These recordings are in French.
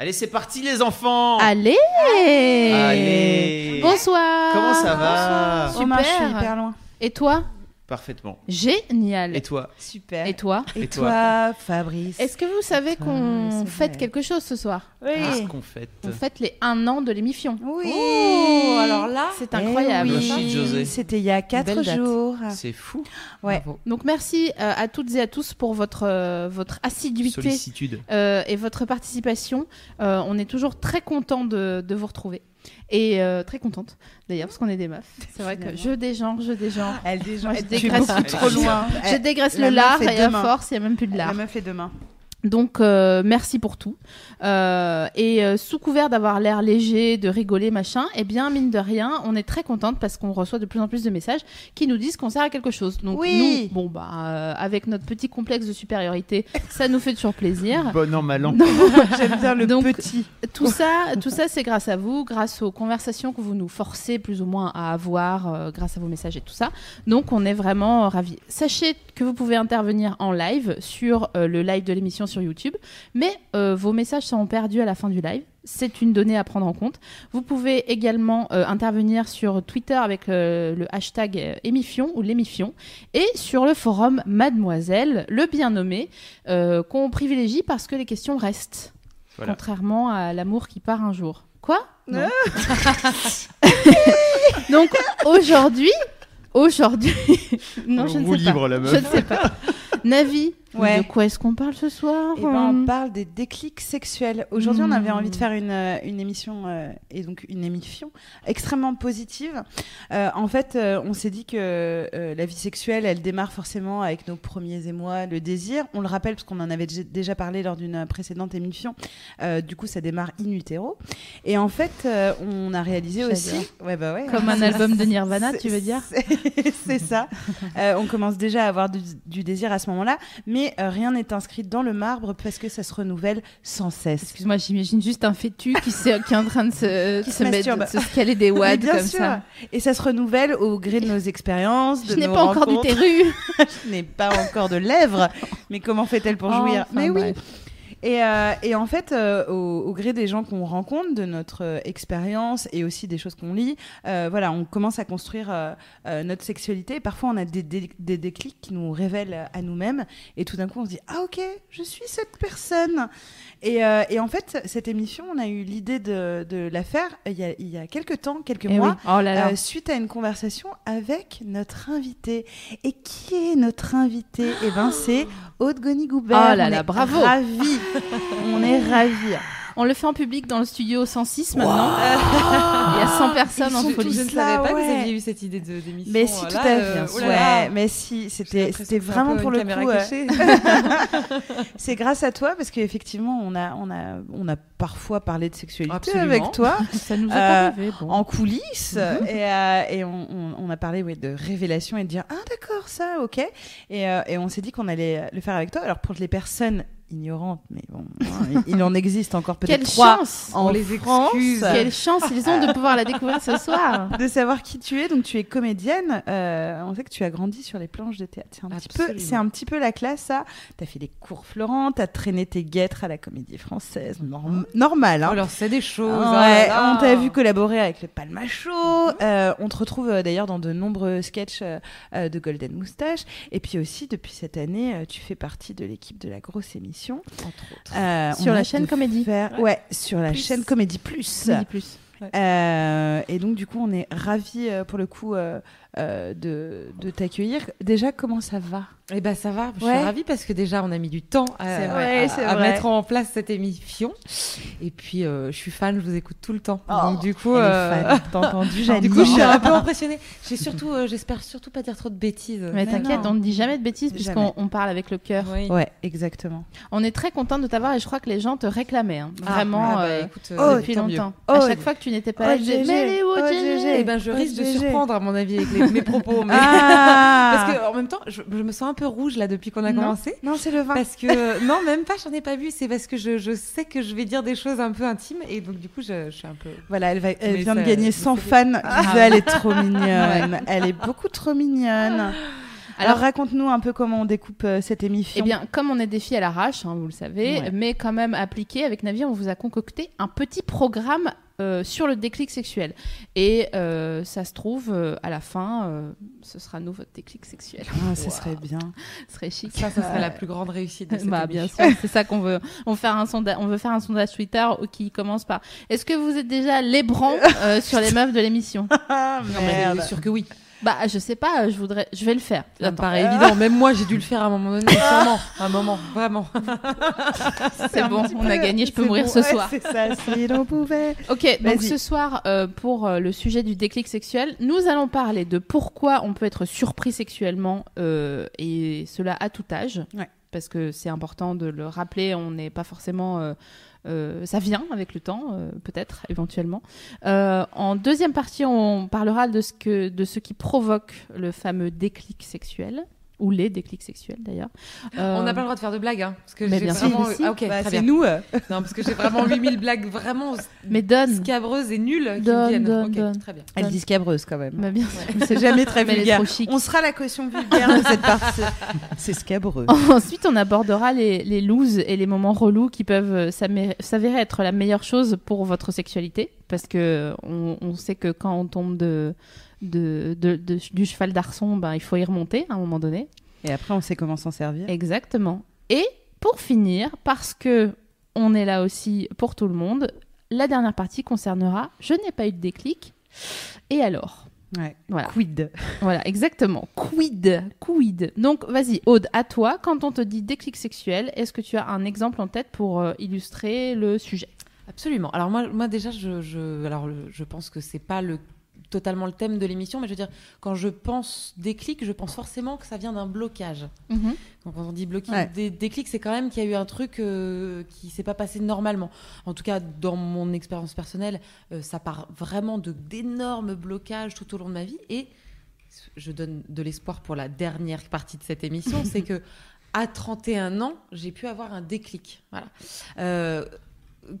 Allez, c'est parti les enfants. Allez. Allez. Bonsoir. Comment ça va Super. Romain, je suis hyper loin. Et toi? Parfaitement. Génial Et toi Super. Et toi Et, Et toi, Fabrice Est-ce que vous savez qu'on fête vrai. quelque chose ce soir Qu'est-ce Oui. qu'on fête On fête les 1 an de l'émission. Oui. Oh, alors là, C'est Eh incroyable. oui. Merci, José. C'était il y a 4 Belle date. jours. C'est fou. Ouais. Donc merci euh, à toutes et à tous pour votre, euh, votre assiduité Sollicitude. euh, et votre participation. Euh, on est toujours très content de, de vous retrouver. Et euh, très contente d'ailleurs parce qu'on est des meufs. C'est vrai que je dégenre, je dégenre. Elle déjà, Moi, je dégraisse. trop loin. Je dégraisse la le lard et à force, il n'y a même plus de La lard. meuf est demain. Donc euh, merci pour tout. Euh, et euh, sous couvert d'avoir l'air léger, de rigoler, machin, eh bien mine de rien, on est très contente parce qu'on reçoit de plus en plus de messages qui nous disent qu'on sert à quelque chose. Donc Oui. nous, bon bah euh, avec notre petit complexe de supériorité, ça nous fait toujours plaisir. Bon an, mal an. J'aime bien le Donc, petit. Tout ça, tout ça, c'est grâce à vous, grâce aux conversations que vous nous forcez plus ou moins à avoir, euh, grâce à vos messages et tout ça. Donc, on est vraiment ravis. Sachez que vous pouvez intervenir en live sur euh, le live de l'émission sur YouTube, mais euh, vos messages seront perdus à la fin du live. C'est une donnée à prendre en compte. Vous pouvez également euh, intervenir sur Twitter avec euh, le hashtag émifion ou l'émifion et sur le forum Mademoiselle, le bien nommé, euh, qu'on privilégie parce que les questions restent. Voilà. Contrairement à l'amour qui part un jour. Quoi? Non. Donc aujourd'hui, aujourd'hui, non, je ne sais pas. libre, la meuf. Je ne sais pas. Navi, Ouais. de quoi est-ce qu'on parle ce soir Eh ben, on Hum. parle des déclics sexuels. Aujourd'hui, on avait Hmm. envie de faire une, euh, une émission, euh, et donc une émission extrêmement positive. Euh, en fait, euh, on s'est dit que euh, la vie sexuelle, elle démarre forcément avec nos premiers émois, le désir. On le rappelle parce qu'on en avait dé- déjà parlé lors d'une précédente émission. Euh, du coup, ça démarre in utero. Et en fait, euh, on a réalisé aussi... Ouais, bah ouais. Comme un album de Nirvana, tu veux dire c'est- ça. Euh, on commence déjà à avoir du, du désir à ce moment-là, mais euh, rien n'est inscrit dans le marbre parce que ça se renouvelle sans cesse. Excuse-moi, j'imagine juste un fœtus qui, est en train de se, Qui se se mettre, de se scaler des wads comme sûr. ça. Et ça se renouvelle au gré de nos expériences. de Je n'ai pas encore rencontres. d'utérus. Je n'ai pas encore de lèvres. Mais comment fait-elle pour jouir? Enfin, Mais oui. bref. Et, euh, et en fait, euh, au, gré des gens qu'on rencontre, de notre euh, expérience et aussi des choses qu'on lit, voilà, on commence à construire notre sexualité. Parfois, on a des, dé- des déclics qui nous révèlent à nous-mêmes. Et tout d'un coup, on se dit Ah, ok, je suis cette personne. Et, euh, et en fait, cette émission, on a eu l'idée de, de la faire il y, a, il y a quelques temps, quelques Eh mois. oui. Oh là là. Euh, suite à une conversation avec notre invité. Et qui est notre invité? Eh ben, c'est Aude Goni-Goubert. Oh là On là, est bravo. Ravis. On est ravis. On le fait en public dans le studio 106 maintenant. Il y a 100 personnes en folie. Je ne savais pas que vous aviez eu cette idée de- d'émission. Mais si, euh, tout à euh, fait. oh ouais, mais si, c'était vraiment pour le coup. euh, c'est grâce à toi parce qu'effectivement, on a, on, a, on a parfois parlé de sexualité Absolument. avec toi. Ça nous est Euh, pas arrivé. Bon. en coulisses et, euh, et on, on- on a parlé ouais, de révélation et de dire ah d'accord ça ok et, euh, et on s'est dit qu'on allait le faire avec toi alors pour les personnes ignorantes mais bon hein, il en existe encore peut-être Quelle trois chance en On les France excuse. Quelle chance ils ont de pouvoir la découvrir ce soir de savoir qui tu es donc tu es comédienne euh, on sait que tu as grandi sur les planches de théâtre c'est un petit peu c'est un petit peu la classe ça t'as fait des cours Florent t'as traîné tes guêtres à la Comédie Française Norm- normal hein. Oh, alors, c'est des choses. Oh ouais, on t'a vu collaborer avec le Palmacho. Euh, on te retrouve euh, d'ailleurs dans de nombreux sketchs de Golden Moustache. Et puis aussi, depuis cette année, tu fais partie de l'équipe de la grosse émission. Entre autres. Euh, Sur la chaîne Comédie. faire- Ouais, sur la Plus. chaîne Comédie Plus. Comédie plus. Ouais. Euh, et donc, du coup, on est ravis euh, pour le coup euh, euh, de, de t'accueillir. Déjà, comment ça va? Eh ben ça va, je Ouais. suis ravie parce que déjà on a mis du temps à, vrai, mettre en place cette émission. Et puis euh, je suis fan, je vous écoute tout le temps. Oh, Donc du coup, euh. T'as entendu, Janine du coup je suis un peu impressionnée. J'ai surtout, euh, j'espère surtout pas dire trop de bêtises. Mais Mais t'inquiète, on ne dit jamais de bêtises puisqu'on parle avec le cœur. Oui. Ouais, exactement. On est très content de t'avoir et je crois que les gens te réclamaient. hein. Ah, Vraiment. ah bah, euh, écoute, euh, Oh, depuis longtemps. Oh, à chaque fois que tu n'étais pas là, oh, oh. Eh ben, je Oh, risque de surprendre à mon avis avec les- mes propos. Mais... Ah Parce que en même temps, je, je me sens un peu rouge là depuis qu'on a Non. commencé. Non, c'est le vin. Parce que non, même pas, j'en ai pas vu. C'est parce que je, je sais que je vais dire des choses un peu intimes et donc du coup, je, je suis un peu. Voilà, elle, va, elle Mais vient de gagner mais 100 c'est- fans disaient elle est trop mignonne. Elle est beaucoup trop mignonne. Alors, Alors, raconte-nous un peu comment on découpe euh, cette émission. Eh bien, comme on est des filles à l'arrache, hein, vous le savez, Ouais. mais quand même appliqué, avec Navi, on vous a concocté un petit programme euh, sur le déclic sexuel. Et euh, ça se trouve, euh, à la fin, euh, ce sera nous votre déclic sexuel. Ah, ça serait bien. Ce serait chic. Ça, ça serait la plus grande réussite de cette Bah, bien sûr, c'est ça qu'on veut. On, veut faire un sonda- on veut faire un sondage Twitter qui commence par Est-ce que vous êtes déjà lébran euh, sur les meufs de l'émission? Ah, Non, mais sûr que oui. Bah, je sais pas, je voudrais, je vais le faire. Ça me paraît évident. Même moi, j'ai dû le faire à un moment donné. Sûrement. Un moment, vraiment. c'est bon, on a gagné, je peux mourir bon, ce ouais, soir. C'est ça, si l'on pouvait. Ok, donc ce soir, euh, pour euh, le sujet du déclic sexuel, nous allons parler de pourquoi on peut être surpris sexuellement, euh, et cela à tout âge. Ouais. Parce que c'est important de le rappeler, on n'est pas forcément. euh, euh, ça vient avec le temps, euh, peut-être, éventuellement. Euh, en deuxième partie, on parlera de ce, que, de ce qui provoque le fameux déclic sexuel, ou les déclics sexuels d'ailleurs. Euh, On n'a pas le droit de faire de blagues, hein, parce que Mais j'ai bien sûr, vraiment. mais si. Ah, ok, Bah, c'est nous. euh. Non, parce que j'ai vraiment 8000 blagues vraiment Mais donne scabreuses et nulles qui Donne, me viennent. donne, donne. très bien. Elle dit scabreuse quand même. Bah, bien C'est jamais très vulgaire. On sera la caution vulgaire de cette partie. C'est scabreux. Ensuite, on abordera les, les looses et les moments relous qui peuvent euh, s'avérer être la meilleure chose pour votre sexualité. Parce que on, on sait que quand on tombe de, de, de- de- du cheval d'arçon, ben, il faut y remonter à un moment donné. Et après, on sait comment s'en servir. Exactement. Et pour finir, parce que on est là aussi pour tout le monde, la dernière partie concernera Je n'ai pas eu de déclic. Et alors Ouais. Voilà. Quid Voilà, exactement. Quid Quid Donc, vas-y, Aude, à toi, quand on te dit déclic sexuel, est-ce que tu as un exemple en tête pour euh, illustrer le sujet? Absolument. Alors moi, moi déjà, je, je, alors je pense que c'est pas le totalement le thème de l'émission, mais je veux dire, quand je pense déclic, je pense forcément que ça vient d'un blocage. Donc quand on dit bloqué, Ouais. des déclic, c'est quand même qu'il y a eu un truc euh, qui s'est pas passé normalement. En tout cas, dans mon expérience personnelle, euh, ça part vraiment de d'énormes blocages tout au long de ma vie. Et je donne de l'espoir pour la dernière partie de cette émission, c'est que à 31 ans, j'ai pu avoir un déclic. Voilà. Euh,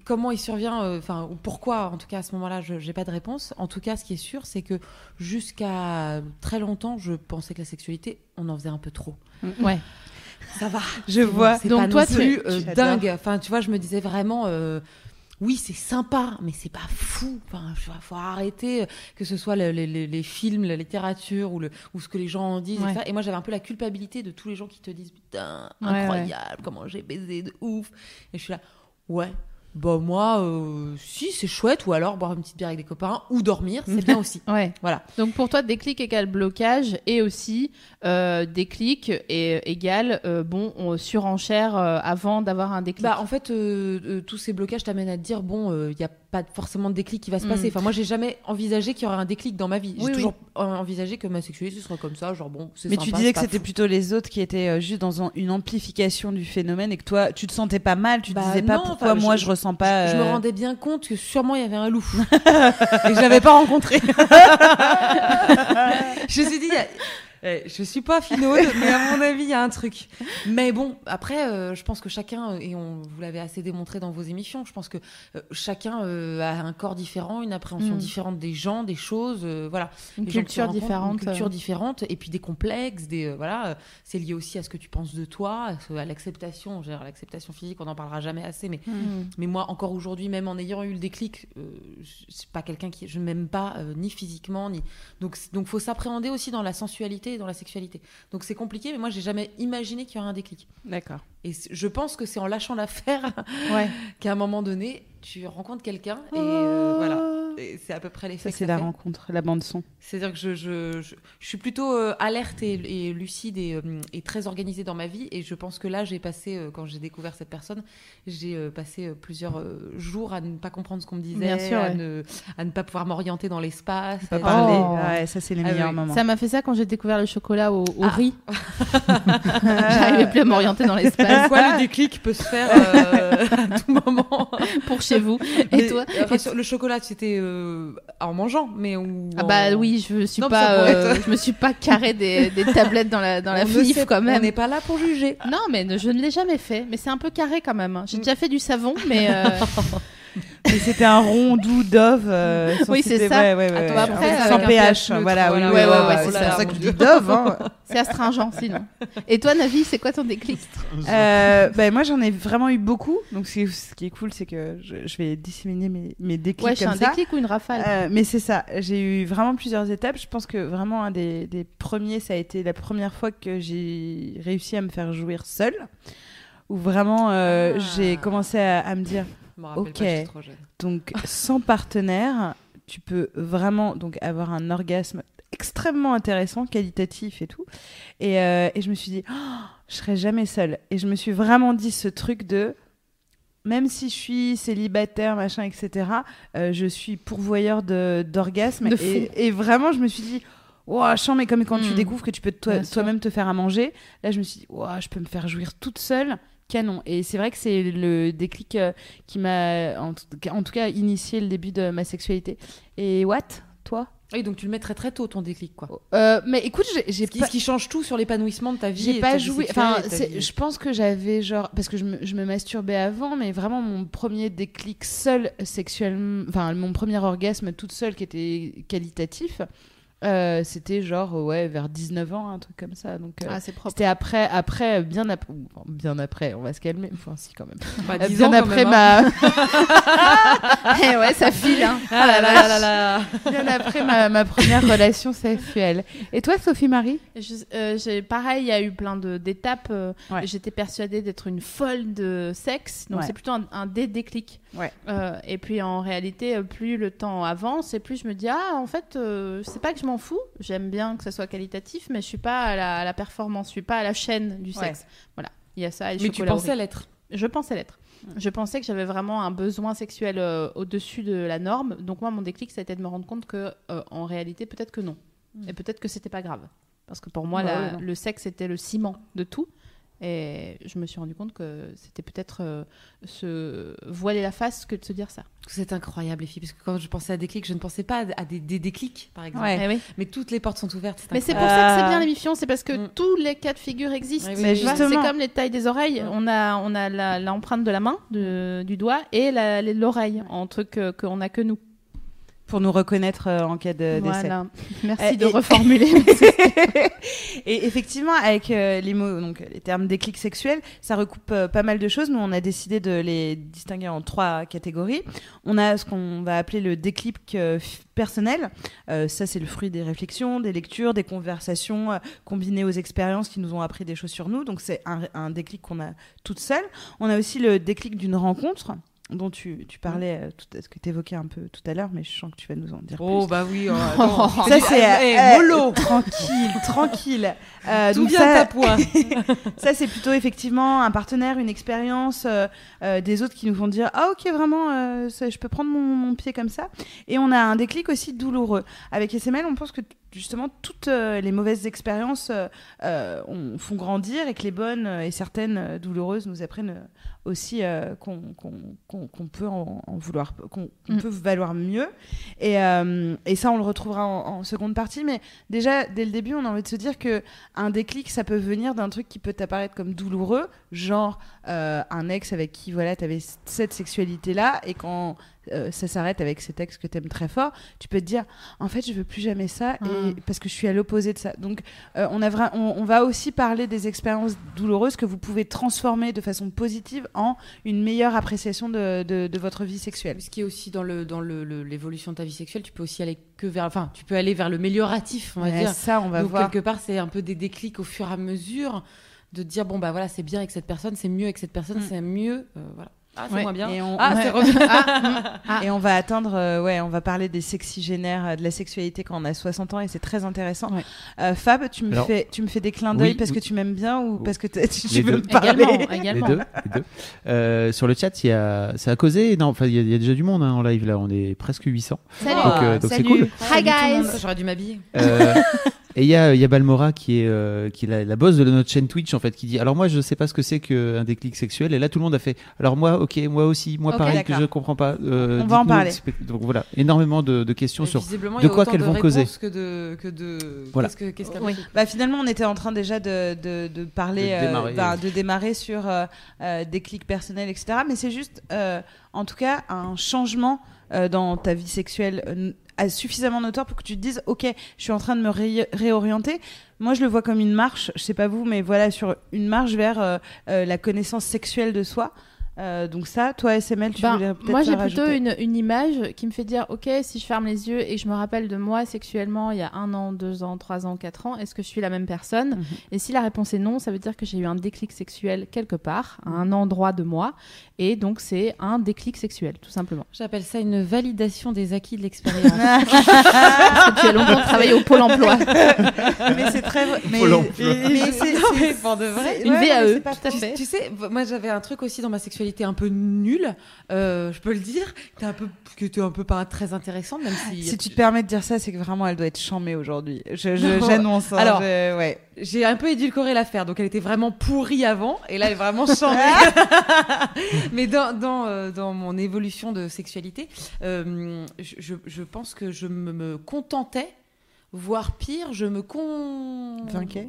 Comment il survient, euh, enfin, ou pourquoi, en tout cas à ce moment-là, je n'ai pas de réponse. En tout cas, ce qui est sûr, c'est que jusqu'à très longtemps, je pensais que la sexualité, on en faisait un peu trop. Ouais. Ça va. Je bon, vois. Donc pas toi, non tu- plus euh, J'adore. dingue. Enfin, tu vois, je me disais vraiment. euh, oui, c'est sympa, mais c'est pas fou. Enfin, faut arrêter, que ce soit le- les, films, la littérature ou, le, ou ce que les gens en disent. Ouais. Et, ça. Et moi, j'avais un peu la culpabilité de tous les gens qui te disent Putain, Ouais, incroyable, comment j'ai baisé de ouf. Et je suis là, ouais. Bah moi, euh, si c'est chouette, ou alors boire une petite bière avec des copains, ou dormir, c'est bien aussi. Ouais. Voilà. Donc pour toi, déclic égale blocage et aussi euh, déclic est égal euh, bon on surenchère euh, avant d'avoir un déclic. Bah, en fait, euh, euh, tous ces blocages t'amènent à te dire bon, il n'y a pas forcément de déclic qui va se Mm. passer. Enfin, moi, j'ai jamais envisagé qu'il y aurait un déclic dans ma vie. J'ai Oui, toujours envisagé que ma sexualité serait comme ça, genre bon, c'est Mais sympa, tu disais que c'était plutôt les autres qui étaient euh, juste dans un- une amplification du phénomène et que toi, tu te sentais pas mal, tu Bah disais pas non, pourquoi moi je- je, ressens pas. Je me euh, rendais bien compte que sûrement il y avait un loup et que je l'avais pas rencontré. je me suis dit, il y a- je suis pas finaude, mais à mon avis, il y a un truc. Mais bon, après, euh, je pense que chacun, et on vous l'avez assez démontré dans vos émissions, je pense que euh, chacun euh, a un corps différent, une appréhension Mm. différente des gens, des choses, voilà. une Les culture différente. Une culture différente, et puis des complexes, des voilà. C'est lié aussi à ce que tu penses de toi, à à l'acceptation. L'acceptation physique, on n'en parlera jamais assez, mais Mm. mais moi, encore aujourd'hui, même en ayant eu le déclic, je suis pas quelqu'un qui. Je ne m'aime pas ni physiquement, ni. Donc, donc, faut s'appréhender aussi dans la sensualité et dans la sexualité. Donc, c'est compliqué, mais moi, j'ai jamais imaginé qu'il y aurait un déclic. D'accord. Et je pense que c'est en lâchant l'affaire Ouais. qu'à un moment donné, tu rencontres quelqu'un et euh, voilà. Et c'est à peu près l'effet Ça, c'est la fait. rencontre, la bande-son. C'est-à-dire que je, je, je, je suis plutôt euh, alerte et, et lucide et, euh, et très organisée dans ma vie. Et je pense que là, j'ai passé, euh, quand j'ai découvert cette personne, j'ai euh, passé euh, plusieurs euh, jours à ne pas comprendre ce qu'on me disait, Bien sûr, à, ouais. ne, à ne pas pouvoir m'orienter dans l'espace. Pas à- parler. Oh. Ouais, ça, c'est les Ah meilleurs oui. moments. Ça m'a fait ça quand j'ai découvert le chocolat au, au Ah. riz. J'arrivais plus à m'orienter dans l'espace Quoi, le déclic peut se faire euh, à tout moment. pour chez vous. Et Mais, toi euh, Le chocolat, c'était euh, en mangeant, mais ou Ah bah en- oui, je me suis Non, pas, euh, je me suis pas carré des, des tablettes dans la dans On flif sait- quand On même. n'est pas là pour juger. Non, mais ne- je ne l'ai jamais fait. Mais c'est un peu carré quand même. hein. J'ai Mm. déjà fait du savon, mais Mais c'était un rond doux Dove. euh, sans Oui, c'est ça. Ouais, ouais, ouais, Attends, ouais. après, sans avec un pH. neutre, Voilà, oui, voilà, oui, ouais, oui, ouais, ouais, c'est ça. que je Dieu. dis Dove. hein. c'est astringent sinon. Et toi, Navi, c'est quoi ton déclic? Euh, ben, moi, j'en ai vraiment eu beaucoup. Donc, ce qui est, cool, c'est que je, je vais disséminer mes, mes déclics Ouais, c'est comme un ça. déclic ou une rafale? Euh, mais c'est ça, j'ai eu vraiment plusieurs étapes. Je pense que vraiment un des, des premiers, ça a été la première fois que j'ai réussi à me faire jouir seule. Où vraiment euh, Ah. j'ai commencé à, à me dire, Je me rappelle Ok. pas, je suis trop jeune. donc sans partenaire, tu peux vraiment donc avoir un orgasme extrêmement intéressant, qualitatif et tout. Et, euh, et je me suis dit, Oh, je serai jamais seule. Et je me suis vraiment dit ce truc de, même si je suis célibataire, machin, etc., euh, je suis pourvoyeur d'orgasme. De fou. Et, et vraiment, je me suis dit, Ouah, chant, mais comme quand tu Mm. découvres que tu peux toi- toi-même te faire à manger, là, je me suis dit, Ouah, je peux me faire jouir toute seule. Canon. Et c'est vrai que c'est le déclic euh, qui m'a, en, tout cas- en tout cas, initié le début de ma sexualité. Et what Toi? Oui, donc tu le mets très très tôt ton déclic quoi. Euh, Mais écoute, j'ai- pas, ce qui change tout sur l'épanouissement de ta vie. j'ai pas joué. Enfin, je pense que j'avais genre parce que je me, je me masturbais avant, mais vraiment mon premier déclic seul sexuellement, enfin mon premier orgasme toute seule qui était qualitatif, euh, c'était genre ouais vers 19 ans, un truc comme ça. Donc euh, Ah, c'était après, après bien après, bien après, on va se calmer. Enfin si quand même. Bah, Euh, 10 bien ans, après même, hein. ma Eh ouais, ça file. Hein. Ah là là là là là. bien après ma, ma première relation sexuelle. Et toi, Sophie Marie Je- euh, pareil, il y a eu plein de d'étapes. euh, Ouais. J'étais persuadée d'être une folle de sexe, donc Ouais. c'est plutôt un, un dé déclic. Ouais. Euh, et puis en réalité, plus le temps avance, et plus je me dis ah en fait, euh, c'est pas que je m'en fous. J'aime bien que ça soit qualitatif, mais je suis pas à la, à la performance, je suis pas à la chaîne du Ouais. sexe. Voilà, il y a ça. et Mais tu pensais l'être. Je pensais l'être. Je pensais que j'avais vraiment un besoin sexuel euh, au-dessus de la norme. Donc moi, mon déclic, ça a été de me rendre compte que, euh, en réalité, peut-être que non. Et peut-être que c'était pas grave. Parce que pour moi, Bah la- ouais, non. le sexe était le ciment de tout. Et je me suis rendu compte que c'était peut-être euh, se voiler la face que de se dire ça. C'est incroyable les filles, parce que quand je pensais à déclic, je ne pensais pas à des, des déclics par exemple. Ouais. Eh oui. Mais toutes les portes sont ouvertes. Mais c'est pour ça que c'est bien l'émission, c'est parce que Mm. tous les cas de figure existent. Oui. C'est comme les tailles des oreilles. Mm. On a, on a l'empreinte de la main, de- du doigt, et l'oreille, en truc que- qu'on n'a que nous. Pour nous reconnaître euh, en cas de décès. Voilà. Merci Euh, de et- reformuler. et effectivement, avec euh, les mots, donc les termes déclic sexuel, ça recoupe pas mal de choses. Nous, on a décidé de les distinguer en trois catégories. On a ce qu'on va appeler le déclic personnel. Ça, c'est le fruit des réflexions, des lectures, des conversations combinées aux expériences qui nous ont appris des choses sur nous. Donc, c'est un, un déclic qu'on a toute seule. On a aussi le déclic d'une rencontre dont tu, tu parlais, euh, tout, ce que tu évoquais un peu tout à l'heure, mais je sens que tu vas nous en dire Oh plus. bah oui. oh, attends. Ça c'est Eh, euh, mollo. tranquille, tranquille. Euh, Tout donc vient à ça, point. ça c'est plutôt effectivement un partenaire, une expérience euh, euh, des autres qui nous font dire ah ok vraiment euh, ça, je peux prendre mon, mon pied comme ça. Et on a un déclic aussi douloureux. Avec SML, on pense que justement toutes euh, les mauvaises expériences euh, euh, on- font grandir et que les bonnes et certaines douloureuses nous apprennent aussi euh, qu'on peut en, en vouloir, qu'on Mm. peut valoir mieux. Et, et ça, on le retrouvera en, en seconde partie. Mais déjà, dès le début, on a envie de se dire que un déclic, ça peut venir d'un truc qui peut t'apparaître comme douloureux, genre un ex avec qui voilà, tu avais cette sexualité-là, et quand euh, ça s'arrête avec cet ex que tu aimes très fort, tu peux te dire en fait, je veux plus jamais ça, et, Mm. parce que je suis à l'opposé de ça. Donc, euh, on, a vra- on, on va aussi parler des expériences douloureuses que vous pouvez transformer de façon positive en une meilleure appréciation de, de- de votre vie sexuelle. Ce qui est aussi dans le dans le- le- l'évolution de ta vie sexuelle, tu peux aussi aller que vers, enfin, tu peux aller vers le mélioratif, on va dire. ça, on va Donc voir. quelque part, c'est un peu des déclics au fur et à mesure de dire bon bah voilà, c'est bien avec cette personne, c'est mieux avec cette personne, Mm. c'est mieux, euh, voilà. Ah, c'est Ouais. moins bien. Et on, Ah, ouais. c'est revenu. Ah. Et on va attendre, euh, ouais, on va parler des sexygénaires, euh, de la sexualité quand on a 60 ans et c'est très intéressant. Ouais. Euh, Fab, tu me, Alors- fais, tu me fais des clins d'œil Oui, parce que tu m'aimes bien ou parce que tu, Les veux deux. me parler Également, Les également. deux, les deux. Euh, sur le chat, il y a, ça a causé. Non, enfin, il y, a- il y a déjà du monde hein, en live là. On est presque 800. Salut. Donc, euh, donc c'est salut. cool. Hi guys. J'aurais dû m'habiller. Euh, et il y a, il y a Balmora qui est, euh, qui est la, la boss de notre chaîne Twitch en fait, qui dit alors moi je sais pas ce que c'est qu'un déclic sexuel. Et là tout le monde a fait alors moi ok moi aussi moi pareil que je comprends pas. Euh, On va en parler. Donc voilà énormément de, de questions sur. visiblement, de il y a quoi qu'elles vont causer. que de que de Voilà. qu'est-ce que qu'elle Oui. Bah, finalement, on était en train déjà de, de, de parler, De euh, démarrer. bah, de démarrer sur euh, euh, des clics personnels, etc. Mais c'est juste, euh, en tout cas, un changement euh, dans ta vie sexuelle euh, suffisamment notoire pour que tu te dises, ok, je suis en train de me ré- réorienter. Moi, je le vois comme une marche. Je sais pas vous, mais voilà, sur une marche vers euh, euh, la connaissance sexuelle de soi. Euh, donc ça, toi, SML, tu Ben, voulais peut-être moi, j'ai plutôt une, une image qui me fait dire, ok, si je ferme les yeux et que je me rappelle de moi sexuellement il y a un an, deux ans, trois ans, quatre ans, est-ce que je suis la même personne Mhm. Et si la réponse est non, ça veut dire que j'ai eu un déclic sexuel quelque part, à un endroit de moi, et donc c'est un déclic sexuel, tout simplement. J'appelle ça une validation des acquis de l'expérience. Parce que tu as longtemps travaillé au pôle emploi. mais c'est très vrai. Mais, Pôle emploi. mais c'est Non, mais pour de vrai. c'est- Une ouais, VAE, mais c'est pas tout à fait. Tu sais, moi j'avais un truc aussi dans ma sexualité un peu nulle, euh, je peux le dire, qui était un peu, était un peu pas très intéressante, même si. Si tu te permets de dire ça, c'est que vraiment elle doit être chambée aujourd'hui. Je, je- j'annonce. hein, Alors, je- ouais. J'ai un peu édulcoré l'affaire, donc elle était vraiment pourrie avant, et là elle est vraiment changée. Mais dans, dans, euh, dans mon évolution de sexualité, euh, je, je- pense que je me, me contentais, voire pire, je me con... Vainquais?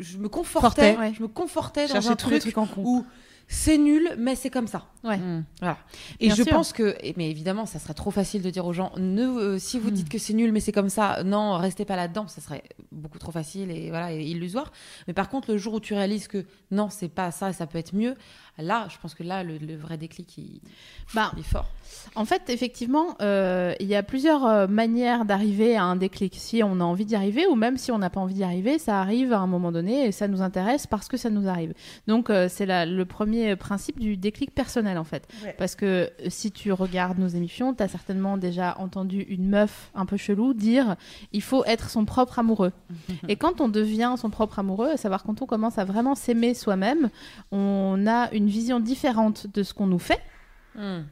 Je me confortais, ouais. je me confortais dans Chercher un truc en où c'est nul, mais c'est comme ça. Ouais. Mm. Voilà. Et Bien je sûr. pense que, mais évidemment, ça serait trop facile de dire aux gens, ne, euh, si vous Hmm. dites que c'est nul, mais c'est comme ça, non, restez pas là-dedans, ça serait beaucoup trop facile et voilà, et illusoire. Mais par contre, le jour où tu réalises que non, c'est pas ça et ça peut être mieux, là, je pense que là, le, le vrai déclic, il, Bah, il est fort. En fait, effectivement, euh, il y a plusieurs euh, manières d'arriver à un déclic. Si on a envie d'y arriver, ou même si on n'a pas envie d'y arriver, ça arrive à un moment donné et ça nous intéresse parce que ça nous arrive. Donc, euh, c'est le premier principe du déclic personnel, en fait. Ouais. Parce que si tu regardes nos émissions, tu as certainement déjà entendu une meuf un peu chelou dire il faut être son propre amoureux. et quand on devient son propre amoureux, à savoir quand on commence à vraiment s'aimer soi-même, on a une vision différente de ce qu'on nous fait.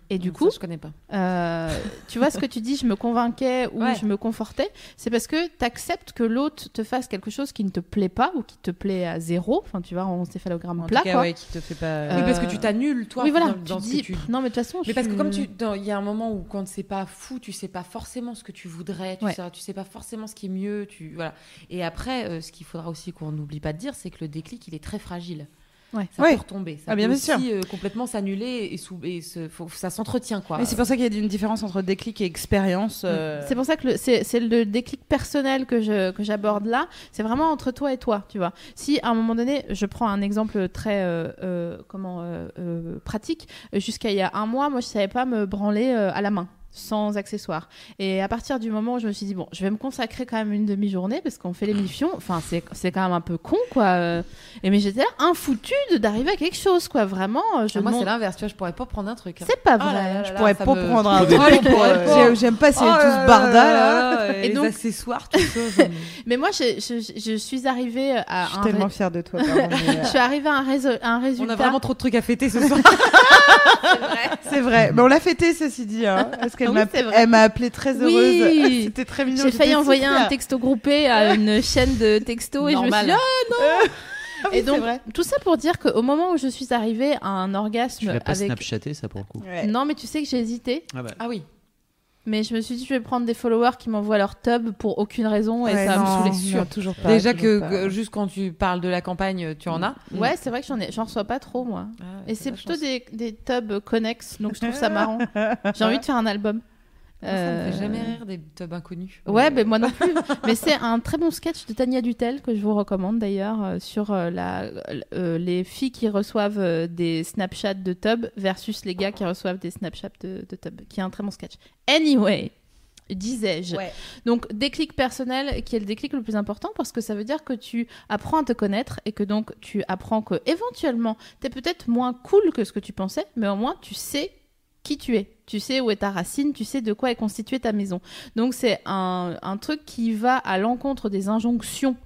Et du Ça, coup, je connais pas. euh, tu vois ce que tu dis, je me convainquais ou Ouais. je me confortais, c'est parce que tu acceptes que l'autre te fasse quelque chose qui ne te plaît pas ou qui te plaît à zéro, enfin tu vois, en céphalogramme En plat tout cas, quoi. ouais, qui te fait pas. Euh, oui, parce que tu t'annules, toi, oui, voilà, dans, tu dans ce dis, que tu... pff, non mais de toute façon, Mais je parce que comme tu, dans- il y a un moment où quand c'est pas fou, tu sais pas forcément ce que tu voudrais, tu, Ouais. sais, tu sais pas forcément ce qui est mieux, tu voilà. Et après, euh, ce qu'il faudra aussi qu'on n'oublie pas de dire, c'est que le déclic, il est très fragile. Ouais. Ça Ouais. peut retomber, ça Ah, bien peut sûr. aussi euh, complètement s'annuler et, sous, et se- faut- ça s'entretient quoi. Mais c'est pour ça qu'il y a une différence entre déclic et expérience. euh, C'est pour ça que le- c'est c'est le déclic personnel que je que j'aborde là. C'est vraiment entre toi et toi, tu vois. Si à un moment donné, je prends un exemple très euh, euh, comment euh, euh, pratique. Jusqu'à il y a un mois, moi, je savais pas me branler euh, à la main sans accessoires. Et à partir du moment où je me suis dit bon, je vais me consacrer quand même une demi-journée parce qu'on fait l'émission. Enfin, c'est c'est quand même un peu con, quoi. Et mais j'étais là, infoutu de- d'arriver à quelque chose, quoi. Vraiment, euh, je Ah, moi, c'est l'inverse, tu vois, je pourrais pas prendre un truc. hein. c'est pas Oh vrai. là là Je là, pourrais pas me- prendre un truc. J'aime pas c'est Oh tout ce barda là et Et les donc- accessoires, tout ça. Mais moi, je, je- je suis arrivée à Je suis un tellement ré- fière de toi. pardon, mais, euh, je suis arrivée à un, réso- un On résultat. a vraiment trop de trucs à fêter ce soir. C'est vrai. Mais on l'a fêté, ceci dit. Qu'elle Ah oui, m'a appelée très heureuse. Oui. C'était très mignon. J'ai failli envoyer un texto groupé à une chaîne de texto et je me suis dit, ah, Ah oui, et donc tout ça pour dire qu'au moment où je suis arrivée à un Tu orgasme l'as pas avec snapchaté ça pour le coup. Ouais. non mais tu sais que j'ai hésité Ah bah. Ah oui. Mais je me suis dit je vais prendre des followers qui m'envoient leur tub pour aucune raison et Ouais, ça va me saouler non, toujours pas. Déjà toujours que pas. juste quand tu parles de la campagne, tu en as. ouais c'est vrai que j'en ai j'en reçois pas trop moi Ah, et c'est plutôt des, des tubs connexes donc je trouve ça marrant j'ai envie de faire un album Moi, ça me Euh, fait jamais rire des tubs inconnus. Ouais, ben moi non plus. Mais c'est un très bon sketch de Tania Dutel que je vous recommande d'ailleurs euh, sur euh, la, euh, les filles qui reçoivent euh, des Snapchats de tub versus les gars qui reçoivent des Snapchats de, de tub, qui est un très bon sketch. Anyway, disais-je. Ouais. Donc déclic personnel qui est le déclic le plus important parce que ça veut dire que tu apprends à te connaître et que donc tu apprends que éventuellement tu es peut-être moins cool que ce que tu pensais, mais au moins tu sais qui tu es. Tu sais où est ta racine, tu sais de quoi est constituée ta maison. Donc c'est un, un truc qui va à l'encontre des injonctions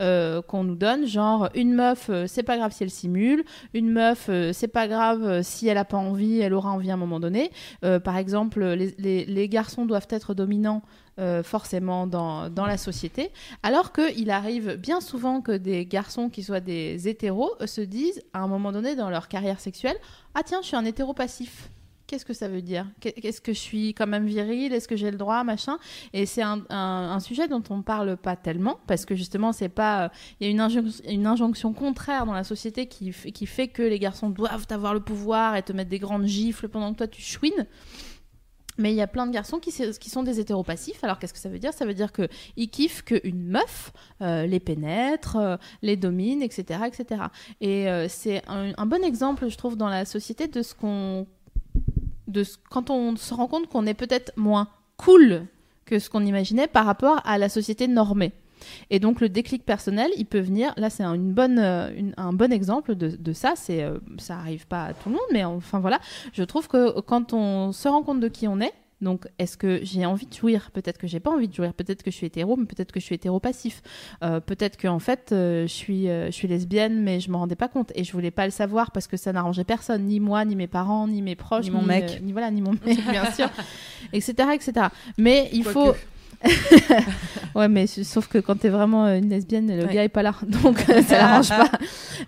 euh, qu'on nous donne, genre une meuf, euh, c'est pas grave si elle simule, une meuf, euh, c'est pas grave si elle a pas envie, elle aura envie à un moment donné. Par exemple, les, les- garçons doivent être dominants forcément dans, dans la société, alors qu'il arrive bien souvent que des garçons qui soient des hétéros se disent à un moment donné dans leur carrière sexuelle, ah tiens, je suis un hétéro passif. Qu'est-ce que ça veut dire Qu'est-ce que je suis quand même viril? Est-ce que j'ai le droit? Machin. Et c'est un, sujet dont on parle pas tellement parce que justement, c'est pas. Il y a une, injonc- une injonction contraire dans la société qui, qui fait que les garçons doivent avoir le pouvoir et te mettre des grandes gifles pendant que toi tu chouines. Mais il y a plein de garçons qui, sont des hétéropassifs. Alors qu'est-ce que ça veut dire? Ça veut dire qu'ils kiffent qu'une meuf euh, les pénètre, euh, les domine, etc. etc. Et euh, c'est un bon exemple, je trouve, dans la société de ce qu'on. De quand on se rend compte qu'on est peut-être moins cool que ce qu'on imaginait par rapport à la société normée. Et donc le déclic personnel, il peut venir. Là, c'est un, euh, un bon exemple de, de ça. C'est, euh, ça arrive pas à tout le monde, mais enfin voilà. Je trouve que quand on se rend compte de qui on est, donc est-ce que j'ai envie de jouir? Peut-être que j'ai pas envie de jouir. Peut-être que je suis hétéro, mais peut-être que je suis hétéro passif. Euh, peut-être que en fait, euh, je suis, euh, je suis lesbienne, mais je m'en rendais pas compte et je voulais pas le savoir parce que ça n'arrangeait personne, ni moi, ni mes parents, ni mes proches, Ni mon mec. ni voilà, ni mon mec, bien sûr, etc., etc. Mais il faut. Quoique. Ouais, mais sauf que quand t'es vraiment une lesbienne, le Ouais. gars est pas là, donc ça l'arrange pas.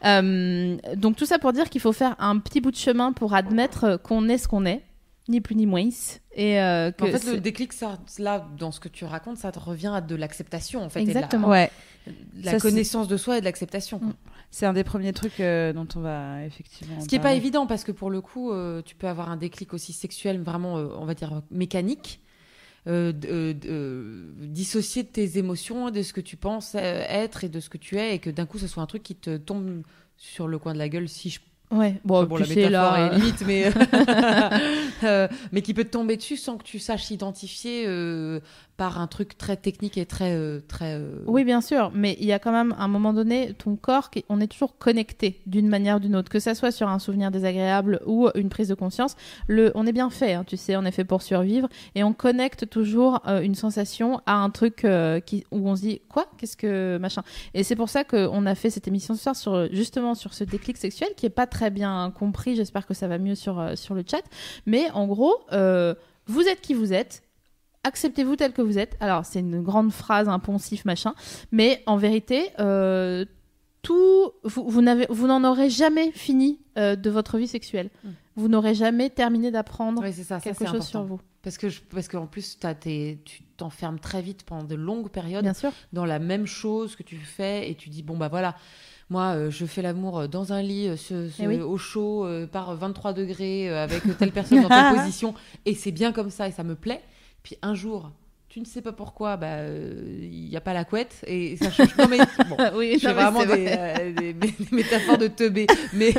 Euh, donc tout ça pour dire qu'il faut faire un petit bout de chemin pour admettre qu'on est ce qu'on est, ni plus ni moins, et euh, que En fait, le déclic, ça, là, dans ce que tu racontes, ça te revient à de l'acceptation, en fait. et de la- Exactement. Ouais. de la Ça, connaissance de soi et de l'acceptation. Mm. C'est un des premiers trucs euh, dont on va effectivement. Ce qui n'est pas évident parce que pour le coup, euh, tu peux avoir un déclic aussi sexuel, vraiment, euh, on va dire, mécanique, euh, euh, euh, dissocié de tes émotions, de ce que tu penses être et de ce que tu es, et que d'un coup, ce soit un truc qui te tombe sur le coin de la gueule, si je Ouais, bon, bon, la métaphore là, est limite, mais euh, mais qui peut te tomber dessus sans que tu saches identifier euh, par un truc très technique et très euh, très. euh, Oui, bien sûr, mais il y a quand même un moment donné, ton corps, qui- on est toujours connecté d'une manière ou d'une autre, que ça soit sur un souvenir désagréable ou une prise de conscience. Le, on est bien fait, hein, tu sais, on est fait pour survivre, et on connecte toujours euh, une sensation à un truc euh, qui, où on se dit quoi, qu'est-ce que machin. Et c'est pour ça qu'on a fait cette émission ce soir sur justement sur ce déclic sexuel qui est pas très bien compris. J'espère que ça va mieux sur euh, sur le chat, mais en gros, vous êtes qui vous êtes acceptez-vous tel que vous êtes. Alors, c'est une grande phrase, un poncif, machin, mais en vérité, euh, tout, vous, vous n'avez- vous n'en aurez jamais fini euh, de votre vie sexuelle. Mm. Vous n'aurez jamais terminé d'apprendre ouais, c'est ça, ça, quelque c'est chose important. sur vous. Parce que je- parce qu'en plus, t'as tes- tu t'enfermes très vite pendant de longues périodes Bien sûr. dans la même chose que tu fais et tu dis bon bah voilà. Moi, euh, je fais l'amour dans un lit, euh, ce- ce- Eh oui. au chaud, par 23 degrés, avec telle personne dans telle position, et c'est bien comme ça et ça me plaît. Puis un jour, tu ne sais pas pourquoi, bah il n'y a pas la couette et ça change. Non mais bon, oui, mais vraiment c'est des, vrai. euh, des- des métaphores de teubé. Mais,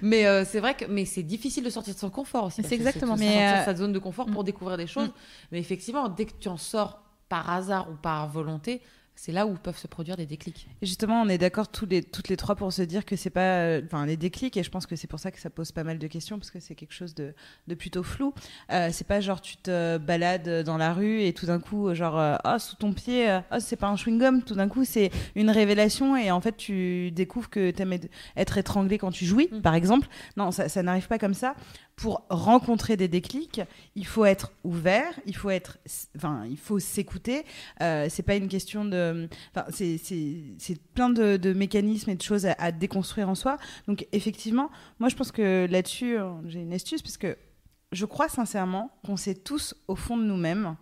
mais euh, c'est vrai que mais c'est difficile de sortir de son confort aussi. C'est exactement ça. sortir Mais, de euh, sa zone de confort pour Mm. découvrir des choses. Mais effectivement, dès que tu en sors par hasard ou par volonté, c'est là où peuvent se produire des déclics. Et Justement, on est d'accord tous les, toutes les trois pour se dire que c'est pas, euh, enfin les déclics, et je pense que c'est pour ça que ça pose pas mal de questions parce que c'est quelque chose de, de plutôt flou. Euh, c'est pas genre tu te balades dans la rue et tout d'un coup, genre euh, ah sous ton pied, euh, ah c'est pas un chewing gum. Tout d'un coup, c'est une révélation et en fait tu découvres que t'aimes être- être étranglé quand tu jouis, Mm. par exemple. Non, ça, ça n'arrive pas comme ça. Pour rencontrer des déclics, il faut être ouvert, il faut être, enfin il faut s'écouter. Euh, c'est pas une question de Enfin, c'est- plein de, mécanismes et de choses à, à déconstruire en soi. Donc, effectivement, moi, je pense que là-dessus, euh, j'ai une astuce, parce que je crois sincèrement qu'on sait tous, au fond de nous-mêmes,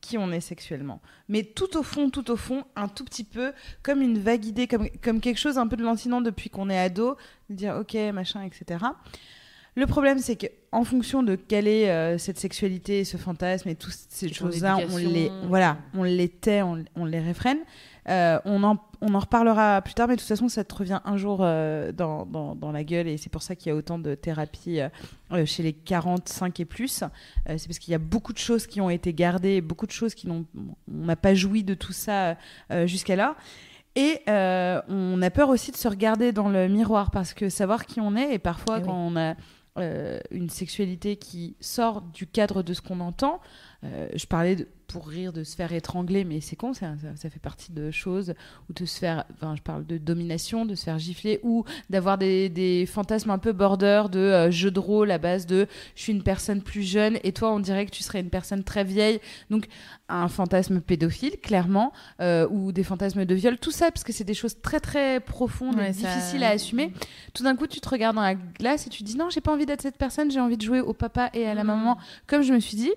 qui on est sexuellement. Mais tout au fond, tout au fond, un tout petit peu, comme une vague idée, comme, comme quelque chose un peu de lancinant depuis qu'on est ado, de dire ok, machin, etc. Le problème, c'est que en fonction de quelle est euh, cette sexualité, ce fantasme et toutes ces choses-là, on les, voilà, on les tait, on, on les réfrène. Euh, on, en, on en reparlera plus tard, mais de toute façon, ça te revient un jour euh, dans, dans, dans la gueule, et c'est pour ça qu'il y a autant de thérapie euh, chez les 45 et plus. C'est parce qu'il y a beaucoup de choses qui ont été gardées, beaucoup de choses qui n'ont, on n'a pas joui de tout ça jusqu'à là. Et on a peur aussi de se regarder dans le miroir parce que savoir qui on est, et parfois Eh oui. quand on a une sexualité qui sort du cadre de ce qu'on entend, euh, je parlais de- pour rire de se faire étrangler, mais c'est con, ça, ça, ça fait partie de choses, ou de se faire, enfin je parle de domination, de se faire gifler, ou d'avoir des, des fantasmes un peu border de euh, jeu de rôle à base de je suis une personne plus jeune et toi on dirait que tu serais une personne très vieille. Donc un fantasme pédophile, clairement, euh, ou des fantasmes de viol, tout ça, parce que c'est des choses très très profondes Ouais, et ça- difficiles à assumer. Tout d'un coup, tu te regardes dans la glace et tu te dis non, j'ai pas envie d'être cette personne, j'ai envie de jouer au papa et à la Mhm. maman, comme je me suis dit.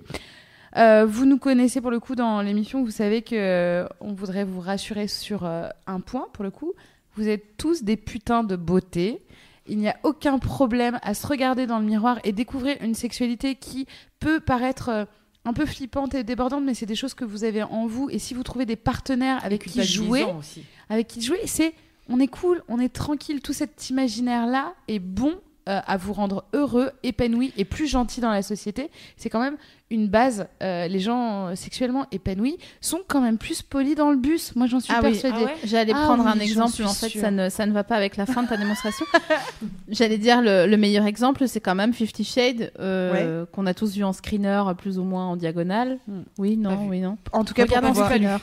Euh, vous nous connaissez pour le coup dans l'émission, vous savez que euh, on voudrait vous rassurer sur euh, un point pour le coup. Vous êtes tous des putains de beauté. Il n'y a aucun problème à se regarder dans le miroir et découvrir une sexualité qui peut paraître un peu flippante et débordante, mais c'est des choses que vous avez en vous. Et si vous trouvez des partenaires avec qui jouer, aussi. avec qui jouer, c'est on est cool, on est tranquille. Tout cet imaginaire-là est bon euh, à vous rendre heureux, épanoui et plus gentil dans la société. C'est quand même une base. Euh, les gens sexuellement épanouis sont quand même plus polis dans le bus. Moi, j'en suis Ah oui. persuadée. Ah ouais J'allais Ah prendre oui, un exemple, mais en fait, ça ne, ça ne va pas avec la fin de ta démonstration. J'allais dire le, le meilleur exemple, c'est quand même Fifty Shades, euh, qu'on a tous vu en screener, plus ou moins en diagonale. Hmm. Oui, non, oui, non. En tout cas, pour Regarde en screener.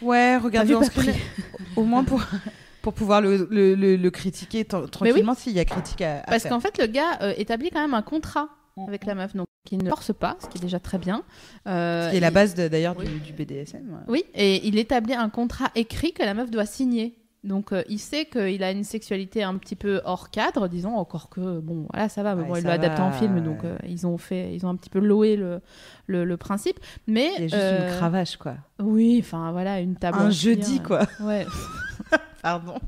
Ouais, regardez en vu, pas screen. Au moins pour, pour pouvoir le, le, le- le critiquer tra- tranquillement s'il y a critique à, à Parce qu'en fait, le gars euh, établit quand même un contrat avec la meuf, donc il ne force pas, ce qui est déjà très bien. Euh, Ce qui est la base d'ailleurs Oui. du, du BDSM. Oui, et il établit un contrat écrit que la meuf doit signer. Donc euh, il sait qu'il a une sexualité un petit peu hors cadre, disons, encore que bon, voilà, ça va, mais Ouais, bon, il l'a adapté en film, donc euh, ils ont fait, ils ont un petit peu loué le, le, le principe. Mais Il y a juste euh, une cravache, quoi. Oui, enfin voilà, une table. Un jeudi, quoi. Ouais. Pardon.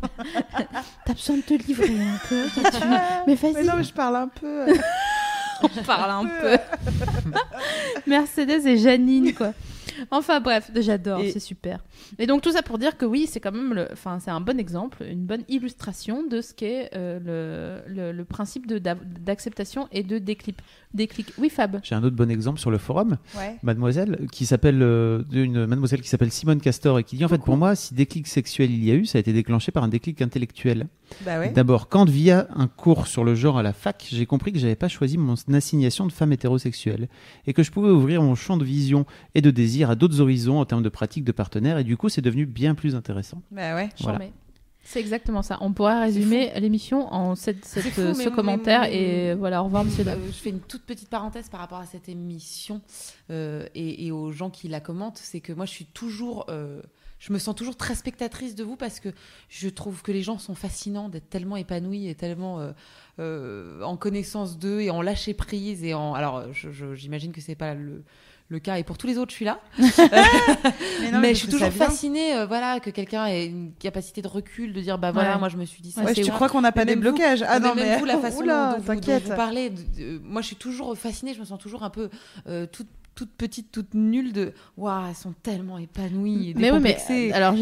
T'as besoin de te livrer un peu. tu- Mais vas-y. Mais non, mais je parle un peu. on parle un peu. Mercedes et Janine, quoi. Enfin bref, j'adore, Et- c'est super. Et donc tout ça pour dire que oui, c'est quand même, le... enfin c'est un bon exemple, une bonne illustration de ce qu'est euh, le, le, le principe d'acceptation et de déclic. déclic. Oui Fab. J'ai un autre bon exemple sur le forum. Ouais. Mademoiselle qui s'appelle euh, une mademoiselle qui s'appelle Simone Castor et qui dit en fait pour moi si déclic sexuel il y a eu ça a été déclenché par un déclic intellectuel. Bah ouais. D'abord quand via un cours sur le genre à la fac j'ai compris que j'avais pas choisi mon assignation de femme hétérosexuelle et que je pouvais ouvrir mon champ de vision et de désir à d'autres horizons en termes de pratique de partenaires et du coup c'est devenu bien plus intéressant. Bah ouais. Voilà. C'est exactement ça. On pourrait résumer l'émission en cette, cette- C'est fou, euh, mais- ce mais- commentaire mais- et voilà, au revoir monsieur. Euh, Dab. je fais une toute petite parenthèse par rapport à cette émission euh, et, et aux gens qui la commentent. C'est que moi, je suis toujours. euh, je me sens toujours très spectatrice de vous parce que je trouve que les gens sont fascinants d'être tellement épanouis et tellement euh, euh, en connaissance d'eux et en lâcher prise. Et en, alors, j'imagine que c'est pas le, le cas et pour tous les autres, je suis là. Mais, non, mais parce je suis toujours fascinée, euh, voilà, que quelqu'un ait une capacité de recul, de dire, bah voilà, Ouais. moi je me suis dit ça. Ouais, c'est tu crois qu'on n'a pas Mais des même vous- blocages Ah mais non, même mais vous, la façon Oula, dont, vous, dont t'inquiète. vous parlez, de- moi je suis toujours fascinée, je me sens toujours un peu euh, toute, toute petite, toute nulle de Waouh, elles sont tellement épanouies. Et Mais oui, mais alors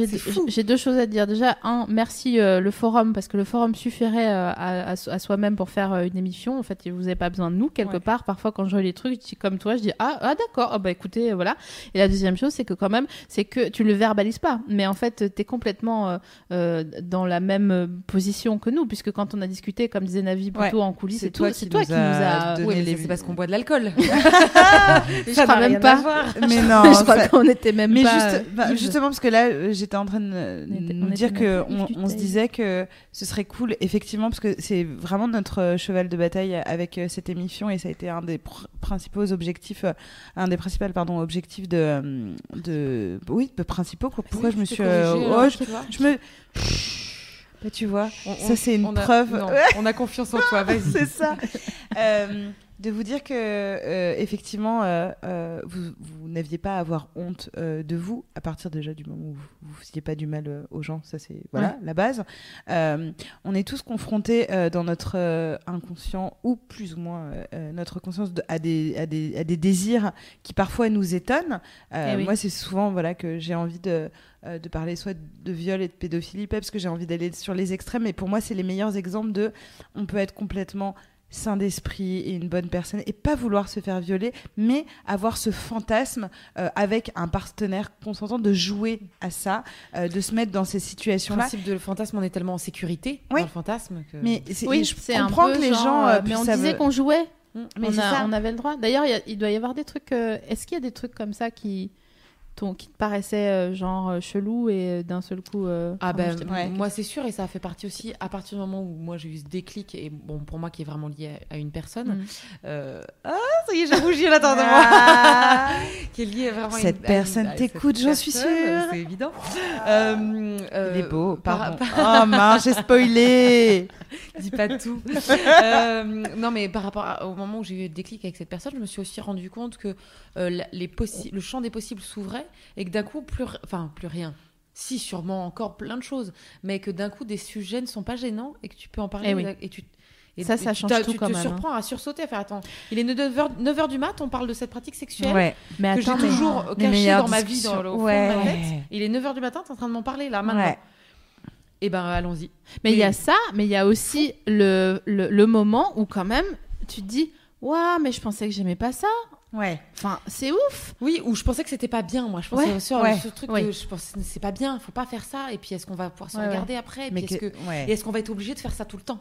j'ai deux choses à dire. Déjà, un, merci euh, le forum parce que le forum suffirait euh, à, à so- à soi-même pour faire euh, une émission. En fait, vous n'avez pas besoin de nous quelque Ouais. part. Parfois, quand je vois les trucs, je dis comme toi, je dis ah, ah d'accord, ah, bah écoutez, voilà. Et la deuxième chose, c'est que quand même, c'est que tu le verbalises pas, mais en fait, tu es complètement euh, euh, dans la même position que nous, puisque quand on a discuté, comme disait Navi plutôt en coulisses, C'est tout, toi qui toi nous qui nous a donné Oui, les- c'est parce qu'on boit de l'alcool. Je crois même pas. Mais non, je crois ça- qu'on était même mais pas. juste- bah, justement parce que là euh, j'étais en train de nous dire que on, on se disait que ce serait cool effectivement parce que c'est vraiment notre euh, cheval de bataille avec euh, cette émission et ça a été un des pr- principaux objectifs un des principaux pardon objectifs de de oui de principaux quoi. pourquoi je me suis euh, oh, alors, je, tu vois. je me Bah, tu vois On- ça c'est une on a- preuve non, on a confiance en toi, vas-y. c'est ça. Euh, de vous dire que euh, effectivement euh, euh, vous, vous n'aviez pas à avoir honte de vous à partir déjà du moment où vous, vous faisiez pas du mal aux gens. Ça c'est voilà la base. On est tous confrontés dans notre inconscient ou plus ou moins notre conscience de- à, des, à, des, à des désirs qui parfois nous étonnent. Eh oui. moi c'est souvent voilà que j'ai envie de euh, de parler soit de viol et de pédophilie parce que j'ai envie d'aller sur les extrêmes mais pour moi c'est les meilleurs exemples de on peut être complètement sain d'esprit et une bonne personne et pas vouloir se faire violer, mais avoir ce fantasme euh, avec un partenaire consentant de jouer à ça, euh, de se mettre dans ces Le situations-là. principe de le fantasme, on est tellement en sécurité Oui. dans le fantasme que. Mais c'est- Oui, je c'est un comprends peu que les genre, gens. euh, euh, mais on disait qu'on jouait. Mais on, a- on avait le droit. D'ailleurs, il y a- il doit y avoir des trucs. euh, Est-ce qu'il y a des trucs comme ça qui, qui te paraissaient euh, genre euh, chelou et euh, d'un seul coup. euh, Ah ben, Ouais. moi c'est sûr et ça a fait partie aussi à partir du moment où moi j'ai eu ce déclic et bon pour moi qui est vraiment lié à, à une personne Mm. euh, ah ça y est j'ai rougi à l'intérieur de Ah. moi qui est lié vraiment à Cette une- à une- personne t'écoute, j'en suis sûre. c'est évident Euh, euh, Il est beau, par- pardon. par- Oh mince, j'ai spoilé. dis pas tout. Euh, non, mais par rapport à- au moment où j'ai eu le déclic avec cette personne, je me suis aussi rendu compte que euh, les le champ des possibles s'ouvrait et que d'un coup, plus, enfin, plus rien. Si, sûrement encore plein de choses, mais que d'un coup, des sujets ne sont pas gênants et que tu peux en parler. Eh oui. et tu, et- Ça, ça change tout tu quand te même, hein. surprends à sursauter, à faire attends, il est 9h, 9h du mat, on parle de cette pratique sexuelle Ouais. Mais que j'ai toujours cachée dans ma vie, dans le au fond Ouais. de ma tête. Il est 9h du matin, t'es en train de m'en parler là, maintenant. Ouais. Et ben, allons-y. Mais il y a ça, mais il y a aussi le, le, le moment où quand même tu te dis Waouh, mais je pensais que j'aimais pas ça. Ouais. Enfin, c'est ouf. Oui, ou je pensais que c'était pas bien, moi. Je pensais Ouais, ouais, ce truc ouais. que je pensais c'est pas bien, faut pas faire ça. Et puis est-ce qu'on va pouvoir se regarder après? Mais est-ce que- que- ouais. et est-ce qu'on va être obligé de faire ça tout le temps?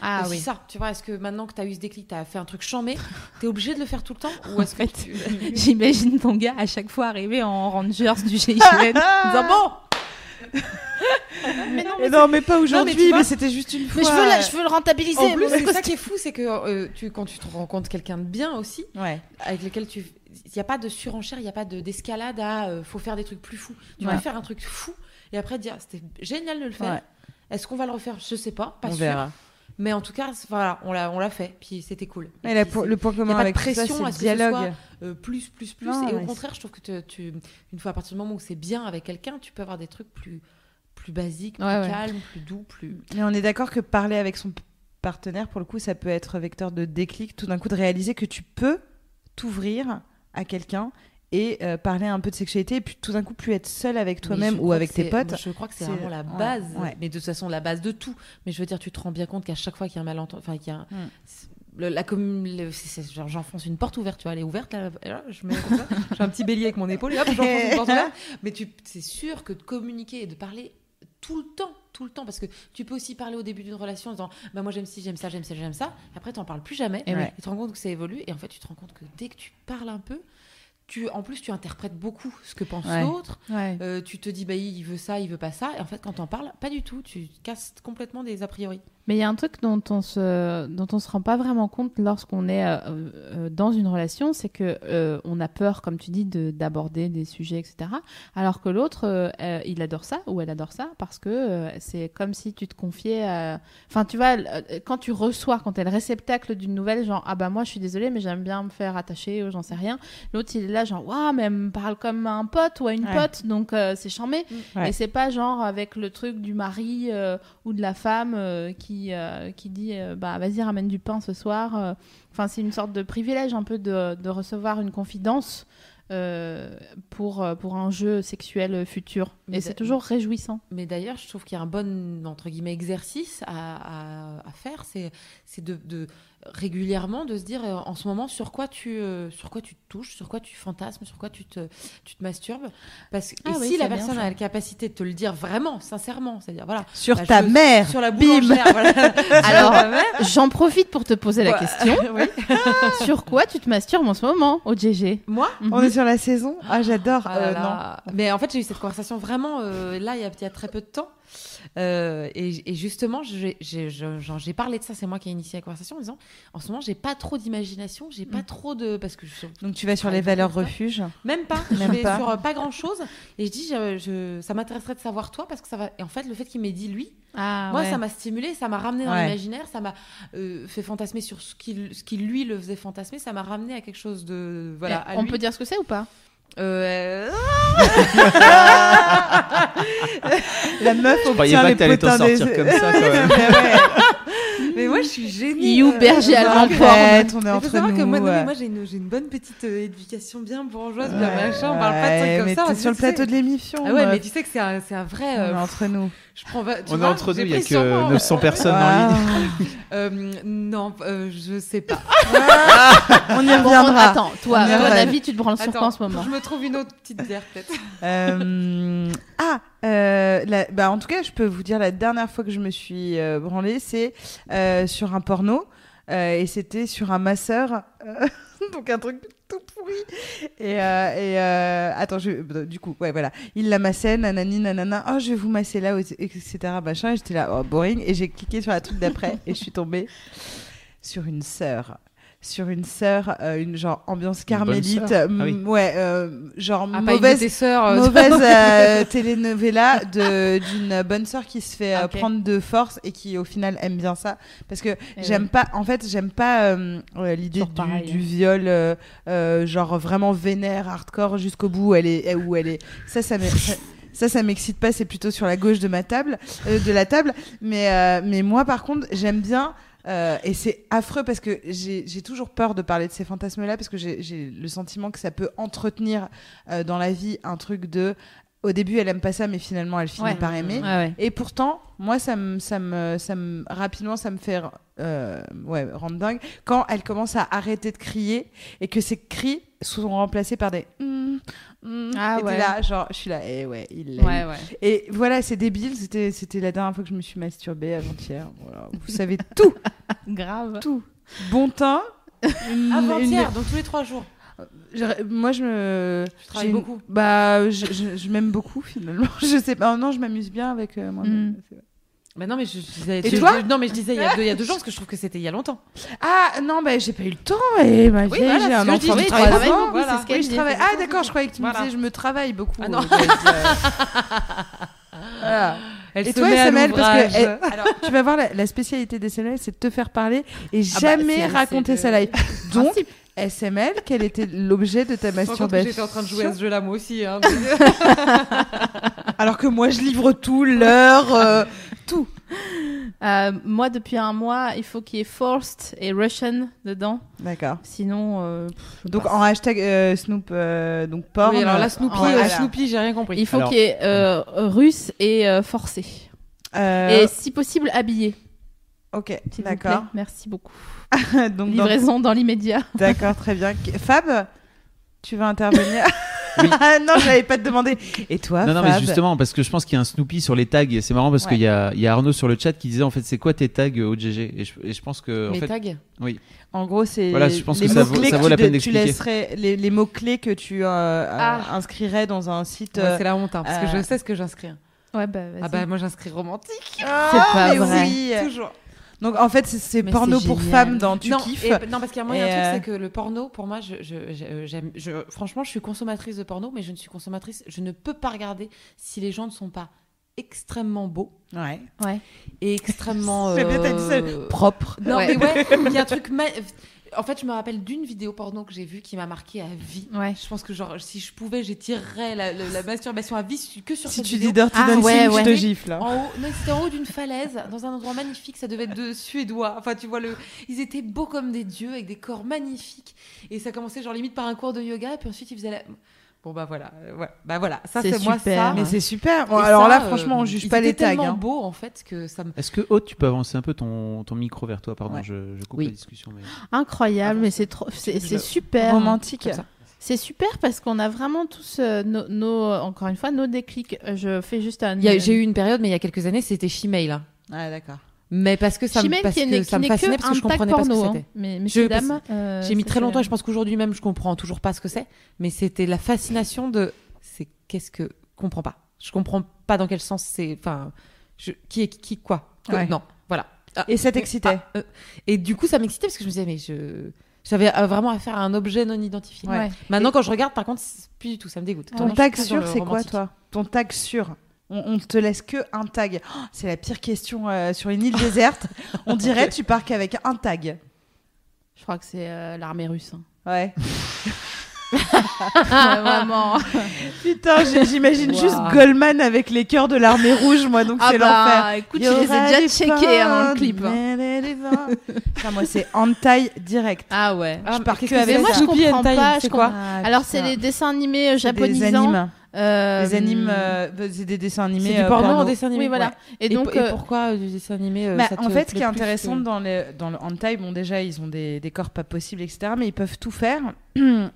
Ah Aussi oui. ça, tu vois, est-ce que maintenant que tu as eu ce déclic, tu as fait un truc chambé, tu es obligé de le faire tout le temps? Ou est-ce que fait, tu- J'imagine ton gars à chaque fois arriver en Rangers du GIGN en disant Bon Mais non, mais pas aujourd'hui, mais, c'était juste une fois. mais je veux, la- je veux le rentabiliser. En plus, c'est ça qui est fou, c'est que euh, tu, quand tu te rencontres quelqu'un de bien aussi, Ouais. avec lequel tu. Il n'y a pas de surenchère, il n'y a pas de- d'escalade à euh, faut faire des trucs plus fous. Tu Ouais. peux faire un truc fou et après dire c'était génial de le faire. Ouais. Est-ce qu'on va le refaire? Je sais pas, pas On sûr. verra. Mais en tout cas, voilà, on l'a, on l'a fait, puis c'était cool. Et Et pour- le point commun pas de avec ça, pression à que ce dialogue. soit- euh, plus, plus, plus. Non, et au contraire, je trouve que tu, une fois à partir du moment où c'est bien avec quelqu'un, tu peux avoir des trucs plus, plus basiques, plus Ouais, ouais. calmes, plus doux, plus. Mais on est d'accord que parler avec son partenaire, pour le coup, ça peut être vecteur de déclic, tout d'un coup de réaliser que tu peux t'ouvrir à quelqu'un et euh, parler un peu de sexualité, et puis tout d'un coup plus être seul avec toi-même ou avec tes potes. Je crois que c'est vraiment la base, ouais. mais de toute façon la base de tout. Mais je veux dire, tu te rends bien compte qu'à chaque fois qu'il y a un malentendu, enfin qu'il y a un- Mm. le- la commune, j'enfonce une porte ouverte, tu vois, elle est ouverte là, je mets comme ça, j'ai un petit bélier avec mon épaule et hop, j'enfonce une porte ouverte. Mais c'est sûr que de communiquer et de parler tout le temps, tout le temps, parce que tu peux aussi parler au début d'une relation en disant, bah moi j'aime ci, j'aime ça, j'aime ça, j'aime ça. Après, tu n'en parles plus jamais. Et. Tu te rends compte que ça évolue et en fait, tu te rends compte que dès que tu parles un peu, tu, en plus, tu interprètes beaucoup ce que pense Ouais. l'autre. Ouais. Euh, tu te dis bah il veut ça, il veut pas ça, et en fait quand t'en parles, pas du tout, tu casses complètement des a priori. Mais il y a un truc dont on se dont on se rend pas vraiment compte lorsqu'on est euh, euh, dans une relation, c'est que euh, on a peur, comme tu dis, de- d'aborder des sujets, etc. Alors que l'autre, euh, il adore ça ou elle adore ça parce que c'est comme si tu te confiais. à- Enfin, tu vois, quand tu reçois, quand t'es le réceptacle d'une nouvelle, genre ah bah moi je suis désolée, mais j'aime bien me faire attacher ou j'en sais rien. L'autre il est là genre waouh mais elle me parle comme à un pote ou à une Ouais. pote, donc c'est charmé. Ouais. Et c'est pas genre avec le truc du mari ou de la femme euh, qui, euh, qui dit euh, bah vas-y ramène du pain ce soir. euh. Enfin c'est une sorte de privilège un peu de, de recevoir une confidence pour, pour un jeu sexuel futur. Mais Et c'est toujours réjouissant. Mais d'ailleurs, je trouve qu'il y a un bon entre guillemets exercice à, à- à faire, c'est c'est de, de régulièrement de se dire euh, en ce moment sur quoi tu euh, sur quoi tu te touches, sur quoi tu fantasmes, sur quoi tu te tu te masturbes, parce que Ah oui, si la personne ça. a la capacité de te le dire vraiment, sincèrement, c'est-à-dire voilà Sur bah, ta je- mère. sur la bim. voilà. Alors. J'en profite pour te poser la question. Sur quoi tu te masturbes en ce moment au GG Moi, On est sur la saison? Ah, j'adore. Ah Euh, là. Mais en fait, j'ai eu cette conversation vraiment euh, là, il y, a, il y a très peu de temps. Euh, et, et justement, j'ai parlé de ça, c'est moi qui ai initié la conversation en disant en ce moment, j'ai pas trop d'imagination, j'ai pas Mm. trop de. Parce que je-. Donc tu vas sur Ah, les valeurs refuges. même pas, Même je vais pas. sur euh, pas grand chose. Et je dis, je, je- ça m'intéresserait de savoir toi parce que ça va. Et en fait, le fait qu'il m'ait dit lui, Ah, Moi, ouais. ça m'a stimulé, ça m'a ramené dans Ouais. l'imaginaire, ça m'a euh, fait fantasmer sur ce qui, ce qui lui le faisait fantasmer, ça m'a ramené à quelque chose de voilà. À on lui. peut dire ce que c'est ou pas? Euh, La meuf obtient les potins des- sortir comme ça, quand même. Ouais. Mais moi, je suis gênée. You, berger allemand porn. Arrête, on est entre nous. que moi, non, ouais. moi j'ai une, bonne petite euh, éducation bien bourgeoise, bien Ouais, machin. On parle pas de ouais, trucs comme mais ça. on sur le plateau de l'émission. Ah ouais, mais tu sais que c'est un, vrai. On euh, est entre nous. je prends, va- tu On est entre nous, il y a que sûrement, 900 personnes en ligne. Euh, non, euh, je sais pas. On y Bon, reviendra. Attends, toi, à vrai. avis, tu te branles sur quoi en ce moment je me trouve une autre petite bière peut-être. Euh, ah, euh, bah, en tout cas, je peux vous dire la dernière fois que je me suis euh, branlée, c'est euh, sur un porno. euh, et c'était sur un masseur. euh, donc un truc tout pourri. Et, et attends, je, bah, du coup, ouais, voilà. Il la massait, nanani, nanana. Oh, je vais vous masser là, etc. Machin. Et j'étais là, oh, boring. Et j'ai cliqué sur la truc d'après et je suis tombée sur une sœur. Sur une sœur, euh, une genre ambiance carmélite. Ah oui. Ouais, euh, genre Ah, mauvaise sœurs. euh, mauvaise euh, telenovela de- d'une bonne sœur qui se fait euh, prendre de force et qui au final aime bien ça parce que Eh j'aime ouais. pas en fait j'aime pas euh, ouais, l'idée du, hein. viol euh, euh, genre vraiment vénère hardcore jusqu'au bout où elle est où elle est ça ça m'est- ça- ça, ça m'excite pas, c'est plutôt sur la gauche de ma table, euh, de la table. Mais, euh, mais moi, par contre, j'aime bien. Euh, et c'est affreux parce que j'ai toujours peur de parler de ces fantasmes-là parce que j'ai j'ai le sentiment que ça peut entretenir euh, dans la vie un truc de. Au début, elle aime pas ça, mais finalement, elle finit Ouais. par aimer. Ouais, ouais. Et pourtant, moi, ça me, ça me, ça me, rapidement, ça me fait, euh, ouais, rendre dingue quand elle commence à arrêter de crier et que ces cris sont remplacés par des. mm, mm, Ah et ouais. là, genre, je suis là, et ouais, il eu. Ouais, ouais. Et voilà, c'est débile. C'était, c'était la dernière fois que je me suis masturbée avant-hier. Voilà, vous savez tout, Grave. tout. Bon teint. Avant-hier, une- donc tous les trois jours. Moi, je me. Tu travailles beaucoup. Bah, je, je- je m'aime beaucoup finalement. Je sais pas. Non, je m'amuse bien avec euh, moi-même. Mm. Vrai. Mais non, mais je, je disais. Et je- toi je- Non, mais je disais il y a deux, il y a deux jours parce que je trouve que c'était il y a longtemps. Ah non, bah j'ai pas eu le temps. Et ma Oui, voilà, j'ai un enfant de tu 3 travailles ans. beaucoup, Voilà. Oui, je travaille. Ah d'accord, je croyais que tu me disais je me travaille beaucoup. Ah non. Euh. Elle Et se toi, met à SML, parce que elle- alors, tu vas voir la, la spécialité des SML, c'est de te faire parler et Ah bah, jamais raconter sa life. Donc, Principe. SML, quel était l'objet de ta masturbation J'étais en train de jouer à ce jeu-là moi aussi. hein. Alors que moi, je livre tout, l'heure, euh, tout. Euh, moi, depuis un mois, il faut qu'il y ait forced et Russian dedans. D'accord. Sinon, euh, pff, Donc passe. en hashtag euh, Snoop, euh, donc porn. oui, alors là, Snoopy, voilà. Snoopy, j'ai rien compris. il faut Alors- qu'il y ait euh, russe et euh, forcé. Euh, Et si possible, habillé. Ok, d'accord. Merci beaucoup. donc Livraison dans l'immédiat. D'accord, très bien. Fab, tu veux intervenir? Ah non, je n'avais pas te demander. Et toi, Non, non, Fab? mais justement, parce que je pense qu'il y a un Snoopy sur les tags. et C'est marrant parce Ouais. qu'il y a, il y a Arnaud sur le chat qui disait en fait, c'est quoi tes tags au GG et je, et je pense que. En Mes fait, tags? En gros, c'est Voilà, je pense les que ça vaut- ça que vaut la tu, peine de- tu d'expliquer. laisserais, les, les mots-clés que tu euh, Ah. euh, inscrirais dans un site. Ouais, euh, C'est la honte, hein, parce que euh, je sais ce que j'inscris. Ouais, bah, vas-y. Ah bah moi j'inscris romantique. ah, C'est pas mais vrai. oui. Toujours. Donc en fait, c'est- porno pour femmes dans Tu non, kiffes. et- non, parce qu'il y a un euh, truc, c'est que le porno, pour moi, je, je, j'aime- je- franchement, je suis consommatrice de porno, mais je ne suis consommatrice, je ne peux pas regarder si les gens ne sont pas extrêmement beaux Ouais. Ouais. et extrêmement. C'est bien, dit ça. euh, Propre. Non, Ouais. mais ouais, il y a un truc. ma- En fait, je me rappelle d'une vidéo porno que j'ai vue qui m'a marqué à vie. Ouais. Je pense que genre, si je pouvais, j'étirerais la, la- la masturbation à vie que sur Si cette tu vidéo. dis Dirty Ah, ouais, je te gifle. hein. En haut, non, c'était en haut d'une falaise, dans un endroit magnifique. Ça devait être de suédois. Enfin, tu vois le, ils étaient beaux comme des dieux avec des corps magnifiques. Et ça commençait genre limite par un cours de yoga, et puis ensuite ils faisaient la. Bon bah voilà, euh, ouais. bah voilà, ça C'est c'est moi super. ça. Mais c'est super. Bon, alors ça, là, euh, franchement, on juge ils pas les tags. tellement hein. beaux en fait que ça me. Est-ce que Aude, tu peux avancer un peu ton, ton micro vers toi? Pardon, Ouais. je, je coupe Oui. la discussion. Mais... Incroyable, Ah, mais c'est trop, c'est je- super. Romantique. C'est super parce qu'on a vraiment tous euh, nos, nos- encore une fois, nos déclics. Je fais juste un. J'ai eu une période, mais il y a quelques années, c'était Shemale. hein. Ah d'accord. Mais parce que ça me, parce que ça me fascinait que parce que je comprenais pas ce que porno, hein. c'était. Mais Je- dames, euh, J'ai mis très c'était- longtemps et je pense qu'aujourd'hui même je comprends toujours pas ce que c'est. Mais c'était la fascination de c'est qu'est-ce que comprends pas. Je comprends pas dans quel sens c'est. Enfin, je- qui est qui quoi. Ouais. Non, voilà. Ah, Et ça t'excitait ah, euh, et du coup ça m'excitait parce que je me disais mais je j'avais euh, vraiment affaire à un objet non identifié. Ouais. Maintenant quand je regarde par contre plus du tout ça me dégoûte. Ton je tag sûr, c'est quoi toi? Ton tag sûr On, on te laisse que un tag. Oh, c'est la pire question euh, sur une île déserte. On dirait tu pars qu'avec un tag. Je crois que c'est euh, l'armée russe. hein. Ouais. Ouais, vraiment. Putain, j'ai- j'imagine Wow. juste Goldman avec les cœurs de l'armée rouge, moi, donc Ah c'est bah, l'enfer. écoute, Il je les ai déjà checkés hein, dans le clip. hein. Putain, moi, c'est hentai direct. Ah ouais. Ah, je pars qu'est-ce que avec Mais moi, je comprends Hentai, pas. c'est je quoi comprends- Ah, Alors, c'est les dessins animés euh, des japonisants. animes. Euh, Des animes, euh, bah, c'est des dessins animés. C'est du euh, porno en dessin animé. Oui, voilà. ouais. Et Et, donc, et euh, pourquoi euh, du dessin animé euh, Bah, ça en te fait, ce qui est intéressant que- dans, le dans le hentai, bon, déjà, ils ont des, des corps pas possibles, etc. Mais ils peuvent tout faire.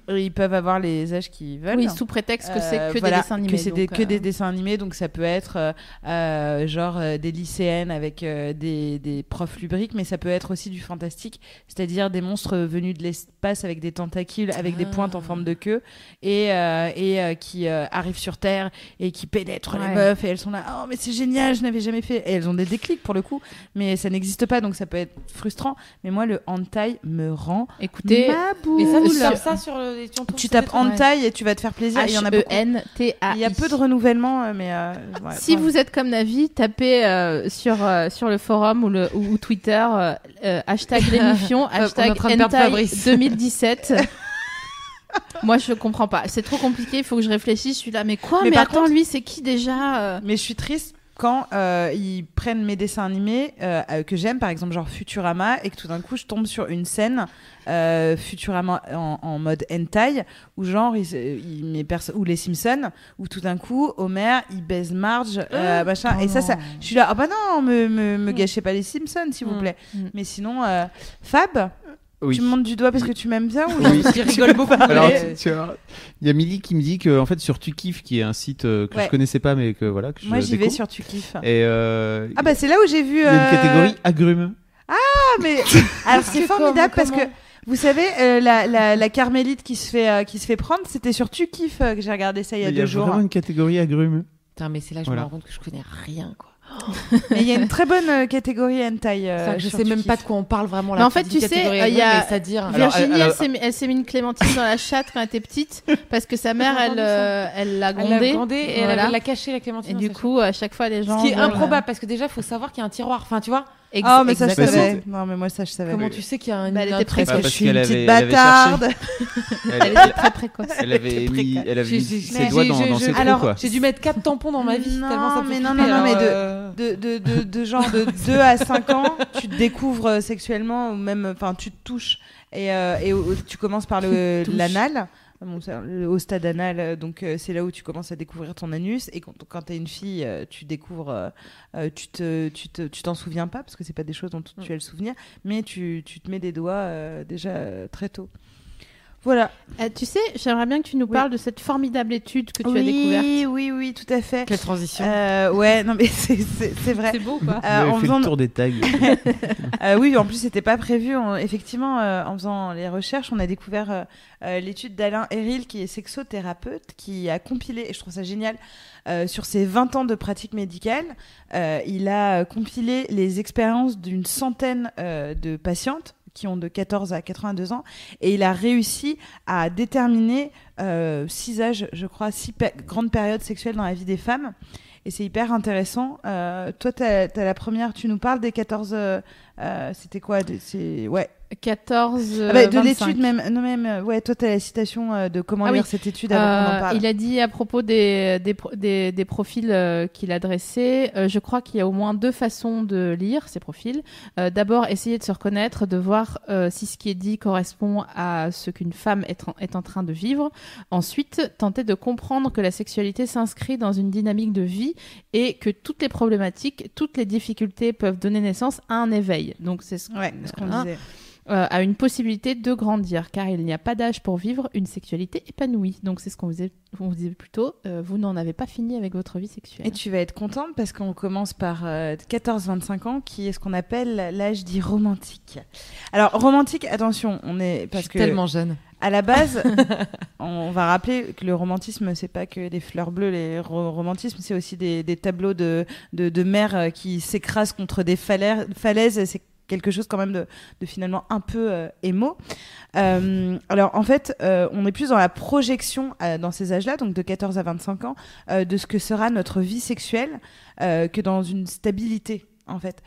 Et ils peuvent avoir les âges qu'ils veulent. oui, sous prétexte que c'est Euh, que voilà, des dessins animés. Que c'est des, que euh, des dessins animés, donc ça peut être euh, euh, genre euh, des lycéennes avec euh, des, des profs lubriques, mais ça peut être aussi du fantastique, c'est-à-dire des monstres venus de l'espace avec des tentacules, avec des Ah. pointes en forme de queue, et, euh, et euh, qui euh, arrivent sur Terre et qui pénètrent les Ouais. meufs, et elles sont là, oh mais c'est génial, je n'avais jamais fait. Et elles ont des déclics pour le coup, mais ça n'existe pas, donc ça peut être frustrant. Mais moi, le hentai me rend Écoutez, ma boule. Et ça, ça sur le. Tu, entends Tu tapes hentai et tu vas te faire plaisir. Il y en a beaucoup. H-E-N-T-A. Il y a peu de renouvellement, euh, mais euh, Si vous êtes comme Navi, tapez euh, sur, euh, sur le forum ou, le, ou, ou Twitter euh, euh, hashtag l'émission, hashtag hentai Fabrice. 2017. Moi, je comprends pas. C'est trop compliqué. Il faut que je réfléchisse. Je suis là, mais quoi? Mais attends, contre- lui, c'est qui déjà euh? Mais je suis triste quand euh, ils prennent mes dessins animés euh, euh, que j'aime, par exemple genre Futurama, et que tout d'un coup je tombe sur une scène euh, Futurama en, en mode hentai, où genre ils, ils- ou les Simpsons, où tout d'un coup Homer il baise Marge, euh, machin, et ça, ça, je suis là, ah bah non, me, me, me gâchez pas les Simpsons s'il vous Mm. plaît. Mm. Mais sinon, Fab, Oui. tu me montres du doigt parce que tu m'aimes bien ou Oui. Qui rigole beaucoup. Alors, mais- tu- tu vois, il y a Milly qui me dit que en fait sur Tukif, qui est un site euh, que Ouais. je connaissais pas, mais que voilà que je Moi j'y vais sur Tu kiffes. Et euh, Ah bah c'est là où j'ai vu. il y a une euh, catégorie agrumes. Ah, mais alors c'est formidable parce que vous savez euh, la, la, la carmélite qui se fait euh, qui se fait prendre, c'était sur Tu kiffes euh, que j'ai regardé ça il y a Il y a deux jours. vraiment une catégorie agrumes. Putain, mais c'est là que je Voilà. me rends compte que je connais rien, quoi. Mais il y a une très bonne euh, catégorie hentai. euh, C'est vrai que je sais même pas de quoi on parle vraiment. Mais là. en fait, tu sais, euh, il y agrumes, a- mais c'est-à-dire. Alors, Virginie, alors- elle s'est mis- elle s'est mis une clémentine dans la chatte quand elle était petite parce que sa mère, elle, euh, elle l'a Elle l'a grondée. grondée et elle Voilà. elle l'a caché la Et clémentine. du dans sa coup, à chaque fois, les gens. Ce qui est improbable parce que déjà, il faut savoir qu'il y a un tiroir. Enfin, tu vois, Ex- Ah mais ça je savais. Non mais moi ça je savais. comment tu sais qu'il y a un. Bah, elle était précoce. Bah, parce qu'elle une avait- elle bâtarde. Elle était très précoce. Elle avait mis, elle avait J'ai- mis ses doigts dans, dans ses trous, quoi. J'ai dû mettre 4 tampons dans ma vie Non, tellement ça me mais fait non, non, non, mais de- euh, de, de, de, de genre de 2 à 5 ans, tu te découvres euh, sexuellement ou même enfin tu te touches et, euh, tu commences par l'anal. Bon, le- au stade anal, euh, donc euh, c'est là où tu commences à découvrir ton anus. Et quand, quand t'es une fille, euh, tu découvres, euh, tu te, tu te, tu t'en souviens pas parce que c'est pas des choses dont tu as le souvenir, mais tu, tu te mets des doigts déjà très tôt. Voilà. Euh, tu sais, j'aimerais bien que tu nous Oui. parles de cette formidable étude que tu oui, as découverte. oui, oui, tout à fait. Quelle transition. Euh, ouais, non mais c'est, c'est, c'est vrai. C'est beau, quoi. Euh, en fait faisant- le tour des tags. Euh, oui, en plus, c'était pas prévu. On- effectivement, euh, en faisant les recherches, on a découvert l'étude d'Alain Héril, qui est sexothérapeute, qui a compilé, et je trouve ça génial, euh, sur ses 20 ans de pratique médicale, euh, il a compilé les expériences d'une centaine euh, de patientes qui ont de 14 à 82 ans, et il a réussi à déterminer euh, six âges, je crois, six grandes périodes sexuelles dans la vie des femmes. Et c'est hyper intéressant. Euh, toi, tu as, la première, tu nous parles des 14... euh, C'était quoi ouais. 14. Ah bah, de 25. l'étude même. Non même. euh, Ouais, toi, tu as la citation euh, de comment Ah lire oui. cette étude avant qu'on en Euh, parle. il a dit à propos des, des, des, des profils qu'il a dressés, euh, je crois qu'il y a au moins deux façons de lire ces profils. D'abord, essayer de se reconnaître, de voir si ce qui est dit correspond à ce qu'une femme est en, est en train de vivre. Ensuite, tenter de comprendre que la sexualité s'inscrit dans une dynamique de vie et que toutes les problématiques, toutes les difficultés peuvent donner naissance à un éveil. Donc c'est ce Ouais, ce qu'on hein, disait. Euh, a une possibilité de grandir, car il n'y a pas d'âge pour vivre une sexualité épanouie. Donc c'est ce qu'on vous, disait- on vous disait plus tôt, euh, vous n'en avez pas fini avec votre vie sexuelle. Et tu vas être contente parce qu'on commence par euh, 14-25 ans, qui est ce qu'on appelle l'âge dit romantique. Alors romantique, attention, on est Je parce suis que tellement jeune. à la base, on va rappeler que le romantisme, c'est pas que des fleurs bleues. Les ro- romantismes, c'est aussi des, des tableaux de, de, de mères euh, qui s'écrasent contre des falaises. falaises quelque chose quand même de, finalement un peu euh, émo. Euh, alors en fait, euh, on est plus dans la projection dans ces âges-là, donc de 14 à 25 ans, de ce que sera notre vie sexuelle que dans une stabilité. En fait,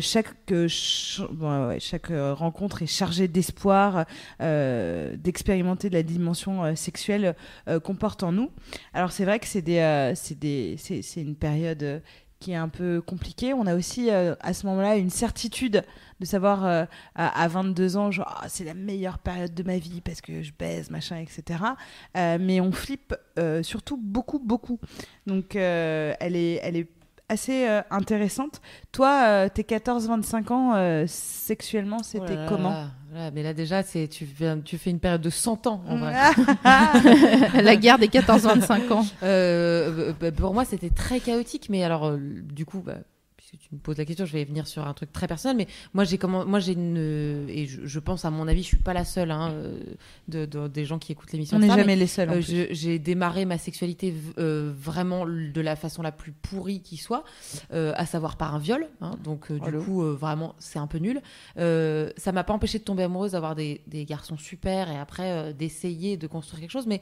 chaque chaque rencontre est chargée d'espoir, d'expérimenter de la dimension sexuelle qu'on porte en nous. Alors c'est vrai que c'est des, c'est une période qui est un peu compliquée. On a aussi euh, à ce moment-là une certitude de savoir euh, à, à 22 ans, genre Ah, c'est la meilleure période de ma vie parce que je baise, machin, etc. Euh, mais on flippe surtout beaucoup, beaucoup. Donc elle est, elle est assez intéressante. Toi, tes 14-25 ans, sexuellement, c'était Oh comment? Là là, Mais là déjà, c'est tu, viens- tu fais une période de 100 ans en vrai. La guerre des 14-25 ans. Euh, bah, pour moi, c'était très chaotique, mais alors, euh, du coup, bah, puisque tu me poses la question, je vais venir sur un truc très personnel. Mais moi, j'ai comment, moi, j'ai une, et je, je pense à mon avis, je suis pas la seule hein, de, de- des gens qui écoutent l'émission. On n'est jamais les seuls. euh, j'ai démarré ma sexualité euh, vraiment de la façon la plus pourrie qui soit, euh, à savoir par un viol. hein. donc, euh, du Allô coup, vraiment, c'est un peu nul. Ça m'a pas empêché de tomber amoureuse, d'avoir des, des garçons super et après d'essayer de construire quelque chose. Mais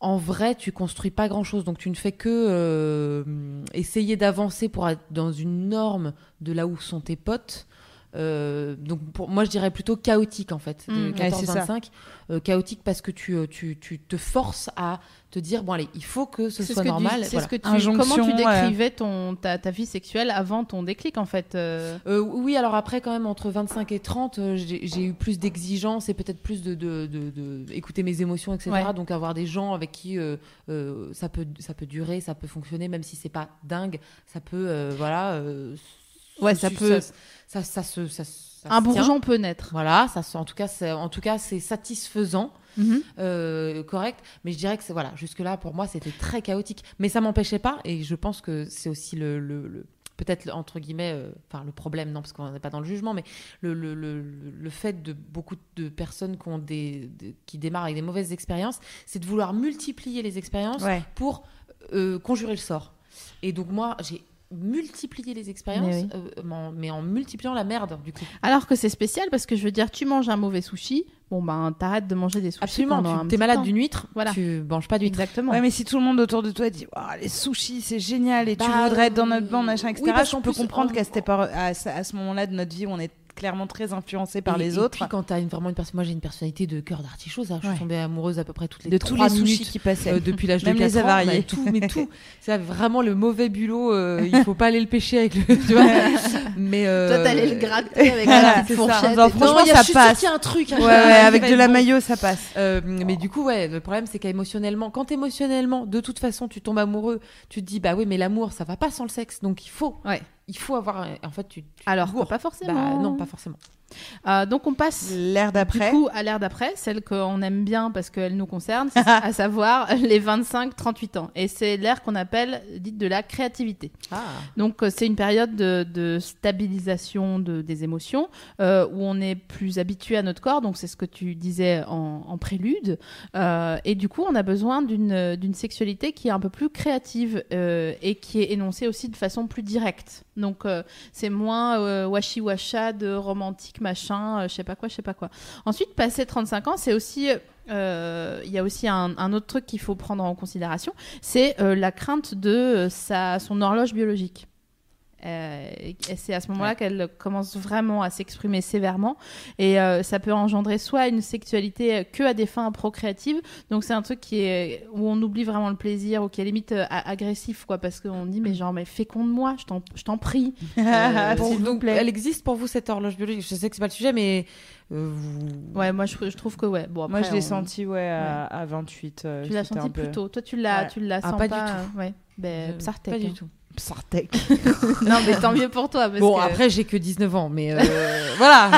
en vrai, tu construis pas grand chose. Donc, tu ne fais que euh, essayer d'avancer pour être dans une norme de là où sont tes potes. Euh, donc pour moi je dirais plutôt chaotique en fait de Mm. Ouais, c'est ça. 14-25 Euh, chaotique parce que tu, euh, tu, tu te forces à te dire bon allez il faut que ce soit ce que tu- normal c'est Voilà. ce que tu, Injonction, comment tu ouais. décrivais ton, ta, ta vie sexuelle avant ton déclic en fait euh, oui, alors après, quand même, entre 25 et 30, euh, j'ai eu plus d'exigences et peut-être plus de, de, de- de- écouter mes émotions, etc. Ouais. Donc, avoir des gens avec qui euh, euh, ça, peut, ça peut durer, ça peut fonctionner, même si c'est pas dingue, ça peut, euh, voilà. Ouais, ça peut- Ça, ça, se- ça- ça Un se tient. bourgeon peut naître. Voilà, ça, se- en tout cas, c'est- en tout cas, c'est satisfaisant. Mhm. euh, correct, mais je dirais que c'est voilà, jusque là pour moi c'était très chaotique, mais ça m'empêchait pas et je pense que c'est aussi le, le- le- peut-être entre guillemets, euh, enfin le problème non parce qu'on n'est pas dans le jugement, mais le, le, le, le fait de beaucoup de personnes qui ont des, qui démarrent avec des mauvaises expériences, c'est de vouloir multiplier les expériences Ouais. pour euh, conjurer le sort. Et donc moi j'ai multiplié les expériences, Mais euh, mais en- mais en multipliant la merde du coup. Alors que c'est spécial parce que je veux dire, tu manges un mauvais sushi, bon ben t'arrêtes de manger des sushis Absolument, tu petit es malade d'une huître, Voilà. tu manges pas d'huître. Exactement. Ouais, mais si tout le monde autour de toi dit les sushis, c'est génial et tu Bah, voudrais être dans notre euh, bande, machin, oui, etc. parce je qu'en peux plus, comprendre en- qu'à à ce, à ce moment-là de notre vie on est clairement très influencé par Et- les et autres. puis quand t'as une, vraiment une personne, moi j'ai une personnalité de cœur d'artichaut, ça. Je Ouais. suis tombée amoureuse à peu près toutes les de tous les sushis qui passaient. euh, depuis l'âge de Même 4 les ans. avariés. bah, tout, mais tout. C'est vraiment le mauvais bulot. euh, il faut pas aller le pêcher avec le. Tu vois mais euh, Toi t'allais le gratter avec voilà, la petite fourchette. Non, franchement, non, il y a- ça je suis sûre passe. qu'il y a un truc. hein, Ouais, ouais, avec de la maillot, ça passe. Euh, mais du coup, ouais, le problème c'est qu'émotionnellement, quand émotionnellement, de toute façon, tu tombes amoureux, tu te dis bah oui, mais l'amour, ça va pas sans le sexe, donc il faut, Ouais. Il faut avoir. un- En fait, tu. tu Alors pas forcément. Bah, non, pas forcément. Euh, donc on passe L'air du d'après. coup à l'ère d'après, celle qu'on aime bien parce qu'elle nous concerne, à savoir les 25-38 ans. Et c'est l'ère qu'on appelle dite de la créativité. Ah. Donc euh, c'est une période de, de stabilisation de- des émotions euh, où on est plus habitué à notre corps. Donc c'est ce que tu disais en, en prélude. Euh, et du coup on a besoin d'une d'une sexualité qui est un peu plus créative euh, et qui est énoncée aussi de façon plus directe. Donc euh, c'est moins euh, washi washa de romantique machin, euh, je sais pas quoi, je sais pas quoi. Ensuite passé 35 ans c'est aussi euh, il y a aussi un, un autre truc qu'il faut prendre en considération, c'est euh, la crainte de euh, sa, son horloge biologique. Euh, c'est à ce moment-là qu'elle commence vraiment à s'exprimer sévèrement et euh, ça peut engendrer soit une sexualité euh, que à des fins procréatives donc c'est un truc qui est où on oublie vraiment le plaisir ou qui est limite euh, agressif quoi parce qu'on dit mais genre mais féconde-moi je t'en je t'en prie Euh, s'il vous donc, plaît. elle existe pour vous cette horloge biologique. Je sais que c'est pas le sujet, mais vous... ouais moi je, je trouve que ouais bon Moi, je l'ai on- senti ouais, à, à 28. euh, tu l'as senti peu- plus tôt toi tu l'as Ouais. tu l'as Ah, pas du tout. ouais ben, pas du tout. Sartek. non mais tant mieux pour toi parce Bon, que- après, j'ai que 19 ans, mais euh, voilà.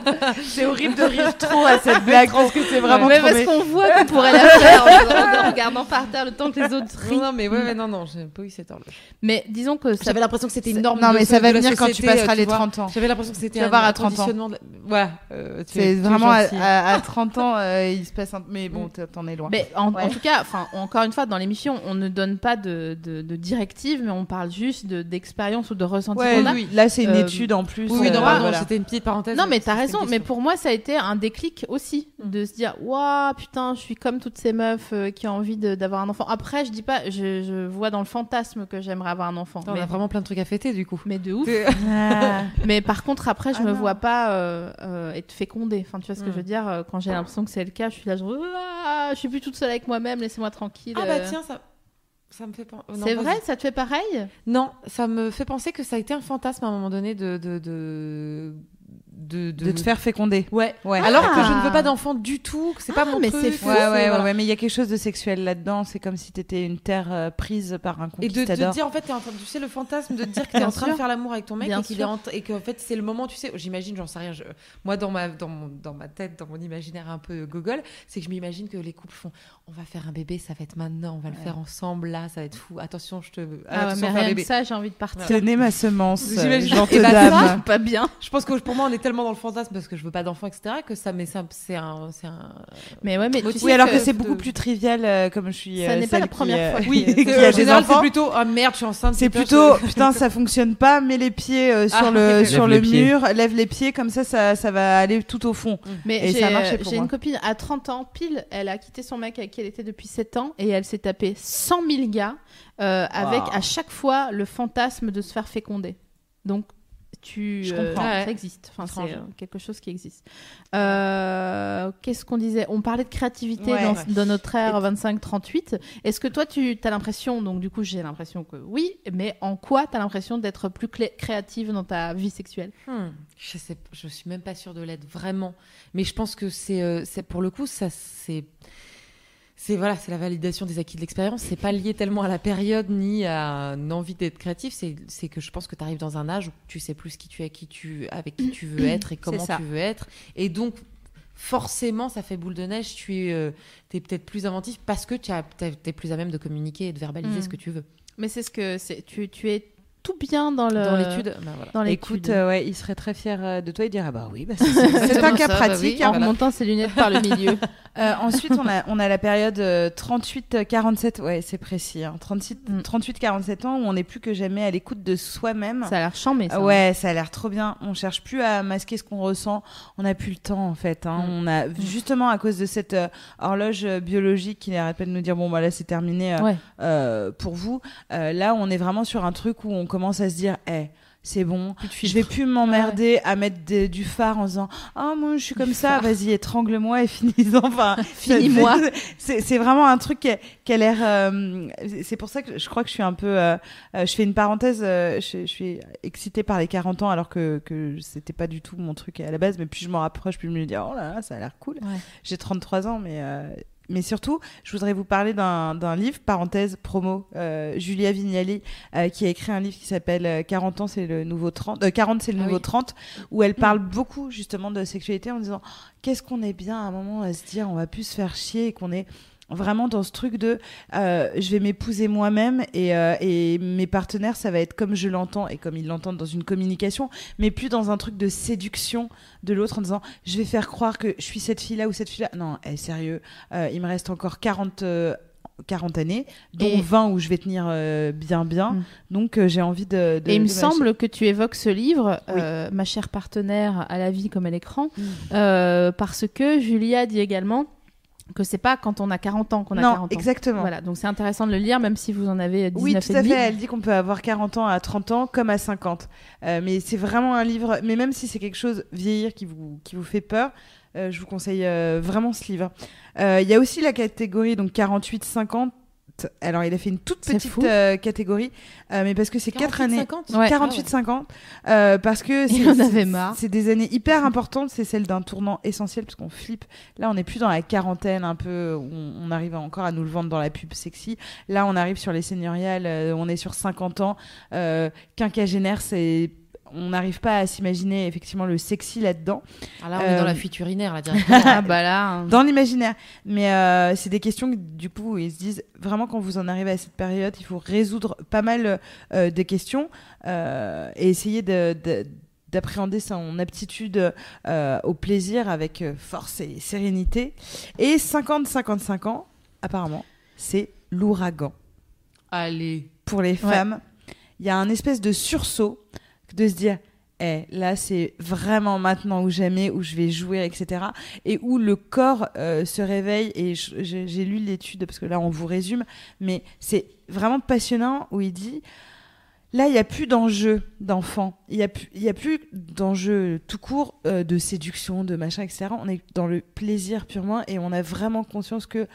C'est horrible de rire trop à cette blague parce que c'est vraiment mais parce qu'on voit qu'on pourrait la faire en, en regardant par terre le temps que les autres rient. non, non, mais ouais, ouais, non, non, j'ai pas eu cette horloge. Mais disons que ça J'avais l'impression que c'était une norme. Non, mais ça va venir quand tu passeras les vois. 30 ans. J'avais l'impression que c'était un, voir à un 30 ans. de- Ouais, euh, C'est vraiment à, à- à 30 ans, euh, il se passe un. Mais bon, Mm. t'en- es loin. Mais en, tout cas, enfin, encore une fois, dans l'émission, on ne donne pas de, de, de directives, mais on parle juste de- d'expérience ou de ressenti Ouais, qu'on a. oui. Là, c'est une Euh, étude en plus. Oui, non, euh, voilà. c'était une petite parenthèse. Non, mais t'as raison. Mais pour moi, ça a été un déclic aussi Mm. de se dire, waouh, putain, je suis comme toutes ces meufs euh, qui ont envie d'avoir un enfant. Après, je dis pas, je, je vois dans le fantasme que j'aimerais avoir un enfant. On mais, a vraiment plein de trucs à fêter du coup. mais de ouf. Ah. Mais par contre, après, je Ah me non. vois pas euh, euh, être fécondée. Enfin, tu vois ce que Mm. je veux dire Quand j'ai l'impression que c'est le cas, je suis là, genre, je suis plus toute seule avec moi-même, laissez-moi tranquille. Ah bah tiens, ça, ça me fait penser. C'est vrai, ça te fait pareil? Non, ça me fait penser que ça a été un fantasme à un moment donné de de de de, De te faire féconder. Ouais. Ouais. Alors que je ne Ah. veux pas d'enfant du tout, que c'est pas Ah, mon mais truc. c'est fou. Ouais, c'est- ouais, ouais, voilà. ouais, mais il y a quelque chose de sexuel là-dedans. C'est comme si t'étais une terre euh, prise par un Et de, de conquistador. dire en fait, t'es en train, tu sais, le fantasme de te dire que t'es en train sûr. de faire l'amour avec ton mec Bien et qu'il est et qu'en fait c'est le moment, tu sais, j'imagine, j'en sais rien. je- moi dans ma dans mon, dans ma tête, dans mon imaginaire un peu gogol, c'est que je m'imagine que les couples font, on va faire un bébé, ça va être maintenant, on va le faire ensemble là, ça va être fou. Attention, je te, Ah attention, mais rien bébé. ça, j'ai envie de partir. Tenez ma semence, J'imagine. Et bah, ça, Pas bien. Je pense que pour moi on est tellement dans le fantasme parce que je veux pas d'enfant, etc. Que ça, mais ça, c'est un, c'est un. Mais ouais, mais tu Motif. sais Oui, alors que que c'est de- beaucoup plus trivial, euh, comme je suis. Ça euh, n'est pas la qui, première euh, fois Oui, que- qui que- a des général, c'est enfants. plutôt, ah merde, je suis enceinte. C'est plutôt, putain, ça fonctionne pas, mets les pieds sur Ah, le, sur le mur, lève les pieds, comme ça, ça, ça va aller tout au fond. Mais ça j'ai une copine à 30 ans, pile, elle a quitté son mec avec qui elle était depuis 7 ans et elle s'est tapé 100 000 gars euh, avec Wow. à chaque fois le fantasme de se faire féconder. Donc, tu, Je euh, comprends. ça existe. Enfin, c'est euh, quelque chose qui existe. Euh, Qu'est-ce qu'on disait? On parlait de créativité Ouais. dans, Ouais. dans notre ère 25-38. Est-ce que toi, tu as l'impression, donc du coup, j'ai l'impression que oui, mais en quoi tu as l'impression d'être plus créative dans ta vie sexuelle? Hmm, je sais, je suis même pas sûre de l'être vraiment, mais je pense que c'est, euh, c'est pour le coup, ça c'est, c'est voilà, c'est la validation des acquis de l'expérience. C'est pas lié tellement à la période ni à une envie d'être créatif. C'est, que je pense que tu arrives dans un âge où tu sais plus qui tu es, qui tu, avec qui tu veux être et comment tu veux être, et donc forcément ça fait boule de neige. Tu es, euh, t'es peut-être plus inventif parce que tu as, t'es t'es plus à même de communiquer et de verbaliser Hmm. ce que tu veux. Mais c'est ce que c'est. Tu, tu es tout bien dans le Dans l'étude, bah voilà. Dans Écoute, l'étude. euh, ouais, il serait très fier euh, de toi. Il dirait, bah oui, bah, c'est c'est un cas ça, bah pratique. oui. en hein. voilà. remontant ses lunettes par le milieu. Euh, ensuite, on a, on a la période euh, 38-47, ouais, c'est précis, hein, 38 Mm. 38-47 ans où on n'est plus que jamais à l'écoute de soi-même. Ça a l'air chambé, ça. Ah ouais, ça a l'air trop bien. On cherche plus à masquer ce qu'on ressent. On n'a plus le temps en fait. hein. Mm. On a justement à cause de cette euh, horloge euh, biologique qui n'arrête pas de nous dire bon bah là c'est terminé euh, Ouais. euh, pour vous. Euh, là, on est vraiment sur un truc où on commence à se dire, eh, c'est bon. Je vais plus m'emmerder à mettre des- du phare en disant ah moi je suis comme ça vas-y étrangle-moi et finis-en enfin Finis-moi. c'est c'est vraiment un truc qui a, qui a l'air euh, c'est pour ça que je crois que je suis un peu euh, euh, je fais une parenthèse euh, je, je suis excitée par les 40 ans alors que que c'était pas du tout mon truc à la base mais plus je m'en rapproche plus je me dis oh là là ça a l'air cool Ouais. j'ai 33 ans mais euh, mais surtout, je voudrais vous parler d'un livre, parenthèse, promo, euh, Julia Vignali, euh, qui a écrit un livre qui s'appelle euh, 40 ans, c'est le nouveau 30, euh, 40 c'est le Ah nouveau oui. 30, où elle parle beaucoup justement de sexualité en disant qu'est-ce qu'on est bien à un moment à se dire on va plus se faire chier et qu'on est vraiment dans ce truc de euh, je vais m'épouser moi-même et, euh, et mes partenaires ça va être comme je l'entends et comme ils l'entendent dans une communication mais plus dans un truc de séduction de l'autre en disant je vais faire croire que je suis cette fille là ou cette fille là non eh, sérieux euh, il me reste encore 40 euh, 40 années, dont Et- 20 où je vais tenir euh, bien bien. Mm. Donc euh, j'ai envie de... de Et il me semble que tu évoques ce livre, Oui. euh, Ma chère partenaire à la vie comme à l'écran, Mm. euh, parce que Julia dit également que c'est pas quand on a 40 ans qu'on a non, 40 ans. exactement. Voilà, donc c'est intéressant de le lire, même si vous en avez 19 Oui, et tout à fait. Elle dit qu'on peut avoir 40 ans à 30 ans comme à 50. Euh, mais c'est vraiment un livre. Mais même si c'est quelque chose vieillir qui vous, qui vous fait peur, euh, je vous conseille euh, vraiment ce livre. Euh, Il y a aussi la catégorie donc 48-50. Alors, il a fait une toute petite euh, catégorie, euh, mais parce que c'est 4 années. 50 Ouais. 48-50, euh, parce que c'est- en c'est- avait marre. C'est des années hyper importantes, c'est celle d'un tournant essentiel, parce qu'on flippe. Là, on n'est plus dans la quarantaine, un peu, où on, on arrive encore à nous le vendre dans la pub sexy. Là, on arrive sur les seigneuriales, on est sur 50 ans. Quinquagénaire, c'est. On n'arrive pas à s'imaginer effectivement le sexy là-dedans, Ah là, on est dans Euh, la fuite urinaire, là, directement. Ah bah là, hein. dans l'imaginaire. Mais euh, c'est des questions que, du coup, ils se disent vraiment quand vous en arrivez à cette période, il faut résoudre pas mal euh, des questions euh, et essayer de, de- d'appréhender son aptitude euh, au plaisir avec euh, force et sérénité. Et 50-55 ans, apparemment, c'est l'ouragan. Allez. Pour les femmes, il y a un espèce de sursaut de se dire eh, là, c'est vraiment maintenant où j'aimais, où je vais jouer, etc. Et où le corps euh, se réveille. Et j'ai lu l'étude, parce que là, on vous résume, mais c'est vraiment passionnant où il dit là, il n'y a plus d'enjeu d'enfant. Il n'y a plus d'enjeu tout court euh, de séduction, de machin, etc. On est dans le plaisir purement et on a vraiment conscience que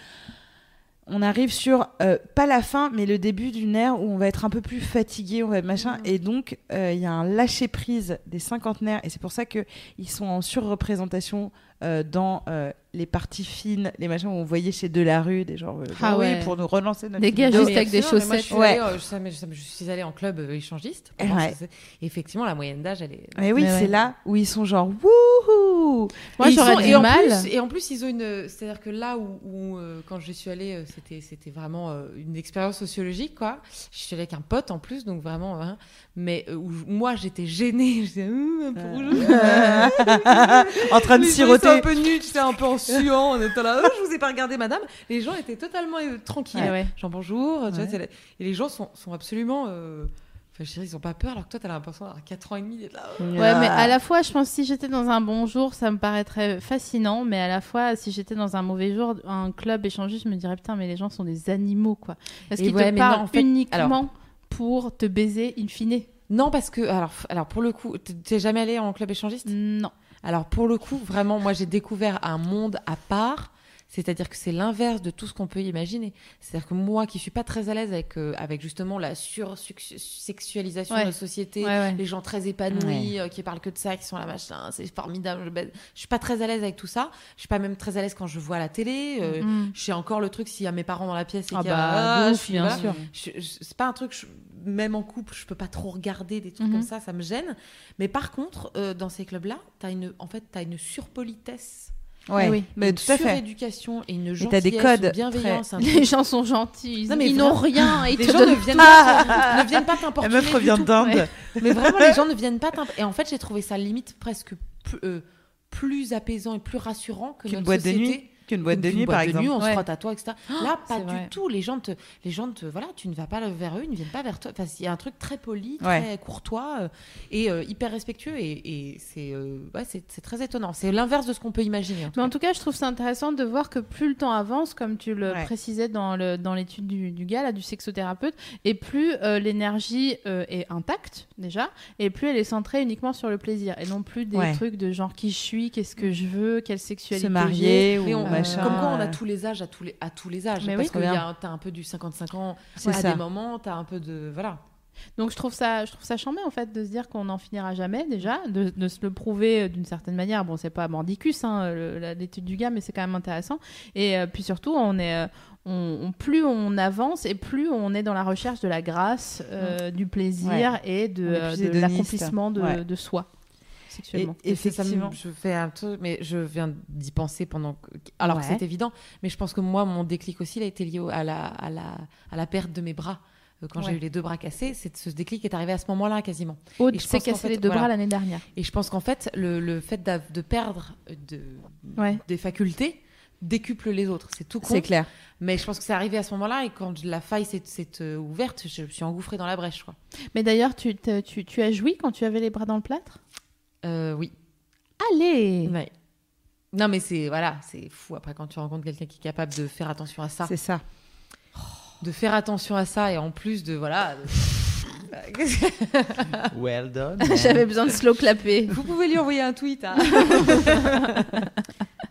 on arrive sur euh, pas la fin mais le début d'une ère où on va être un peu plus fatigué on va être machin. Et donc euh, il y a un lâcher prise des cinquantenaires. Et c'est pour ça que ils sont en surreprésentation euh, dans euh, les parties fines les machins où on voyait chez Delarue des gens euh, Ah ouais. pour nous relancer notre Des gars vidéo. juste avec des mais moi, je chaussettes. suis Ouais. allée, euh, je, suis allée en club euh, échangiste. Ouais. effectivement, la moyenne d'âge, elle est. mais oui c'est ouais. là où ils sont genre wouhou Moi, j'aurais sont- du et en mal. plus- et en plus, ils ont une. C'est-à-dire que là où, où, euh, quand je suis allée, c'était, c'était vraiment euh, une expérience sociologique, quoi. Je suis allée avec un pote en plus, donc vraiment. hein. mais euh, où moi, j'étais gênée. J'étais hum, un peu rouge. en train de siroter ça un peu nu, tu sais, un peu en suant, en étant là. Oh, je vous ai pas regardé, madame. Les gens étaient totalement euh, tranquilles. Ouais, ouais. Genre bonjour, tu vois, Ouais. c'est la- et les gens sont, sont absolument. euh, Enfin, je dirais, ils ont pas peur, alors que toi, t'as l'impression d'avoir 4 ans et demi d'être là. Ouais, mais à la fois, je pense que si j'étais dans un bon jour, ça me paraîtrait fascinant, mais à la fois, si j'étais dans un mauvais jour, un club échangiste, je me dirais putain, mais les gens sont des animaux, quoi. Parce qu'ils ouais, te parlent non, en fait, uniquement alors- pour te baiser in fine. Non, parce que, alors, alors pour le coup, t'es jamais allé en club échangiste? Non. Alors pour le coup, vraiment, moi j'ai découvert un monde à part. C'est-à-dire que c'est l'inverse de tout ce qu'on peut imaginer. C'est-à-dire que moi, qui suis pas très à l'aise avec, euh, avec justement la sursexualisation Ouais. de la société, Ouais, ouais. les gens très épanouis, euh, qui parlent que de ça, qui sont là, machin, c'est formidable. Je, je suis pas très à l'aise avec tout ça. Je suis pas même très à l'aise quand je vois la télé. euh, Mm. Je sais encore le truc s'il y a mes parents dans la pièce et Ah qu'il y a- bah, Ah, je suis- bien voilà. sûr. C'est pas un truc je- même en couple je peux pas trop regarder des trucs Mhm. comme ça ça me gêne. Mais par contre euh, dans ces clubs là t'as une en fait t'as une surpolitesse. Ouais. Oui. mais une tout à fait. suréducation et une Et gentillesse t'as des codes bienveillance Les gens sont gentils, ils, Non, mais ils n'ont rien. Ils les gens ne viennent, pas, ne viennent pas la t'importuner meuf du revient d'Inde. Mais vraiment les gens ne viennent pas t'imp- et en fait j'ai trouvé ça limite presque plus, euh, plus apaisant et plus rassurant que Qu'une notre boîte de société. nuit qu'une boîte de nuit par boîte de exemple nuit, on se frotte à toi, etc. Là, pas c'est du vrai. tout. Les gens te, les gens te, voilà, tu ne vas pas vers eux, ils ne viennent pas vers toi. Enfin, il y a un truc très poli, très Ouais. courtois euh, et euh, hyper respectueux. Et, et c'est, euh, ouais, c'est, c'est très étonnant. C'est l'inverse de ce qu'on peut imaginer. en Mais en tout cas, je trouve ça intéressant de voir que plus le temps avance, comme tu le Ouais. précisais dans le dans l'étude du, du gars, là, du sexothérapeute, et plus euh, l'énergie euh, est intacte déjà, et plus elle est centrée uniquement sur le plaisir, et non plus des Ouais. trucs de genre qui je suis, qu'est-ce que je veux, quelle sexualité se marier ou on- machin comme quoi, on a tous les âges à tous les, à tous les âges. Mais parce oui. que t'as un peu du 55 ans à ça. des moments, t'as un peu de, voilà. Donc je trouve ça, je trouve ça chambé en fait de se dire qu'on n'en finira jamais déjà, de, de se le prouver euh, d'une certaine manière. Bon, c'est pas mordicus hein, l'étude du gars, mais c'est quand même intéressant. Et euh, puis surtout, on est, euh, on, on- plus on avance et plus on est dans la recherche de la grâce, euh, du plaisir et de, euh, l'accomplissement de, Ouais. de soi sexuellement. Et- c'est ça me- Effectivement. je fais un truc, mais je viens d'y penser pendant que, alors que c'est évident, mais je pense que moi, mon déclic aussi, il a été lié à la, à la, à la perte de mes bras. Euh, Quand j'ai eu les deux bras cassés, c'est ce déclic est arrivé à ce moment-là quasiment. Aude s'est cassé fait, les deux voilà. bras l'année dernière. Et je pense qu'en fait, le, le fait de perdre de, Ouais. des facultés décuple les autres. C'est tout con. c'est clair Mais je pense que c'est arrivé à ce moment-là et quand la faille s'est euh, ouverte, je me suis engouffrée dans la brèche. Quoi. Mais d'ailleurs, tu, tu as joui quand tu avais les bras dans le plâtre? Euh, oui. Allez Ouais. Non, mais c'est voilà, c'est fou après quand tu rencontres quelqu'un qui est capable de faire attention à ça. c'est ça de faire attention à ça et en plus de voilà. Well done. J'avais besoin de slow clapper. Vous pouvez lui envoyer un tweet. hein.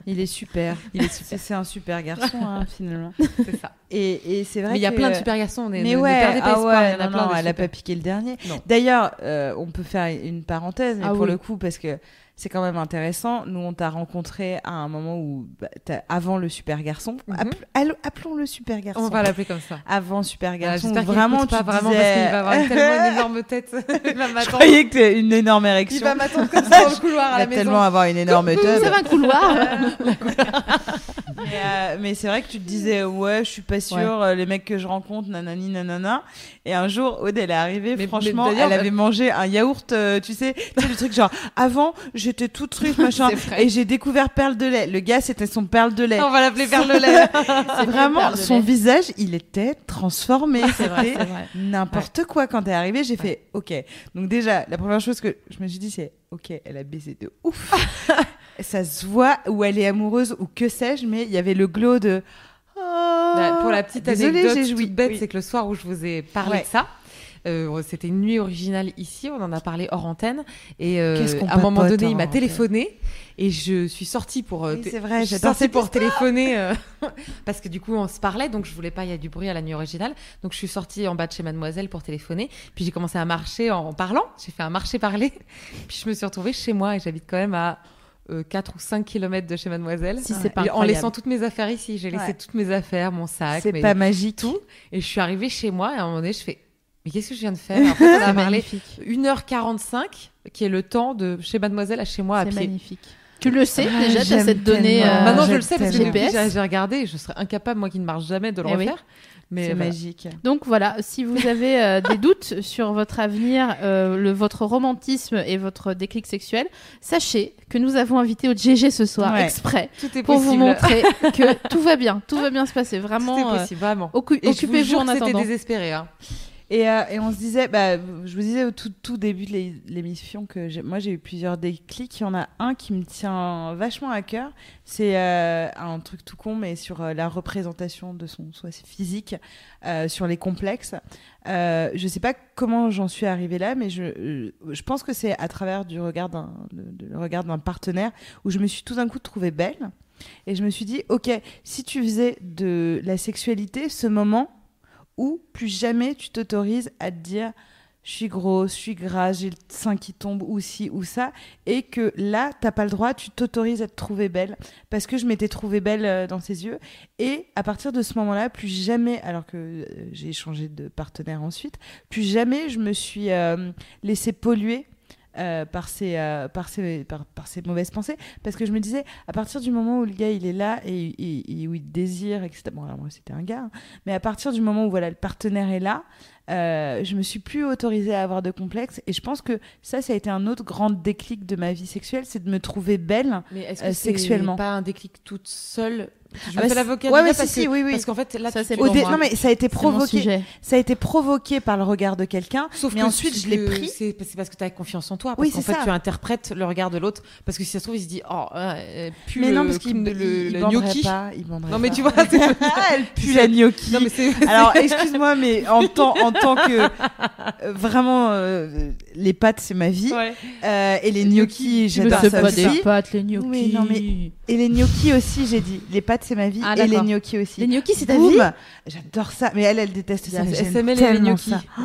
il est super Il est super. c'est un super garçon hein, finalement C'est ça. et, et c'est vrai Mais il y a que- plein de super garçons. On est, Mais ne, ne ouais, perdez pas ah espoir, ouais, il y en a non, plein non, de elle a super. pas piqué le dernier. D'ailleurs, euh, on peut faire une parenthèse, mais Ah pour oui. le coup, parce que c'est quand même intéressant. Nous, on t'a rencontré à un moment où, bah, avant le super garçon, Mhm. Appel- allo- appelons-le super garçon. On va l'appeler comme ça. Avant super Ah, garçon, qu'il vraiment, pas tu vraiment disais... parce qu'il va avoir tellement une énorme tête. Il va Je croyais que t'es une énorme érection. Il va m'attendre comme ça dans le couloir à Il la va maison. tellement avoir une énorme teub. avez un couloir Mais, euh, mais c'est vrai que tu te disais, ouais, je suis pas sûre, euh, les mecs que je rencontre, nanani, nanana. Et un jour, Aude, elle est arrivée, Mais- franchement, mais elle avait mangé un yaourt, euh, tu sais, tu sais, le truc genre, avant, j'étais toute truc, machin, et j'ai découvert perle de lait. Le gars, c'était son perle de lait. On va l'appeler Perle de lait. C'est vraiment, son lait. visage, il était transformé. C'était n'importe quoi. Quand t'es arrivé, j'ai fait, ok. Donc déjà, la première chose que je me suis dit, c'est, ok, elle a baisé de ouf. Ça se voit où elle est amoureuse ou que sais-je, mais il y avait le glow de. Oh, Bah, pour la petite Désolée, anecdote j'ai joui. toute bête, Oui. c'est que le soir où je vous ai parlé Ouais. de ça, euh, c'était une nuit originale ici, on en a parlé hors antenne, et euh, à un moment donné, il m'a téléphoné, et je suis sortie pour... euh, Oui, vrai, je suis sortie pour téléphoner, euh, parce que du coup, on se parlait, donc je voulais pas, il y a du bruit à la nuit originale, donc je suis sortie en bas de chez Mademoiselle pour téléphoner, puis j'ai commencé à marcher en parlant, j'ai fait un marché parler, puis je me suis retrouvée chez moi, et j'habite quand même à... 4 ou 5 kilomètres de chez Mademoiselle. Si c'est pas en laissant toutes mes affaires ici. J'ai laissé Ouais. toutes mes affaires, mon sac, C'est mes- pas magique. tout. Et je suis arrivée chez moi et à un moment donné, je fais Mais qu'est-ce que je viens de faire? En fait, on a parlé 1h45, qui est le temps de chez Mademoiselle à chez moi à C'est pied. magnifique. Tu le sais Ah, déjà, tu as cette donnée. euh, Maintenant, je le sais parce que depuis, j'ai regardé et je serais incapable, moi qui ne marche jamais, de le Eh oui. refaire. Mais C'est voilà. magique. Donc voilà, si vous avez euh, des doutes sur votre avenir, euh, le, votre romantisme et votre déclic sexuel, sachez que nous avons invité au GG ce soir Ouais. exprès tout est pour possible. vous montrer que tout va bien, tout va bien se passer. Tout Vraiment, est euh, possible, vraiment. Et vous occupez-vous en c'était attendant. désespéré. Hein. Et, euh, et on se disait, bah, je vous disais au tout, début de l'é- l'émission que moi j'ai eu plusieurs déclics. Il y en a un qui me tient vachement à cœur. C'est euh, un truc tout con, mais sur euh, la représentation de son soi physique, sur les complexes. Je sais pas comment j'en suis arrivée là, mais je, pense que c'est à travers du le regard d'un partenaire où je me suis tout d'un coup trouvée belle. Et je me suis dit, ok, si tu faisais de la sexualité ce moment où plus jamais tu t'autorises à te dire je suis grosse, je suis grasse, j'ai le sein qui tombe ou ci ou ça, et que là, t'as pas le droit, tu t'autorises à te trouver belle, parce que je m'étais trouvée belle euh, dans ses yeux, et à partir de ce moment-là, plus jamais, alors que euh, j'ai changé de partenaire ensuite, plus jamais je me suis euh, laissée polluer euh, par, ces, euh, par, ces, par, ces mauvaises pensées, parce que je me disais, à partir du moment où le gars il est là et où il désire, etc. Bon, alors moi c'était un gars, hein, mais à partir du moment où voilà, le partenaire est là, euh, je me suis plus autorisée à avoir de complexe, et je pense que ça, ça a été un autre grand déclic de ma vie sexuelle, c'est de me trouver belle. Mais est-ce Euh, que sexuellement. c'est pas un déclic toute seule? Je Ah bah, l'avocat ouais, ouais, parce si, que- oui, oui. Parce qu'en fait, là, Ça, c'est dé- non mais ça a été provoqué, sujet. ça a été provoqué par le regard de quelqu'un, Sauf mais que ensuite je l'ai pris. C'est parce que tu as confiance en toi. Oui, Parce qu'en c'est fait, ça. tu interprètes le regard de l'autre. Parce que si ça se trouve, il se dit Oh, euh, pue Mais le, non, parce qu'il le, il- le, il le banderait gnocchi. pas, il Non, mais pas. tu vois, c'est- elle pue la gnocchi. Non, mais c'est. Alors, excuse-moi, mais en tant, en tant que euh, vraiment euh, les pâtes, c'est ma vie. Ouais. Euh, et les Les gnocchis, j'adore ça pas aussi. des pâtes, les gnocchis. Oui, non, mais- Et les gnocchis aussi, j'ai dit. Les pâtes, c'est ma vie. Ah, et les gnocchis aussi. Les gnocchis, c'est ta Boum. vie J'adore ça. Mais elle, elle déteste ça. SML et les gnocchis. ça. Oh,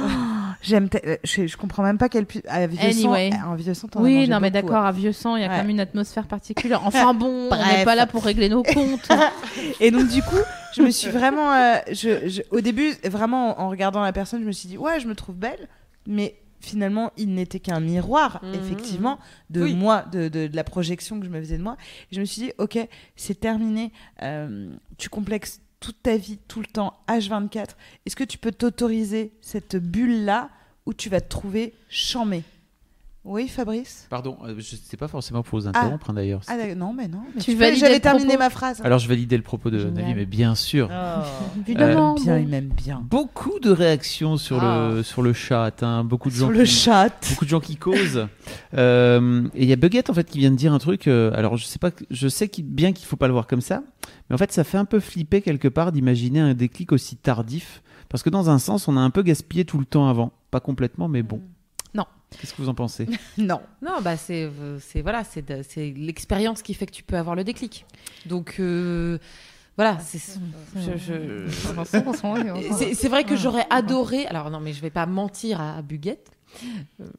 J'aime. Je, je comprends même pas qu'elle puisse. À vieux sang, Anyway. en vieux sang, t'en as Oui, non, mais d'accord, à vieux sang, il y a Ouais. quand même une atmosphère particulière. Enfin bon, on n'est pas là pour régler nos comptes. Et donc du coup, je me suis vraiment, euh, je, je- au début, vraiment en, regardant la personne, je me suis dit ouais, je me trouve belle, mais finalement, il n'était qu'un miroir, Mhm. effectivement, de Oui. moi, de, de- de la projection que je me faisais de moi. Et je me suis dit ok, c'est terminé. Euh, tu complexes toute ta vie, tout le temps, H24. Est-ce que tu peux t'autoriser cette bulle là où tu vas te trouver chamé Oui, Fabrice. Pardon, euh, je sais pas forcément pour vous interrompre hein, d'ailleurs. Ah non, mais non. mais Tu validais J'avais terminé ma phrase. Alors je validais le propos de. Navi, mais bien sûr. Évidemment. il m'aime bien, il m'aime bien. Beaucoup de réactions sur le sur le chat, hein, beaucoup de gens Sur le qui- chat. beaucoup de gens qui causent. Euh, et il y a Buggett en fait qui vient de dire un truc. euh, alors je sais pas, je sais qu'il- bien qu'il faut pas le voir comme ça, mais en fait ça fait un peu flipper quelque part d'imaginer un déclic aussi tardif, parce que dans un sens on a un peu gaspillé tout le temps avant, pas complètement, mais bon. Non. Qu'est-ce que vous en pensez? Non. Non, bah c'est euh, c'est voilà, c'est de- c'est l'expérience qui fait que tu peux avoir le déclic. Donc euh, voilà, c'est je- je- c'est c'est vrai que j'aurais adoré. Alors non, mais je vais pas mentir à Buguette.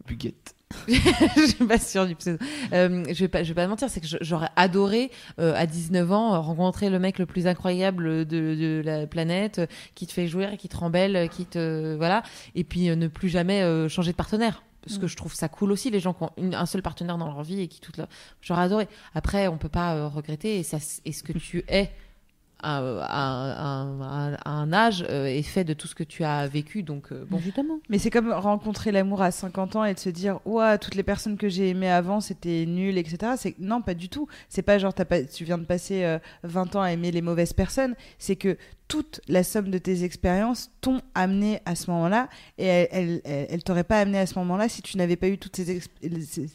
Buggett. Je suis pas sûre du pseudo. Euh, je vais pas, je vais pas mentir, c'est que j'aurais adoré euh, à 19 ans euh, rencontrer le mec le plus incroyable de, de la planète, euh, qui te fait jouir, qui te rembelle, qui te voilà, et puis ne plus jamais euh, changer de partenaire. parce Mm. que je trouve ça cool aussi, les gens qui ont une- un seul partenaire dans leur vie et qui toute leur... J'aurais adoré. Après, on peut pas regretter, et, ça, et ce que tu es à- à un âge euh, est fait de tout ce que tu as vécu, donc euh, bon. Évidemment. Mais c'est comme rencontrer l'amour à 50 ans et de se dire Ouah, toutes les personnes que j'ai aimées avant, c'était nul, etc. C'est Non, pas du tout. C'est pas genre t'as pas... tu viens de passer euh, 20 ans à aimer les mauvaises personnes. C'est que toute la somme de tes expériences t'ont amené à ce moment-là et elle, elle, t'aurait pas amené à ce moment-là si tu n'avais pas eu toutes ces,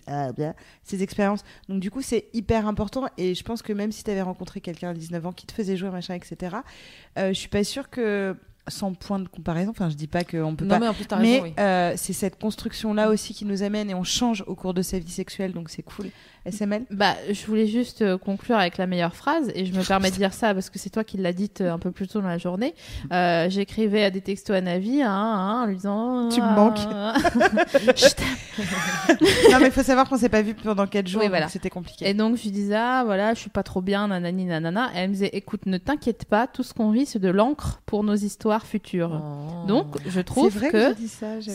ah, bien, ces expériences. Donc du coup, c'est hyper important et je pense que même si tu avais rencontré quelqu'un à 19 ans qui te faisait jouer, machin, etc., euh, je suis pas sûre que sans point de comparaison, enfin je dis pas qu'on peut Non, pas mais en plus, mais oui. euh, c'est cette construction-là aussi qui nous amène et on change au cours de sa vie sexuelle, donc c'est cool. SML Bah, je voulais juste euh, conclure avec la meilleure phrase, et je me permets de dire ça parce que c'est toi qui l'as dite euh, un peu plus tôt dans la journée. Euh, J'écrivais à des textos à Navi, hein, hein, en lui disant Tu me ah, manques. Je. Non, mais il faut savoir qu'on s'est pas vu pendant 4 jours, Oui, voilà. c'était compliqué. Et donc je lui disais, ah, voilà, je suis pas trop bien, nanani, nanana. Et elle me disait, écoute, ne t'inquiète pas, tout ce qu'on vit, c'est de l'encre pour nos histoires futures. Oh. Donc, je trouve vrai que,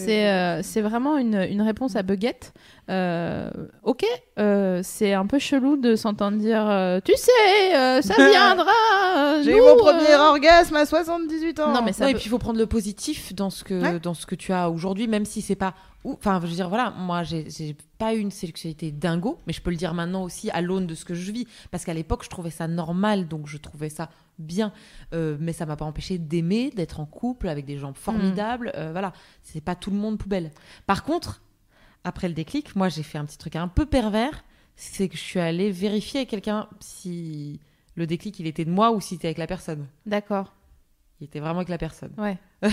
euh, c'est vraiment une, une réponse à Buguette. Euh, ok, euh, c'est un peu chelou de s'entendre dire, euh, tu sais, euh, ça viendra. euh, J'ai eu mon premier euh. orgasme à 78 ans. Non, mais ça Ouais, et puis il faut prendre le positif dans ce que Ouais. dans ce que tu as aujourd'hui, même si c'est pas. Enfin, je veux dire, voilà, moi, j'ai pas eu une sexualité dingo, mais je peux le dire maintenant aussi à l'aune de ce que je vis, parce qu'à l'époque, je trouvais ça normal, donc je trouvais ça bien, Euh, mais ça m'a pas empêché d'aimer, d'être en couple avec des gens formidables. euh, voilà, c'est pas tout le monde poubelle. Par contre, après le déclic, moi, j'ai fait un petit truc un peu pervers, c'est que je suis allée vérifier avec quelqu'un si le déclic il était de moi ou si c'était avec la personne. D'accord. Il était vraiment avec la personne. Ouais.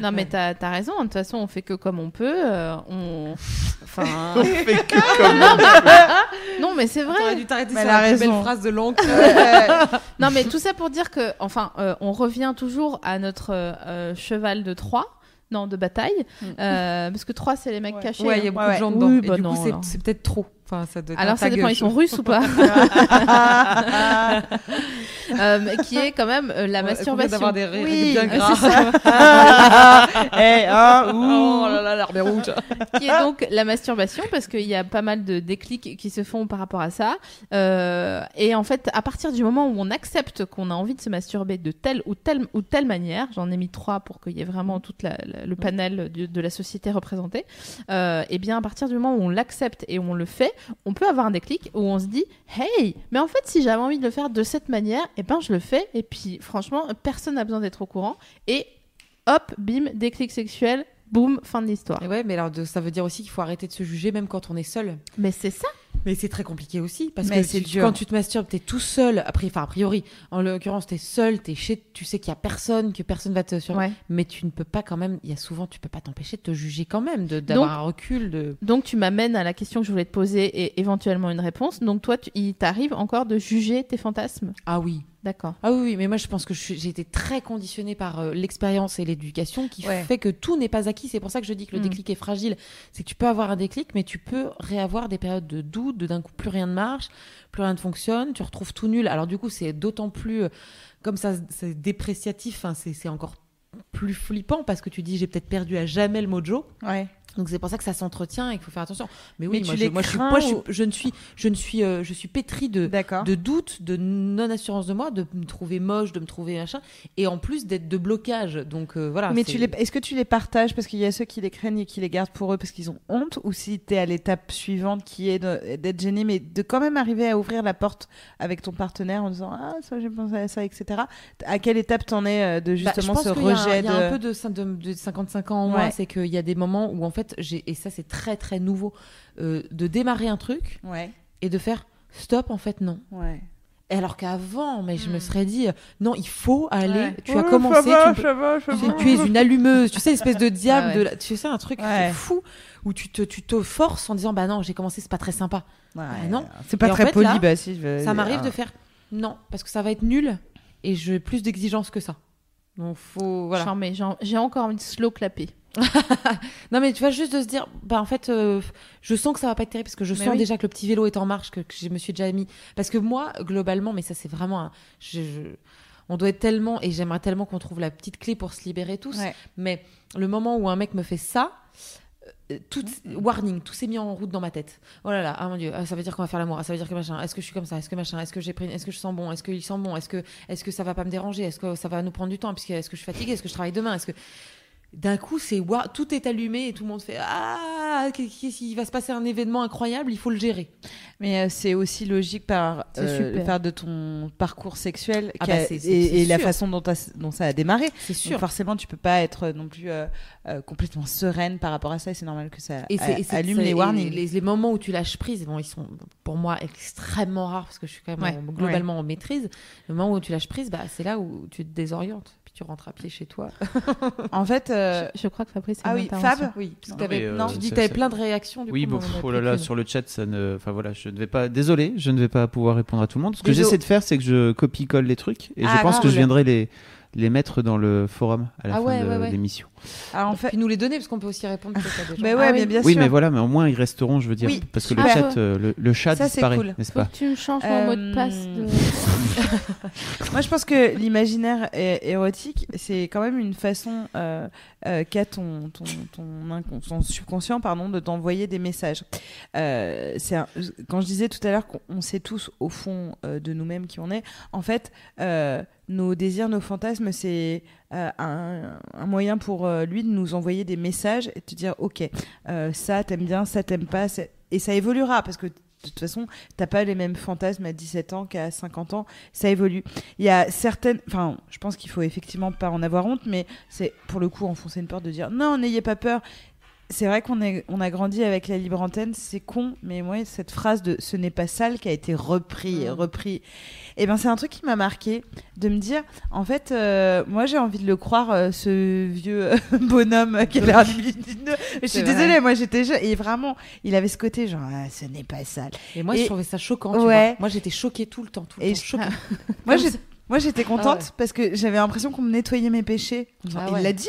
non, mais t'as as raison. De toute façon, on fait que comme on peut. euh, on... Enfin. On fait que comme non, mais, non, mais c'est T'aurais vrai. dû t'arrêter Mais sur la belle phrase de l'oncle. Non, mais tout ça pour dire que, enfin, euh, on revient toujours à notre euh, euh, cheval de Troie. Non, de bataille. Euh, parce que Troie, c'est les mecs Ouais. cachés. ouais, il y a hein. beaucoup Ouais, de gens ouais. dedans. Oui, et bah du coup, non, c'est- alors. c'est peut-être trop. Enfin, ça doit Alors un ça dépend, gueule, ils sont russes ou pas Euh, Qui est quand même euh, la masturbation. d'avoir des rires Oui, bien gras. ça. Eh, hein, ouh. Oh là là, l'arbre est rouge. qui est donc la masturbation parce qu'il y a pas mal de déclics qui se font par rapport à ça. Euh, et en fait, à partir du moment où on accepte qu'on a envie de se masturber de telle ou telle ou telle manière, j'en ai mis trois pour qu'il y ait vraiment tout le panel de, de la société représenté. Euh, et bien à partir du moment où on l'accepte et on le fait, on peut avoir un déclic où on se dit hey, mais en fait si j'avais envie de le faire de cette manière, et ben je le fais. Et puis franchement, personne n'a besoin d'être au courant. Et hop, bim, déclic sexuel. Boum, fin de l'histoire. Et ouais, mais alors de- ça veut dire aussi qu'il faut arrêter de se juger même quand on est seul. Mais c'est ça. Mais c'est très compliqué aussi parce Mais que tu- quand tu te masturbes, t'es tout seul. Après, enfin a priori, en l'occurrence, t'es seul, t'es chez, tu sais qu'il y a personne, que personne va te sur. Ouais. Mais tu ne peux pas quand même. Il y a souvent, tu peux pas t'empêcher de te juger quand même, d'avoir un recul. De... Donc tu m'amènes à la question que je voulais te poser et éventuellement une réponse. Donc toi, tu- il t'arrive encore de juger tes fantasmes? Ah oui. D'accord. Ah oui, mais moi je pense que j'ai été très conditionnée par euh, l'expérience et l'éducation qui Ouais. fait que tout n'est pas acquis. C'est pour ça que je dis que le Mm. déclic est fragile. C'est que tu peux avoir un déclic, mais tu peux réavoir des périodes de doute, d'un coup plus rien ne marche, plus rien ne fonctionne, tu retrouves tout nul. Alors du coup, c'est d'autant plus, euh, comme ça, c'est dépréciatif, hein, c'est encore plus flippant parce que tu dis j'ai peut-être perdu à jamais le mojo. Donc c'est pour ça que ça s'entretient et qu'il faut faire attention. Mais oui, Mais moi, tu je, les moi, je suis, crains moi, je suis- ou- je ne suis, je ne suis, euh, je suis pétrie de, de doute, de non-assurance de moi, de me trouver moche, de me trouver machin, et en plus d'être de blocage. Donc euh, voilà. Mais c'est- tu les, est-ce que tu les partages parce qu'il y a ceux qui les craignent et qui les gardent pour eux parce qu'ils ont honte ou si tu es à l'étape suivante qui est de- d'être gêné mais de quand même arriver à ouvrir la porte avec ton partenaire en disant ah ça j'ai pensé à ça etc. À quelle étape t'en es euh, de Bah, je justement pense ce y rejet Il y a un de peu de, cin- de, de 55 ans en moi, c'est qu'il y a des moments où en fait, j'ai et ça c'est très très nouveau, euh, de démarrer un truc ouais et de faire stop en fait non. ouais Et alors qu'avant, mais je me Hmm. serais dit euh, non, il faut aller. Ouais. Tu as commencé, tu, peux- va, tu, tu es une allumeuse, tu sais, espèce de diable, Ah ouais. de la- tu sais, un truc Ouais. fou où tu te, tu te forces en disant bah non, j'ai commencé, c'est pas très sympa. non. c'est pas Et en très fait, poli là, bah si je veux- Ça m'arrive ah. de faire non, parce que ça va être nul et j'ai plus d'exigences que ça. Donc faut voilà. J'ai encore de slow clapper. Non mais tu vois juste de se dire bah en fait euh, je sens que ça va pas être terrible parce que je Mais sens oui. déjà que le petit vélo est en marche que, que je me suis déjà mis parce que moi globalement mais ça c'est vraiment un, je- je- on doit être tellement et j'aimerais tellement qu'on trouve la petite clé pour se libérer tous Ouais. mais le moment où un mec me fait ça euh, tout, warning, tout s'est mis en route dans ma tête. Oh là là, ah mon dieu, ah, ça veut dire qu'on va faire l'amour, ah, ça veut dire que machin, est-ce que je suis comme ça, est-ce que machin, est-ce que j'ai pris, est-ce que je sens bon, est-ce qu'il sent bon, est-ce que, est-ce que ça va pas me déranger, est-ce que ça va nous prendre du temps, puisque est-ce que je suis fatiguée, est-ce que je travaille demain, est-ce que d'un coup c'est tout est allumé et tout le monde fait ah qu'est-ce qu'il va se passer un événement incroyable, il faut le gérer. Mais euh, c'est aussi logique par euh, faire de ton parcours sexuel Ah bah, et, la façon dont, ça a démarré. C'est Donc sûr. forcément, tu peux pas être non plus euh, euh, complètement sereine par rapport à ça. Et c'est normal que ça Et a- allume les warnings. Les, les moments où tu lâches prise, bon, ils sont pour moi extrêmement rares parce que je suis quand même Ouais. en- globalement en maîtrise. Le moment où tu lâches prise, bah, c'est là où tu te désorientes. Tu rentres à pied chez toi. En fait, euh, Je, je crois que Fabrice. ah oui. Fab, Oui, parce Non, que t'avais- mais, euh, non, tu dis ça- que tu avais ça- plein de réactions. Du Oui, coup, bon, oh là là, sur le chat, ça ne. Enfin voilà, je ne vais pas. Désolé, je ne vais pas pouvoir répondre à tout le monde. Ce que j'essaie de faire, c'est que je copie-colle les trucs et Ah, je pense que je viendrai les les mettre dans le forum à la Ah fin ouais, de ouais, ouais. l'émission. alors en fait, Puis nous les donner parce qu'on peut aussi répondre à des gens. bah Ah mais oui. bien Oui, sûr. mais voilà, mais au moins ils resteront, je veux dire, Oui, parce que le super. chat, euh, le, le chat Ça, c'est disparaît, cool. n'est-ce pas que tu me changes mon mot de passe. Euh, De... Moi, je pense que l'imaginaire érotique, c'est quand même une façon euh, euh, qu'a ton, ton, ton, incon- ton subconscient pardon, de t'envoyer des messages. Euh, c'est un- quand je disais tout à l'heure qu'on on sait tous au fond euh, de nous-mêmes qui on est, en fait, euh, nos désirs, nos fantasmes, c'est euh, un, moyen pour euh, lui de nous envoyer des messages et de dire, ok, euh, ça t'aimes bien, ça t'aime pas, et ça évoluera parce que de toute façon, t'as pas les mêmes fantasmes à 17 ans qu'à 50 ans, ça évolue. Il y a certaines, enfin, je pense qu'il faut effectivement pas en avoir honte, mais c'est pour le coup enfoncer une porte de dire non, n'ayez pas peur. C'est vrai qu'on on a grandi avec la libre antenne, c'est con, mais moi cette phrase de ce n'est pas sale qui a été repris, et Mm. repris. Et ben c'est un truc qui m'a marqué de me dire, en fait, euh, moi j'ai envie de le croire, euh, ce vieux bonhomme qui a l'air. Je suis vrai. désolée, moi j'étais jeune et vraiment, il avait ce côté genre ah, ce n'est pas sale. Et moi, Et- je trouvais ça choquant. tu Ouais. vois. Moi, j'étais choquée tout le temps, tout le Et temps. je-. Moi, j'étais contente Ah ouais. parce que j'avais l'impression qu'on me nettoyait mes péchés. Ah il l'a dit.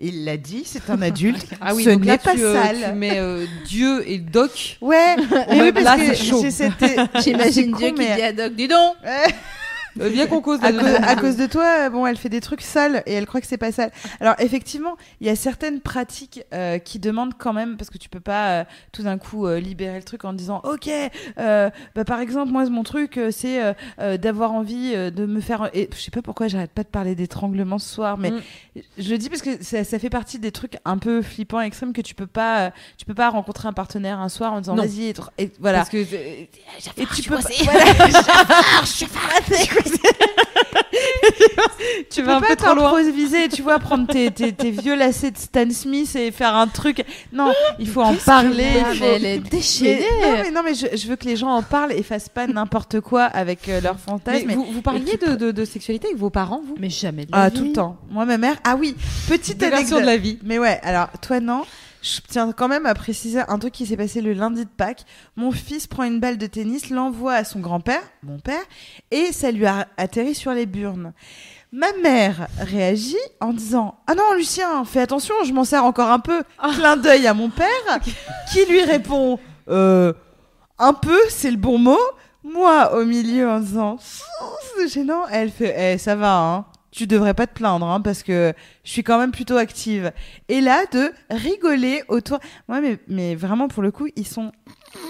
Il l'a dit, c'est un adulte. Ah oui, ce n'est pas tu, euh, sale. tu mets euh, Dieu et Doc. Ouais, mais oui, même parce là, que c'est. J'imagine Dieu qui dit à Doc, dis donc. Euh, bien qu'on cause à, cause, à cause de toi, bon, elle fait des trucs sales et elle croit que c'est pas sale. Alors effectivement, il y a certaines pratiques euh, qui demandent quand même, parce que tu peux pas euh, tout d'un coup euh, libérer le truc en disant, ok, euh, bah, par exemple, moi mon truc, euh, c'est d'avoir envie euh, de me faire, et je sais pas pourquoi j'arrête pas de parler d'étranglement ce soir, mais Mm. je le dis parce que ça, ça fait partie des trucs un peu flippants, extrêmes que tu peux pas, euh, tu peux pas rencontrer un partenaire un soir en disant, vas-y, et, voilà. Parce que euh, Et tu peux pas. Voilà, je suis coincée. tu vas un peu trop loin. t'improviser, tu vois, prendre tes, tes, tes vieux lacets de Stan Smith et faire un truc. Non, il faut en parler. Ah, il faut- mais Mais- déchaînée non, mais, non, mais je, je veux que les gens en parlent et fassent pas n'importe quoi avec euh, leurs Mais fantasmes. vous, vous parliez de, de, de sexualité avec vos parents, vous? Mais jamais de la Ah, vie. tout le temps. Moi, ma mère. Ah oui, petite anecdote. de la vie. Mais ouais, alors toi non. Je tiens quand même à préciser un truc qui s'est passé le lundi de Pâques. Mon fils prend une balle de tennis, l'envoie à son grand-père, mon père, et ça lui a atterri sur les burnes. Ma mère réagit en disant Ah non, Lucien, fais attention, je m'en sers encore un peu. Clin d'œil à mon père, qui lui répond Euh, Un peu, c'est le bon mot. Moi, au milieu, en disant C'est gênant, elle fait Eh, Ça va, hein. Tu devrais pas te plaindre, hein, parce que je suis quand même plutôt active. Et là, de rigoler autour. Moi, mais, mais vraiment, pour le coup, ils sont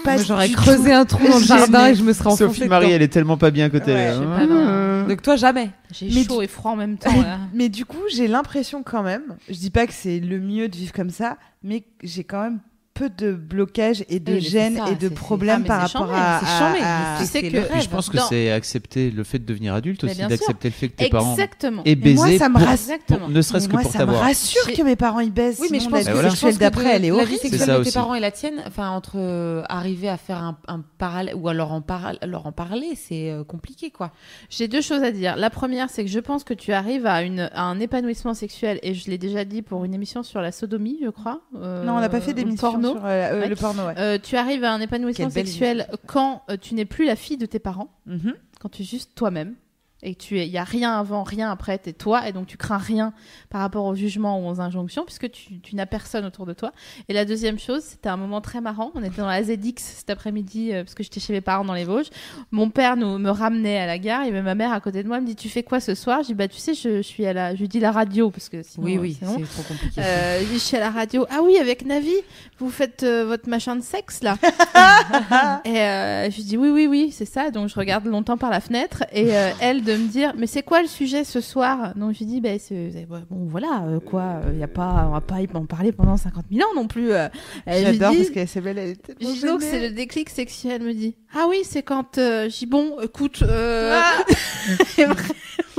pas. Moi, J'aurais creusé un trou dans le jardin et je me serais enfoncée Sophie Marie, dedans. elle est tellement pas bien côté. Ouais, là. je sais pas, non. Donc toi, jamais. J'ai Mais chaud du- et froid en même temps. Là. Mais du coup, j'ai l'impression quand même, je dis pas que c'est le mieux de vivre comme ça, mais j'ai quand même peu de blocage et de gêne ça, et de problèmes ah, par rapport chambé, à. c'est à- Tu sais que- rêve. je pense que Dans- c'est accepter le fait de devenir adulte Mais aussi, d'accepter le fait que tes parents Exactement. aient Mais moi, baisé, ça me pour-. Exactement. pour- ne serait-ce que moi, pour ça me t'avoir. rassure que mes parents ils baissent. Oui, mais je pense la que je sexuelle d'après, elle est La horrible. vie C'est sexuelle de tes parents et la tienne, enfin entre euh, arriver à faire un, parallèle ou alors en, parler, c'est euh, compliqué quoi. J'ai deux choses à dire. La première, c'est que je pense que tu arrives à, un épanouissement sexuel, et je l'ai déjà dit pour une émission sur la sodomie, je crois. euh, Non, on n'a pas fait d'émission porno. sur euh, euh, Ouais. le porno, ouais. Euh, tu arrives à un épanouissement sexuel quand euh, tu n'es plus la fille de tes parents, Mhm. quand tu es juste toi-même. Et tu il y a rien avant, rien après, t'es toi, et donc tu crains rien par rapport au jugement ou aux injonctions, puisque tu, tu n'as personne autour de toi. Et la deuxième chose, c'était un moment très marrant. On était dans la ZX cet après-midi, euh, parce que j'étais chez mes parents dans les Vosges. Mon père nous, me ramenait à la gare, et ma mère à côté de moi me dit Tu fais quoi ce soir? Je dis Bah, tu sais, je, je suis à la. Je lui dis la radio, parce que sinon. Oui, euh, oui, sinon, c'est trop compliqué. euh, je suis à la radio. Ah oui, avec Navi, vous faites euh, votre machin de sexe là. et euh, je lui dis oui, oui, oui, c'est ça. Donc je regarde longtemps par la fenêtre et euh, elle de me dire mais c'est quoi le sujet ce soir? Donc je lui dis ben ouais, bon voilà euh, quoi, il y a pas, on va pas en parler pendant 50 000 ans non plus. euh. J'adore parce qu'elle c'est belle, elle est tellement dis donc c'est le déclic sexuel. Elle me dit ah oui c'est quand euh, dis bon écoute. euh, et vrai-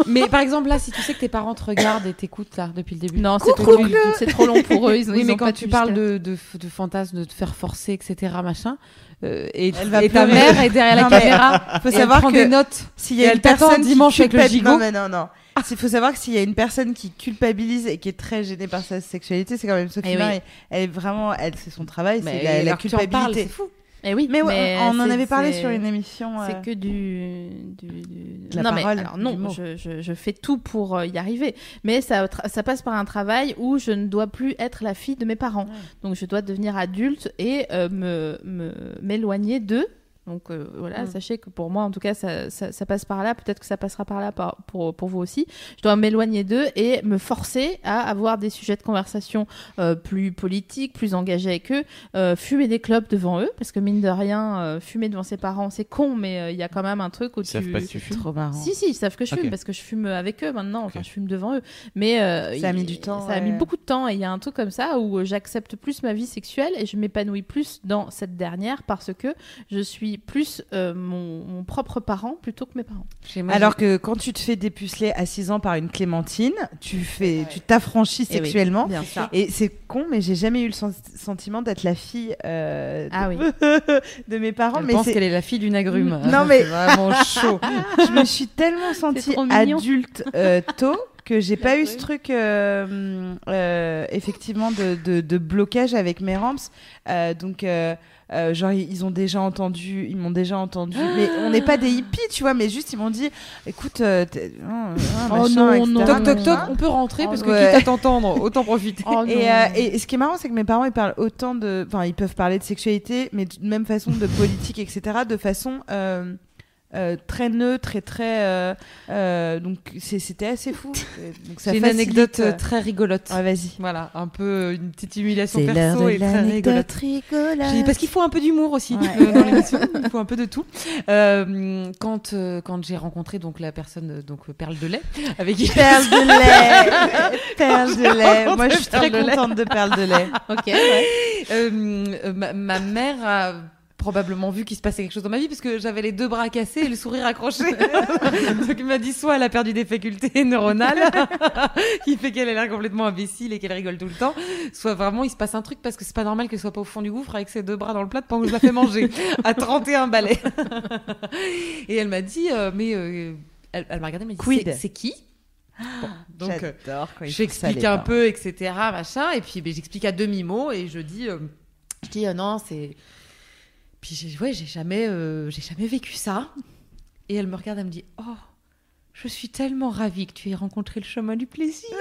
Mais par exemple, là, si tu sais que tes parents te regardent et t'écoutent là depuis le début. non c'est trop, c'est trop long pour eux. Ils, ont- Oui, ils mais ont quand pas tu parles de, de, de fantasmes, de te faire forcer, etc., machin, euh, et, Elle va et ta mère est derrière la Non, caméra, faut et savoir elle prend que des notes. S'il y Et a elle une t'attend personne qui dimanche avec le gigot. Non, mais non, non. Il faut savoir que s'il y a une personne qui culpabilise et qui est très gênée par sa sexualité, c'est quand même Sophie Eh oui. Marie. Elle est vraiment, elle, c'est son travail, c'est la, culpabilité. c'est fou. Eh oui, mais ouais, on en avait parlé sur une émission. C'est euh, que du, du, du- De la non parole, mais alors non, je, je, je fais tout pour euh, y arriver, mais ça ça passe par un travail où je ne dois plus être la fille de mes parents, donc je dois devenir adulte et euh, me me- m'éloigner d'eux. Donc euh, voilà, Mm. sachez que pour moi, en tout cas, ça, ça, ça passe par là. Peut-être que ça passera par là par- pour, pour vous aussi. Je dois m'éloigner d'eux et me forcer à avoir des sujets de conversation euh, plus politiques, plus engagés avec eux, euh, fumer des clopes devant eux, parce que mine de rien, euh, fumer devant ses parents, c'est con, mais euh, il y a quand même un truc où Ils savent tu... pas que tu fumes. Trop marrant. Si, si, ils savent que je fume parce que je fume avec eux maintenant. Enfin, je fume devant eux. Mais euh, Ça a il- mis du temps, Ça a mis beaucoup de temps. Et il y a un truc comme ça où j'accepte plus ma vie sexuelle et je m'épanouis plus dans cette dernière parce que je suis plus euh, mon, mon propre parent plutôt que mes parents. Alors que quand tu te fais dépuceler à 6 ans par une clémentine, tu fais, tu t'affranchis Eh oui, sexuellement. Et c'est con, mais j'ai jamais eu le sen- sentiment d'être la fille euh, de, Ah oui. de mes parents. elle mais pense qu'elle est la fille d'une agrume. Non, mais- c'est vraiment chaud. je me suis tellement sentie adulte euh, tôt que j'ai pas eu ce truc euh, euh, effectivement de, de- de blocage avec mes ramps. Euh, donc euh, genre ils ont déjà entendu, ils m'ont déjà entendu. Mais on n'est pas des hippies, tu vois, mais juste ils m'ont dit, écoute, euh, t'es- oh, oh, Oh machin, non, etc., non. Toc, toc, toc, on peut rentrer parce que Ouais. quitte à t'entendre, autant profiter. Oh, Et, euh, et ce qui est marrant, c'est que mes parents, ils parlent autant de. Enfin, ils peuvent parler de sexualité, mais de même façon de politique, etc., de façon euh, euh, très neutre et très. euh, euh, donc, c'est- c'était assez fou. Donc, ça J'ai une anecdote euh, euh, très rigolote. Ouais, vas-y. Voilà, un peu euh, une petite humiliation perso et très rigolote. Dis parce qu'il faut un peu d'humour aussi Ouais. euh, dans l'émission, il faut un peu de tout. Euh, quand euh, quand j'ai rencontré donc la personne donc Perle de lait avec qui Perle de lait Perle de lait Moi, je suis très contente de Perle de lait. Ok, ouais. Ma, ma mère a probablement vu qu'il se passait quelque chose dans ma vie parce que j'avais les deux bras cassés et le sourire accroché. Donc il m'a dit soit elle a perdu des facultés neuronales qui fait qu'elle a l'air complètement imbécile et qu'elle rigole tout le temps, soit vraiment il se passe un truc parce que c'est pas normal qu'elle soit pas au fond du gouffre avec ses deux bras dans le plat pendant que je la fais manger à 31 balais. et elle m'a dit euh, mais euh, elle, elle m'a regardé elle m'a dit c'est- qui? Bon, donc euh, J'explique un peu, etc. Machin, et puis ben, j'explique à demi-mot et je dis, euh, je dis euh, non, c'est. Puis j'ai, ouais, j'ai jamais, euh, j'ai jamais vécu ça. Et elle me regarde, elle me dit, oh, je suis tellement ravie que tu aies rencontré le chemin du plaisir.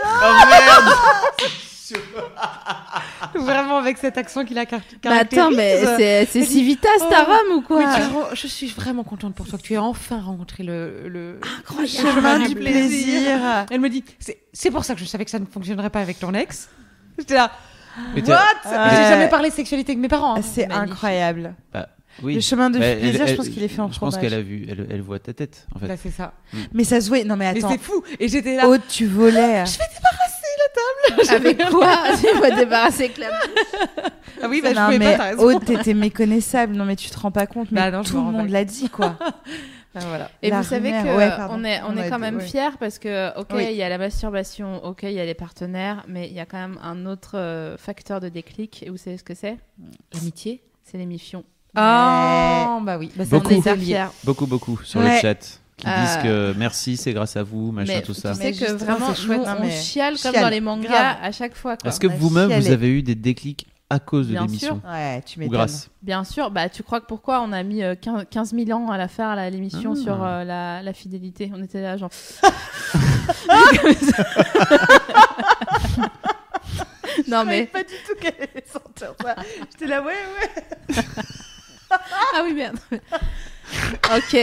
Vraiment avec cet accent qu'il a car- Bah attends, mais c'est Civitas ta oh, Rome ou quoi re- je suis vraiment contente pour toi que tu aies enfin rencontré le, le, Chemin du plaisir. Elle me dit, c'est c'est pour ça que je savais que ça ne fonctionnerait pas avec ton ex. J'étais là, what? Ouais. J'ai jamais parlé de sexualité avec mes parents. hein. C'est incroyable. Oui. Le chemin de Bah, elle- plaisir, je pense qu'il est fait en Je pense qu'elle a vu, elle, elle voit ta tête, en fait. Là, c'est ça. Mais ça se voit. Non, mais Mais attends. c'est fou. Et j'étais là. Aude, tu volais. Avec quoi Tu vas débarrasser avec la ah oui, bah, je non, pouvais mais pas, t'as raison. T'étais méconnaissable. Non, mais tu te rends pas compte. Mais Bah non, je tout le monde l'a dit, quoi. Ah, voilà. Et La vous savez rumeur, que ouais, euh, pardon. on est, on On est quand même ouais. fiers parce que, ok, Oui. il y a la masturbation, ok, il y a les partenaires, mais il y a quand même un autre euh, facteur de déclic. Et vous savez ce que c'est? L'amitié. C'est l'émission. Ah, bah oui. Bah, ça, Beaucoup. on est On fiers. Beaucoup, beaucoup sur Ouais. le chat qui Euh, disent que merci, c'est grâce à vous, machin, mais tout tu ça. sais Mais que vraiment, c'est chouette, nous, non, on mais chiale comme chiale, dans les mangas grave. à chaque fois. Est-ce que on vous-même, vous avez eu des déclics à cause de Bien l'émission. Ouais, tu Ou grâce. Bien sûr, bah tu crois que pourquoi on a mis euh, 15, 15 000 ans à la faire là, l'émission Ah. sur euh, la, la fidélité? On était là genre. non Je savais mais pas du tout qu'elle allait sortir ça. J'étais là, ouais, ouais. ah oui merde. ok.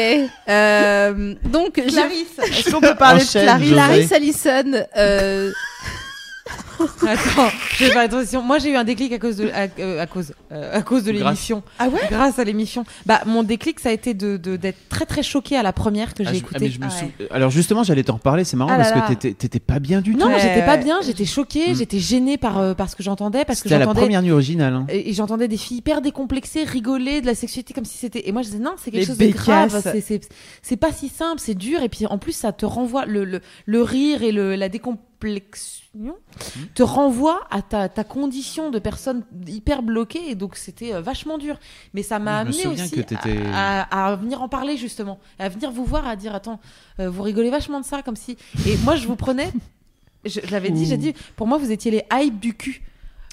euh, donc Clarisse. Est-ce qu'on peut parler de Enchaîne, Clarisse? José. Clarisse Allison. euh, Attends, je vais faire attention. Moi, j'ai eu un déclic à cause de, à, euh, à cause, euh, à cause de Grâce. l'émission. Ah ouais? Grâce à l'émission. Bah, mon déclic, ça a été de, de- d'être très très choquée à la première que Ah, j'ai ah, écoutée. mais je me Ah sou- ouais. Alors justement, j'allais t'en reparler, c'est marrant Ah là parce là. que t'étais- pas bien du Non, tout. Ouais, j'étais pas bien, j'étais choquée, Mm. j'étais gênée par, euh, par ce que j'entendais, parce que C'était la première nuit originale. hein. Et et j'entendais des filles hyper décomplexées, rigoler de la sexualité comme si c'était. Et moi je disais non, c'est quelque Les chose de grave, c'est- pas si simple, c'est dur. Et puis en plus, ça te renvoie le, le, le rire et le, la te renvoie à ta, ta condition de personne hyper bloquée. Et donc c'était euh, vachement dur. Mais ça m'a Oui, amené aussi à venir en parler justement, à venir vous voir, à dire attends, euh, vous rigolez vachement de ça comme si. Et moi je vous prenais. Je, je l'avais dit, j'ai dit, pour moi vous étiez les hype du cul.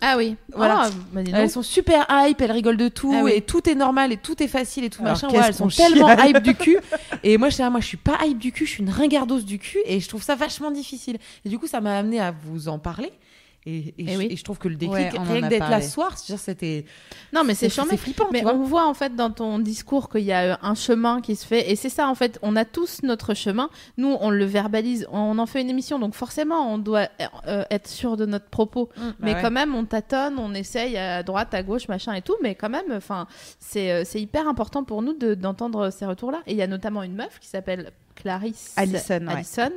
Ah oui. Voilà. Ah, bah. Elles sont super hype, elles rigolent de tout Ah oui. et tout est normal et tout est facile et tout Alors, machin. Ouais, elles sont tellement hype du cul. Et moi, je suis là, moi, je suis pas hype du cul, je suis une ringardose du cul et je trouve ça vachement difficile. Et du coup, ça m'a amené à vous en parler. Et, et, Eh je, oui. et je trouve que le déclic, Ouais, rien que d'être là ce soir, c'était. Non mais c'est flippant, Mais vois. on voit en fait dans ton discours qu'il y a euh, un chemin qui se fait et c'est ça en fait on a tous notre chemin nous on le verbalise on en fait une émission donc forcément on doit euh, être sûr de notre propos mais ouais. quand même on tâtonne on essaye à droite à gauche machin et tout mais quand même enfin c'est euh, hyper important pour nous de- d'entendre ces retours là et il y a notamment une meuf qui s'appelle Clarisse Allison, ouais. Allison,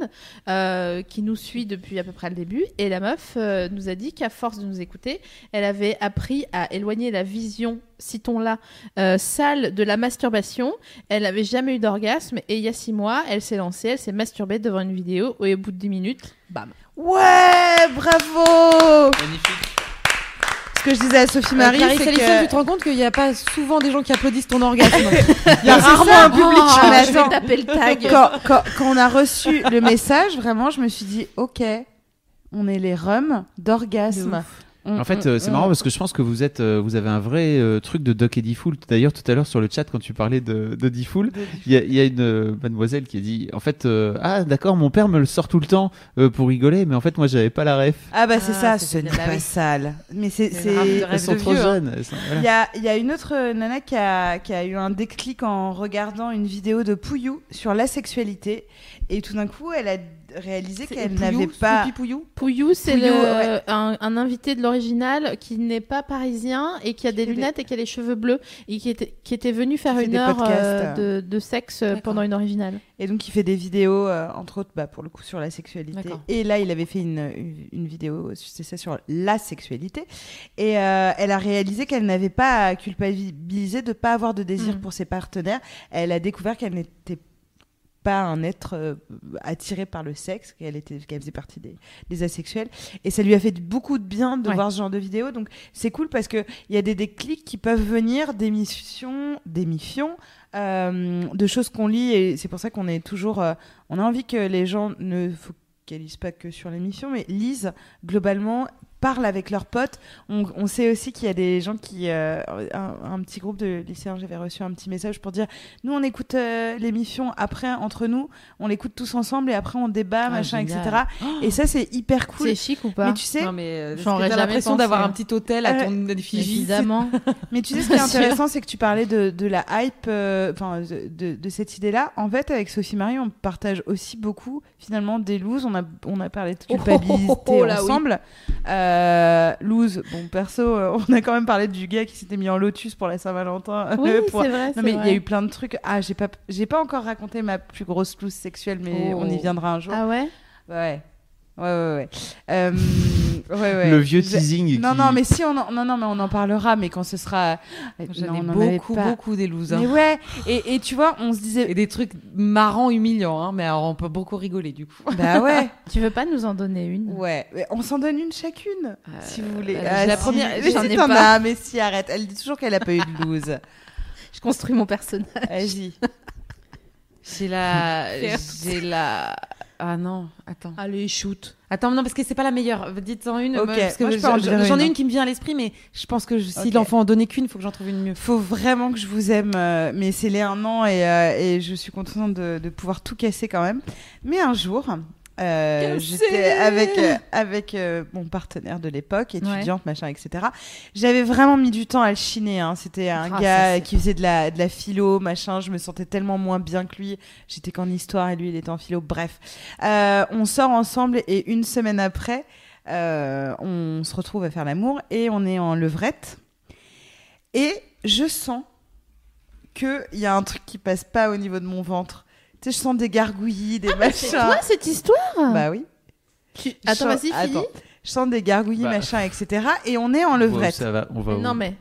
euh, qui nous suit depuis à peu près le début et la meuf euh, nous a dit qu'à force de nous écouter elle avait appris à éloigner la vision, citons-la, euh, sale de la masturbation. Elle n'avait jamais eu d'orgasme et il y a six mois, elle s'est lancée, elle s'est masturbée devant une vidéo et au bout de dix minutes, bam. Ouais, bravo Ce que je disais à Sophie Marie, Clarisse c'est que... tu te rends compte qu'il n'y a pas souvent des gens qui applaudissent ton orgasme. Il y a rarement un public. Ah, mais je vais attends, taper le tag. quand, quand, quand on a reçu le message, vraiment, je me suis dit, ok, on est les rums d'orgasme. En fait, on- euh, c'est on- marrant parce que je pense que vous êtes, euh, vous avez un vrai euh, truc de Doc et Diffoul. D'ailleurs, tout à l'heure sur le chat, quand tu parlais de, de Diffoul, il y a, il y a une euh, mademoiselle qui a dit, en fait, euh, ah d'accord, mon père me le sort tout le temps euh, pour rigoler, mais en fait, moi, j'avais pas la ref. Ah bah c'est Ah, ça, c'est ce n'est pas oui. sale. Mais c'est... De Elles sont trop vieux, hein. jeunes. voilà. Il y a, il y a une autre nana qui a, qui a eu un déclic en regardant une vidéo de Pouillou sur la sexualité. Et tout d'un coup, elle a réalisé qu'elle n'avait pas... Pouillou Pouillou, c'est ouais. un, un invité de l'original qui n'est pas parisien et qui a des lunettes et qui a les cheveux bleus et qui était, qui était venu faire une heure euh, de, de sexe euh, pendant une originale. Et donc, il fait des vidéos, euh, entre autres, bah, pour le coup, sur la sexualité. Et là, il avait fait une, une, une vidéo, c'est ça, sur la sexualité. Et euh, elle a réalisé qu'elle n'avait pas à culpabiliser de ne pas avoir de désir Mm. pour ses partenaires. Elle a découvert qu'elle n'était pas un être euh, attiré par le sexe, qu'elle était, qu'elle faisait partie des, des asexuels. Et ça lui a fait beaucoup de bien de Ouais. voir ce genre de vidéo. Donc, c'est cool parce qu'il y a des déclics qui peuvent venir d'émissions, d'émissions, euh, de choses qu'on lit. Et c'est pour ça qu'on est toujours. euh, on a envie que les gens ne focalisent pas que sur l'émission, mais lisent globalement parlent avec leurs potes. On, on sait aussi qu'il y a des gens qui... euh, un, un petit groupe de lycéens, j'avais reçu un petit message pour dire, nous on écoute euh, l'émission après, entre nous, on l'écoute tous ensemble et après on débat, Ah, machin, génial. etc. Et ça c'est hyper cool. C'est chic ou pas Mais tu sais, euh, J'aurais l'impression d'avoir hein. un petit hôtel à ton effigie. Évidemment. Mais tu sais, ce qui est intéressant, c'est que tu parlais de, de la hype, euh, enfin, de, de- de cette idée-là. En fait, avec Sophie Marie, on partage aussi beaucoup, finalement, des looses. On a, on a parlé de Oh, culpabilité oh, oh, là, oui. Euh, loose, bon, perso, euh, on a quand même parlé du gars qui s'était mis en lotus pour la Saint-Valentin. Oui, pour- c'est vrai. Non, mais il y a eu plein de trucs. Ah, j'ai pas, j'ai pas encore raconté ma plus grosse loose sexuelle, mais Oh. on y viendra un jour. Ah ouais? Ouais. Ouais, ouais, ouais. Euh, ouais, ouais. Le vieux Je- teasing. Non, qui- non, mais si, on en... non, non, mais on en parlera, mais quand ce sera. J'en ai beaucoup, pas. beaucoup des losers. Mais ouais, et, et tu vois, on se disait. Et des trucs marrants, humiliants, hein, mais alors on peut beaucoup rigoler du coup. Bah ouais, Tu veux pas nous en donner une? Ouais. Mais On s'en donne une chacune, si vous voulez. euh, j'ai la si. première- Mais j'en si ai t'en pas. as, mais si, arrête. Elle dit toujours qu'elle a pas eu de loose. Je construis mon personnage. Vas-y. J'ai la. J'ai la. Ah non, attends. Allez, shoot. Attends, non, parce que c'est pas la meilleure. Dites-en une. Ok, moi, parce que je je- j'en ai une. qui me vient à l'esprit, mais je pense que je- si l'enfant en donnait qu'une, faut que j'en trouve une mieux. Faut vraiment que je vous aime, euh, mais c'est les un an et, euh, et je suis contente de, de pouvoir tout casser quand même. Mais un jour, euh, j'étais avec, euh, avec euh, mon partenaire de l'époque, Ouais. étudiante, machin, etc. J'avais vraiment mis du temps à le chiner. hein. C'était un Ah, gars qui faisait de la, de la philo, machin. Je me sentais tellement moins bien que lui. J'étais qu'en histoire et lui, il était en philo. Bref, Euh, on sort ensemble et une semaine après, euh, on se retrouve à faire l'amour et on est en levrette. Et je sens qu'il y a un truc qui passe pas au niveau de mon ventre. Tu sais, je sens des gargouillis, des Ah, C'est machins. toi cette histoire? Bah oui. Tu- Attends, vas-y, finis. Je sens des gargouillis, Bah. machin, etc. Et on est en levrette. ça va, on va où Non, mais.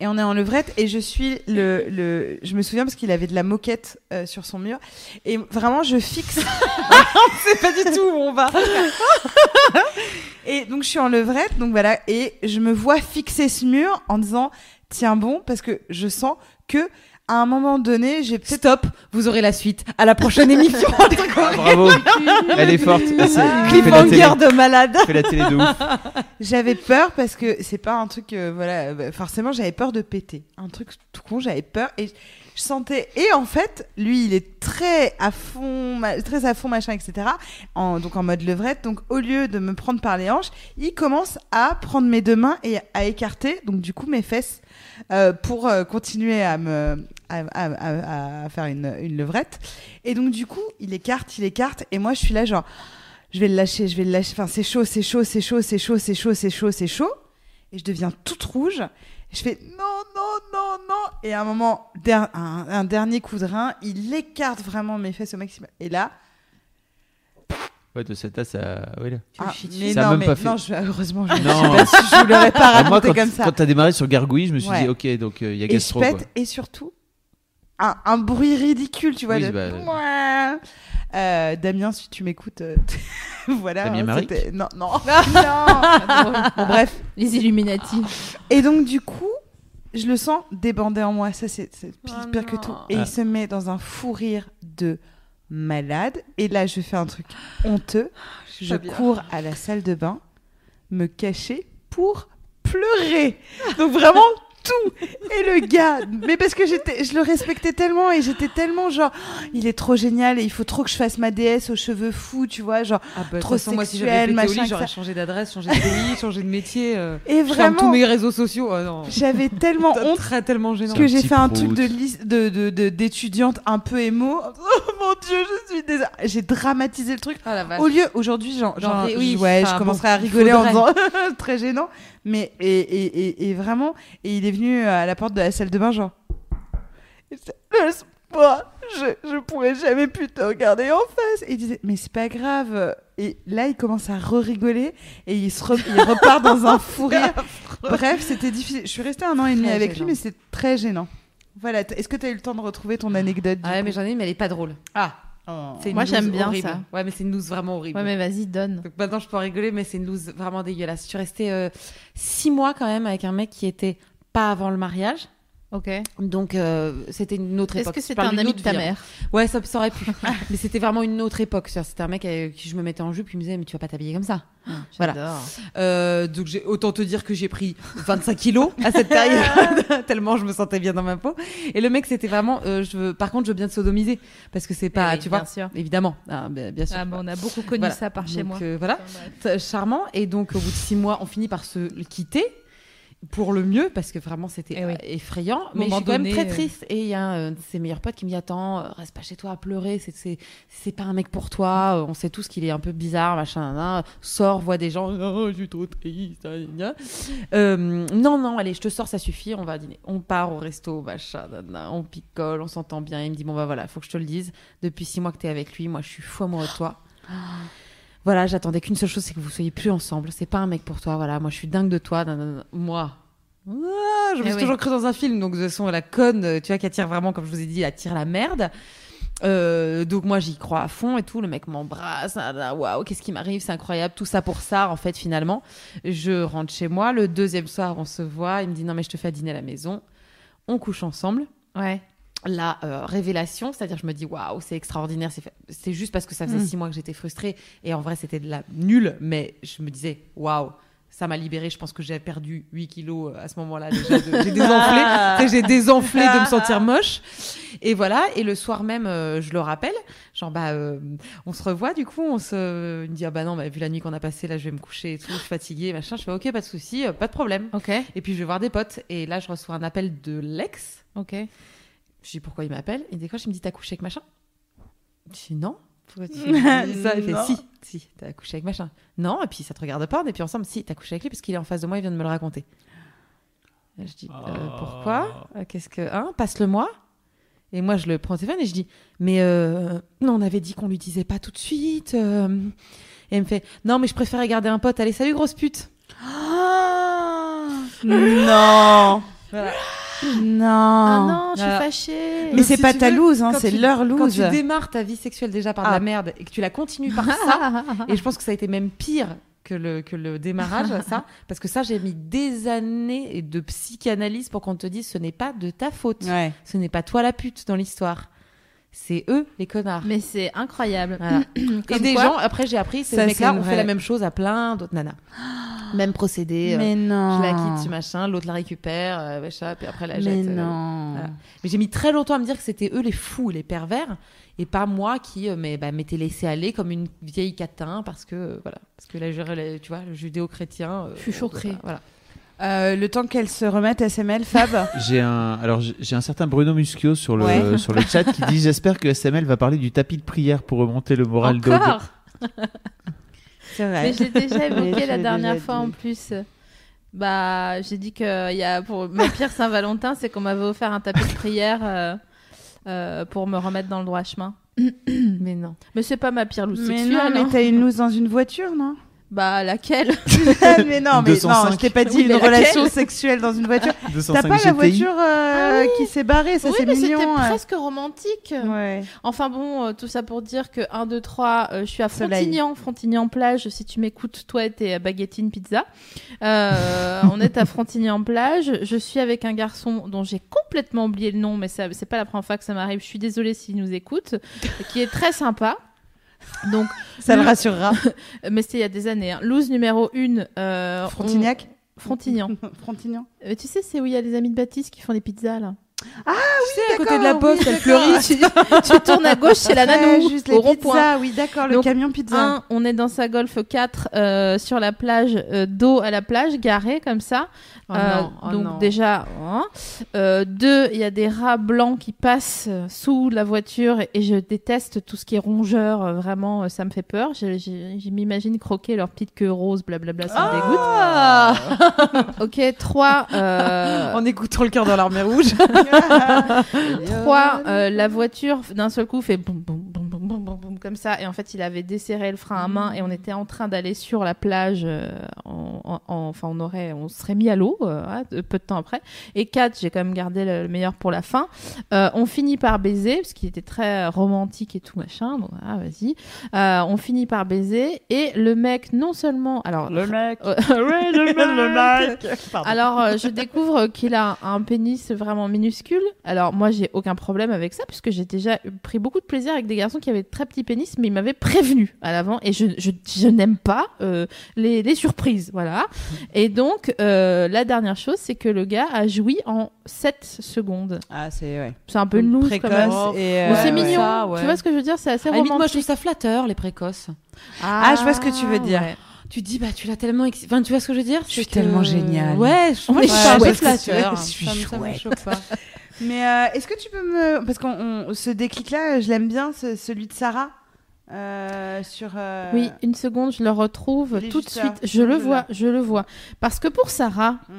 Et on est en levrette et je suis le, le... Je me souviens parce qu'il avait de la moquette euh, sur son mur. Et vraiment, je fixe... on sait pas du tout où on va. et donc, je suis en levrette, donc voilà. Et je me vois fixer ce mur en disant, tiens bon, parce que je sens que à un moment donné, j'ai peut-être... Stop, vous aurez la suite à la prochaine émission. Ah, bravo, elle est forte. Ah, Cliffhanger de malade. fait la télé de ouf. J'avais peur parce que c'est pas un truc, euh, voilà, euh, forcément j'avais peur de péter. Un truc tout con, j'avais peur et je sentais. Et en fait, lui, il est très à fond, très à fond, machin, etc. En, donc en mode levrette. Donc au lieu de me prendre par les hanches, il commence à prendre mes deux mains et à écarter, donc du coup mes fesses, euh, pour euh, continuer à me. À faire une, une levrette. Et donc, du coup, il écarte, il écarte. Et moi, je suis là, genre, je vais le lâcher, je vais le lâcher. Enfin, c'est chaud, c'est chaud, c'est chaud, c'est chaud, c'est chaud, c'est chaud, c'est chaud. Et je deviens toute rouge. Je fais non, non, non, non. Et à un moment, der- un, un dernier coup de rein, il écarte vraiment mes fesses au maximum. Et là, Ouais, de cette tasse, ça. ouais, là. Ah, mais Ça a non, même mais pas fait- non, je, heureusement, je, je l'aurais pas Ah, moi, raconté quand, comme ça. quand t'as démarré sur Gargouille, je me suis Ouais. dit, ok, donc euh, il y a et je gastro. pète quoi. et surtout un, un bruit ridicule, tu vois. Oui, de... bah. Euh, Damien, si tu m'écoutes, euh, voilà. Damien hein, Non, non, non. Bon, bref. Les Illuminati. Et donc, du coup, je le sens débander en moi. Ça, c'est pire, Oh pire que tout. Et Ah. il se met dans un fou rire de malade. Et là, je fais un truc honteux. suis Je bien. cours à la salle de bain, me cacher pour pleurer. Donc, vraiment. Tout et le gars, mais parce que j'étais, je le respectais tellement et j'étais tellement genre, Oh, il est trop génial et il faut trop que je fasse ma déesse aux cheveux fous, tu vois, genre. Ah bah, Trop façon, moi, si sexuel, j'avais pété au machin, lit, j'aurais ça. changé d'adresse, changé de pays, changé de métier. Euh, Et je ferme tous vraiment, mes réseaux sociaux. Oh, non. j'avais tellement honte Très, tellement gênant. Parce que j'ai fait un prout. truc de lys- de de- de- d'étudiante un peu émo. Oh mon dieu, je suis désolée. J'ai dramatisé le truc. La vache. Au lieu, aujourd'hui, genre, Genre, genre, oui, ouais, je commencerai bon, à rigoler en disant très gênant. Mais et, et, et, et vraiment, et il est venu à la porte de la salle de bain, genre. Laisse-moi, je, je pourrais jamais plus te regarder en face. Et il disait, mais c'est pas grave. Et là, il commence à re-rigoler et il, se re- il repart dans un fou rire. Bref, c'était difficile. Je suis restée un an et demi Très avec gênant. lui, mais c'est très gênant. Voilà. Est-ce que tu as eu le temps de retrouver ton anecdote du Ah ouais, mais j'en ai une, mais elle est pas drôle. Ah. C'est une Moi, j'aime bien horrible. ça. Ouais, mais c'est une loose vraiment horrible. Ouais, mais vas-y, donne. Donc maintenant, je peux en rigoler, mais c'est une loose vraiment dégueulasse. Je suis restée euh, six mois quand même avec un mec qui était pas avant le mariage. Ok. Donc euh, c'était une autre Est-ce époque. que Je c'était un ami de ta vie, mère Ouais, ça, ça aurait pu. mais c'était vraiment une autre époque. C'est-à-dire, C'était un mec avec qui je me mettais en jupe, il me disait mais tu vas pas t'habiller comme ça. Voilà. J'adore. Euh, donc j'ai autant te dire que j'ai pris 25 kilos à cette période tellement je me sentais bien dans ma peau. Et le mec c'était vraiment, euh, je veux, par contre je veux bien te sodomiser parce que c'est pas, Eh oui, tu vois, bien sûr. évidemment, Ah, bien, bien sûr. Ah, bah, on a beaucoup connu Voilà. ça par chez Donc, moi. euh, voilà, charmant. Et donc au bout de six mois, on finit par se quitter. Pour le mieux, parce que vraiment c'était Eh oui. euh, effrayant, mais je suis quand même très euh, triste. Et il y a un de ses meilleurs potes qui me dit Attends, euh, reste pas chez toi à pleurer, c'est- c'est c'est pas un mec pour toi. On sait tous qu'il est un peu bizarre, machin, nan. Sors, vois des gens, oh, je suis trop triste. Euh, non, non, allez, je te sors, ça suffit, on va dîner. On part au resto, machin, on picole, on s'entend bien. Il me dit Bon, bah voilà, faut que je te le dise. Depuis six mois que t'es avec lui, moi je suis fou amoureux de toi. Voilà, j'attendais qu'une seule chose, c'est que vous soyez plus ensemble. C'est pas un mec pour toi. Voilà, moi je suis dingue de toi. nan, nan, nan. Moi. Ah, je me Eh suis oui. toujours cru dans un film, donc de toute façon, la conne, tu vois, qui attire vraiment, comme je vous ai dit, attire la merde. Euh, donc moi j'y crois à fond et tout, le mec m'embrasse, waouh, qu'est-ce qui m'arrive, c'est incroyable, tout ça pour ça en fait finalement. Je rentre chez moi, le deuxième soir on se voit, il me dit non mais je te fais à dîner à la maison, on couche ensemble. Ouais. La euh, révélation, c'est-à-dire je me dis waouh, c'est extraordinaire, c'est juste parce que ça faisait Mm. six mois que j'étais frustrée. Et en vrai c'était de la nulle, mais je me disais waouh, ça m'a libérée, je pense que j'ai perdu 8 kilos euh, à ce moment-là déjà, de- j'ai désenflé, sais, j'ai désenflé de me sentir moche. Et voilà, et le soir même euh, je le rappelle, genre bah euh, on se revoit du coup, on se dit ah bah non, bah, vu la nuit qu'on a passée là je vais me coucher et tout, je suis fatiguée, machin, je fais ok pas de souci, euh, pas de problème. Ok, Et puis je vais voir des potes. Et là je reçois un appel de l'ex. Ok. Je dis pourquoi il m'appelle? Il décroche, il me dit t'as couché avec machin? Je dis non. Pourquoi tu me dis ça? Il fait Non. si, si, t'as couché avec machin. Non, et puis ça te regarde pas, on est puis ensemble, si, t'as couché avec lui parce qu'il est en face de moi, il vient de me le raconter. Et je dis euh, Oh. pourquoi? Euh, Qu'est-ce que. Hein? Passe-le-moi. Et moi je le prends au téléphone et je dis mais euh, non, on avait dit qu'on lui disait pas tout de suite. euh. Et elle me fait non, mais je préférais garder un pote. Allez, salut grosse pute. non. Voilà. Non. Ah non, je suis Voilà. fâchée. Mais c'est si pas ta veux, loose, hein, quand c'est tu- leur Quand loose. tu démarres ta vie sexuelle déjà par de Ah. la merde et que tu la continues par ça, Et je pense que ça a été même pire que le, que le démarrage, ça. Parce que ça, j'ai mis des années et de psychanalyse pour qu'on te dise ce n'est pas de ta faute. Ouais. Ce n'est pas toi la pute dans l'histoire. C'est eux les connards. Mais c'est incroyable. Voilà. et des quoi- gens, après, j'ai appris, ces mecs-là ont fait la même chose à plein d'autres nanas. Même procédé. euh, Mais non. je la quitte, ce machin, l'autre la récupère, euh, puis après la Mais jette. euh, non. voilà. Mais j'ai mis très longtemps à me dire que c'était eux les fous, les pervers, et pas moi qui euh, mais, bah, m'étais laissé aller comme une vieille catin parce que euh, voilà, parce que là, je- tu vois, le judéo-chrétien. euh, Je suis choquée. Voilà. Euh, le temps qu'elle se remette SML, Fab. J'ai un, alors j'ai j'ai un certain Bruno Muschio sur le, Ouais. sur le chat qui dit J'espère que SML va parler du tapis de prière pour remonter le moral d'Aude. Encore? C'est vrai. Mais l'ai déjà évoqué la dernière fois dit. en plus. Bah, j'ai dit que il y a pour ma pire Saint-Valentin, c'est qu'on m'avait offert un tapis de prière euh, euh, pour me remettre dans le droit chemin. Mais non. Mais c'est pas ma pire loose Mais sexuelle. non, mais hein. t'as une loose dans une voiture, non? Bah laquelle Mais non, mais non, 205. je t'ai pas dit Oui, une relation sexuelle dans une voiture. T'as 205 pas la voiture euh, qui s'est barrée, ça Oui, c'est mais c'était mignon. ouais. presque romantique. Ouais. Enfin bon, euh, tout ça pour dire que 1, 2, 3, euh, je suis à. Frontignan, Frontignan plage. Si tu m'écoutes, toi et tes baguettines pizza. Euh, on est à Frontignan plage. Je suis avec un garçon dont j'ai complètement oublié le nom, mais ça, c'est pas la première fois que ça m'arrive. Je suis désolée s'il nous écoute, qui est très sympa. Donc, Ça le rassurera. mais c'était il y a des années. Hein. Loose numéro 1. Euh, Frontignac on- Frontignan. Frontignan. Euh, tu sais, c'est où il y a les amis de Baptiste qui font des pizzas là? Tu sais, à côté de la poste, oui, elle fleurit. tu, tu tournes à gauche, c'est la nanou, juste au les rond-point. oui, d'accord, le Donc, camion pizza. Un, on est dans sa Golf 4 euh, sur la plage, euh, dos à la plage, garé comme ça. Oh Euh, non, oh donc non. déjà, hein. Euh, deux, il y a des rats blancs qui passent euh, sous la voiture et, et je déteste tout ce qui est rongeur. euh, vraiment, euh, ça me fait peur. Je, je- je m'imagine croquer leur petite queue rose, blablabla, ça me dégoûte. Ah Ok, trois. euh, en écoutant le cœur dans l'armée rouge. Trois, euh, la voiture d'un seul coup fait boum boum boum boum boum boum comme ça et en fait il avait desserré le frein à main et on était en train d'aller sur la plage euh, en- en- en- enfin on aurait on serait mis à l'eau euh, de- peu de temps après et quatre j'ai quand même gardé le, le meilleur pour la fin Euh, on finit par baiser parce qu'il était très romantique et tout machin donc ah vas-y Euh, on finit par baiser et le mec non seulement alors Le mec. Ouais, le mec. le mec. Pardon. Alors, euh, je découvre qu'il a un pénis vraiment minuscule. Alors, moi, j'ai aucun problème avec ça, puisque j'ai déjà pris beaucoup de plaisir avec des garçons qui avaient de très petits pénis, mais ils m'avaient prévenu à l'avant, et je, je, je n'aime pas euh, les, les surprises, voilà. Et donc, euh, la dernière chose, c'est que le gars a joui en 7 secondes. Ah, c'est ouais. C'est un peu une loose, quand même. précoce et. Euh, c'est ouais. mignon, Ça, ouais. tu vois ce que je veux dire? C'est assez limite, romantique. moi, je trouve ça flatteur, les précoces. Ah, je vois ce que tu veux dire. ouais. Tu te dis, bah, tu l'as tellement. ex- Enfin, tu vois ce que je veux dire? Je suis que- tellement géniale. Ouais, je, moi, Ouais, je suis flatteur. je suis Ça me- ça me chouette. choque pas. Mais euh, est-ce que tu peux me. Parce que ce déclic-là, je l'aime bien, ce- celui de Sarah? Euh, sur. euh, Oui, une seconde, je le retrouve tout de suite. Je le vois, je le vois. Parce que pour Sarah, Mm.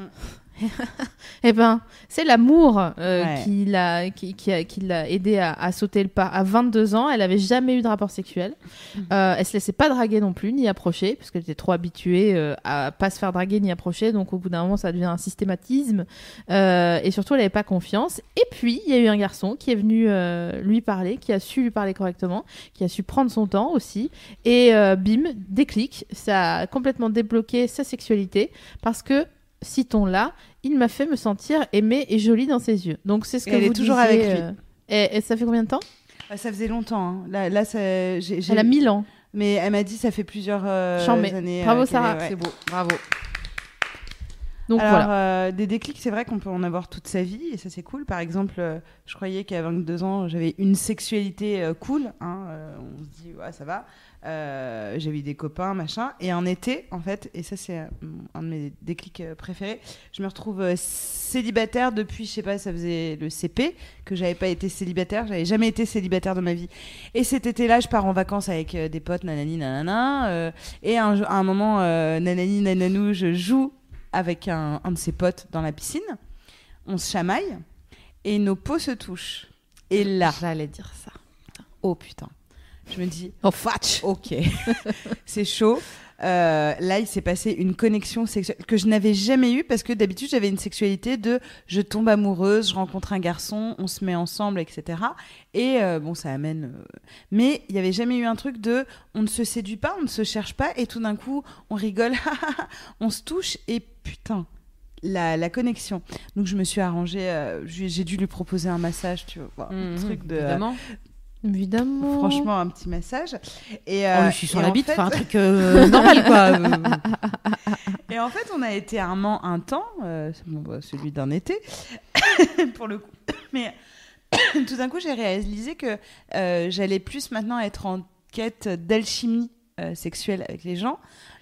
Eh ben, c'est l'amour euh, Ouais. qui l'a qui, qui a- qui l'a aidé à, à sauter le pas. À 22 ans, elle avait jamais eu de rapport sexuel. Mm. Euh, elle se laissait pas draguer non plus, ni approcher, parce qu'elle était trop habituée euh, à pas se faire draguer ni approcher. Donc au bout d'un moment, ça devient un systématisme. Euh, et surtout, elle avait pas confiance. Et puis, il y a eu un garçon qui est venu euh, lui parler, qui a su lui parler correctement, qui a su prendre son temps aussi. Et euh, bim, déclic, ça a complètement débloqué sa sexualité parce que, citons-la, il m'a fait me sentir aimée et jolie dans ses yeux. Donc c'est ce Et que elle est vous toujours disiez, avec lui. euh, Et, et ça fait combien de temps? Ah, Ça faisait longtemps. hein. Là, là ça- Elle a 1000 ans. mais elle m'a dit ça fait plusieurs euh, années. Bravo, euh, qu'elle Sarah. ouais. C'est beau, bravo. Donc Alors, voilà. euh, des déclics, c'est vrai qu'on peut en avoir toute sa vie et ça c'est cool. Par exemple, euh, je croyais qu'à 22 ans, j'avais une sexualité euh, cool. hein, euh, on se dit, ouais, ça va. Euh, j'avais eu des copains, machin. Et en été, en fait, et ça c'est euh, un de mes déclics euh, préférés, je me retrouve euh, célibataire depuis, je sais pas, ça faisait le CP que j'avais pas été célibataire. J'avais jamais été célibataire de ma vie. Et cet été-là, je pars en vacances avec euh, des potes, nanani, nanana. et un, à un moment, nanani, nananou, je joue avec un, un de ses potes dans la piscine. On se chamaille et nos peaux se touchent. Et là, J'allais dire ça. oh putain, je me dis, Oh, fatch ok, c'est chaud. Euh, là, il s'est passé une connexion sexuelle que je n'avais jamais eue parce que d'habitude, j'avais une sexualité de je tombe amoureuse, je rencontre un garçon, on se met ensemble, etc. Et euh, bon, ça amène. euh, Mais il n'y avait jamais eu un truc de on ne se séduit pas, on ne se cherche pas, et tout d'un coup, on rigole, on se touche, et putain. La, la connexion. Donc je me suis arrangée, euh, j'ai dû lui proposer un massage, tu vois, un Mhm, truc de, Évidemment. Évidemment. franchement un petit massage. Et, Oh, euh, je suis sur la en bite, fait- enfin un truc euh, normal quoi. Euh, Et en fait, on a été un, un temps, euh, bon, bah, celui d'un été, pour le coup. Mais tout d'un coup, j'ai réalisé que euh, j'allais plus maintenant être en quête d'alchimie euh, sexuelle avec les gens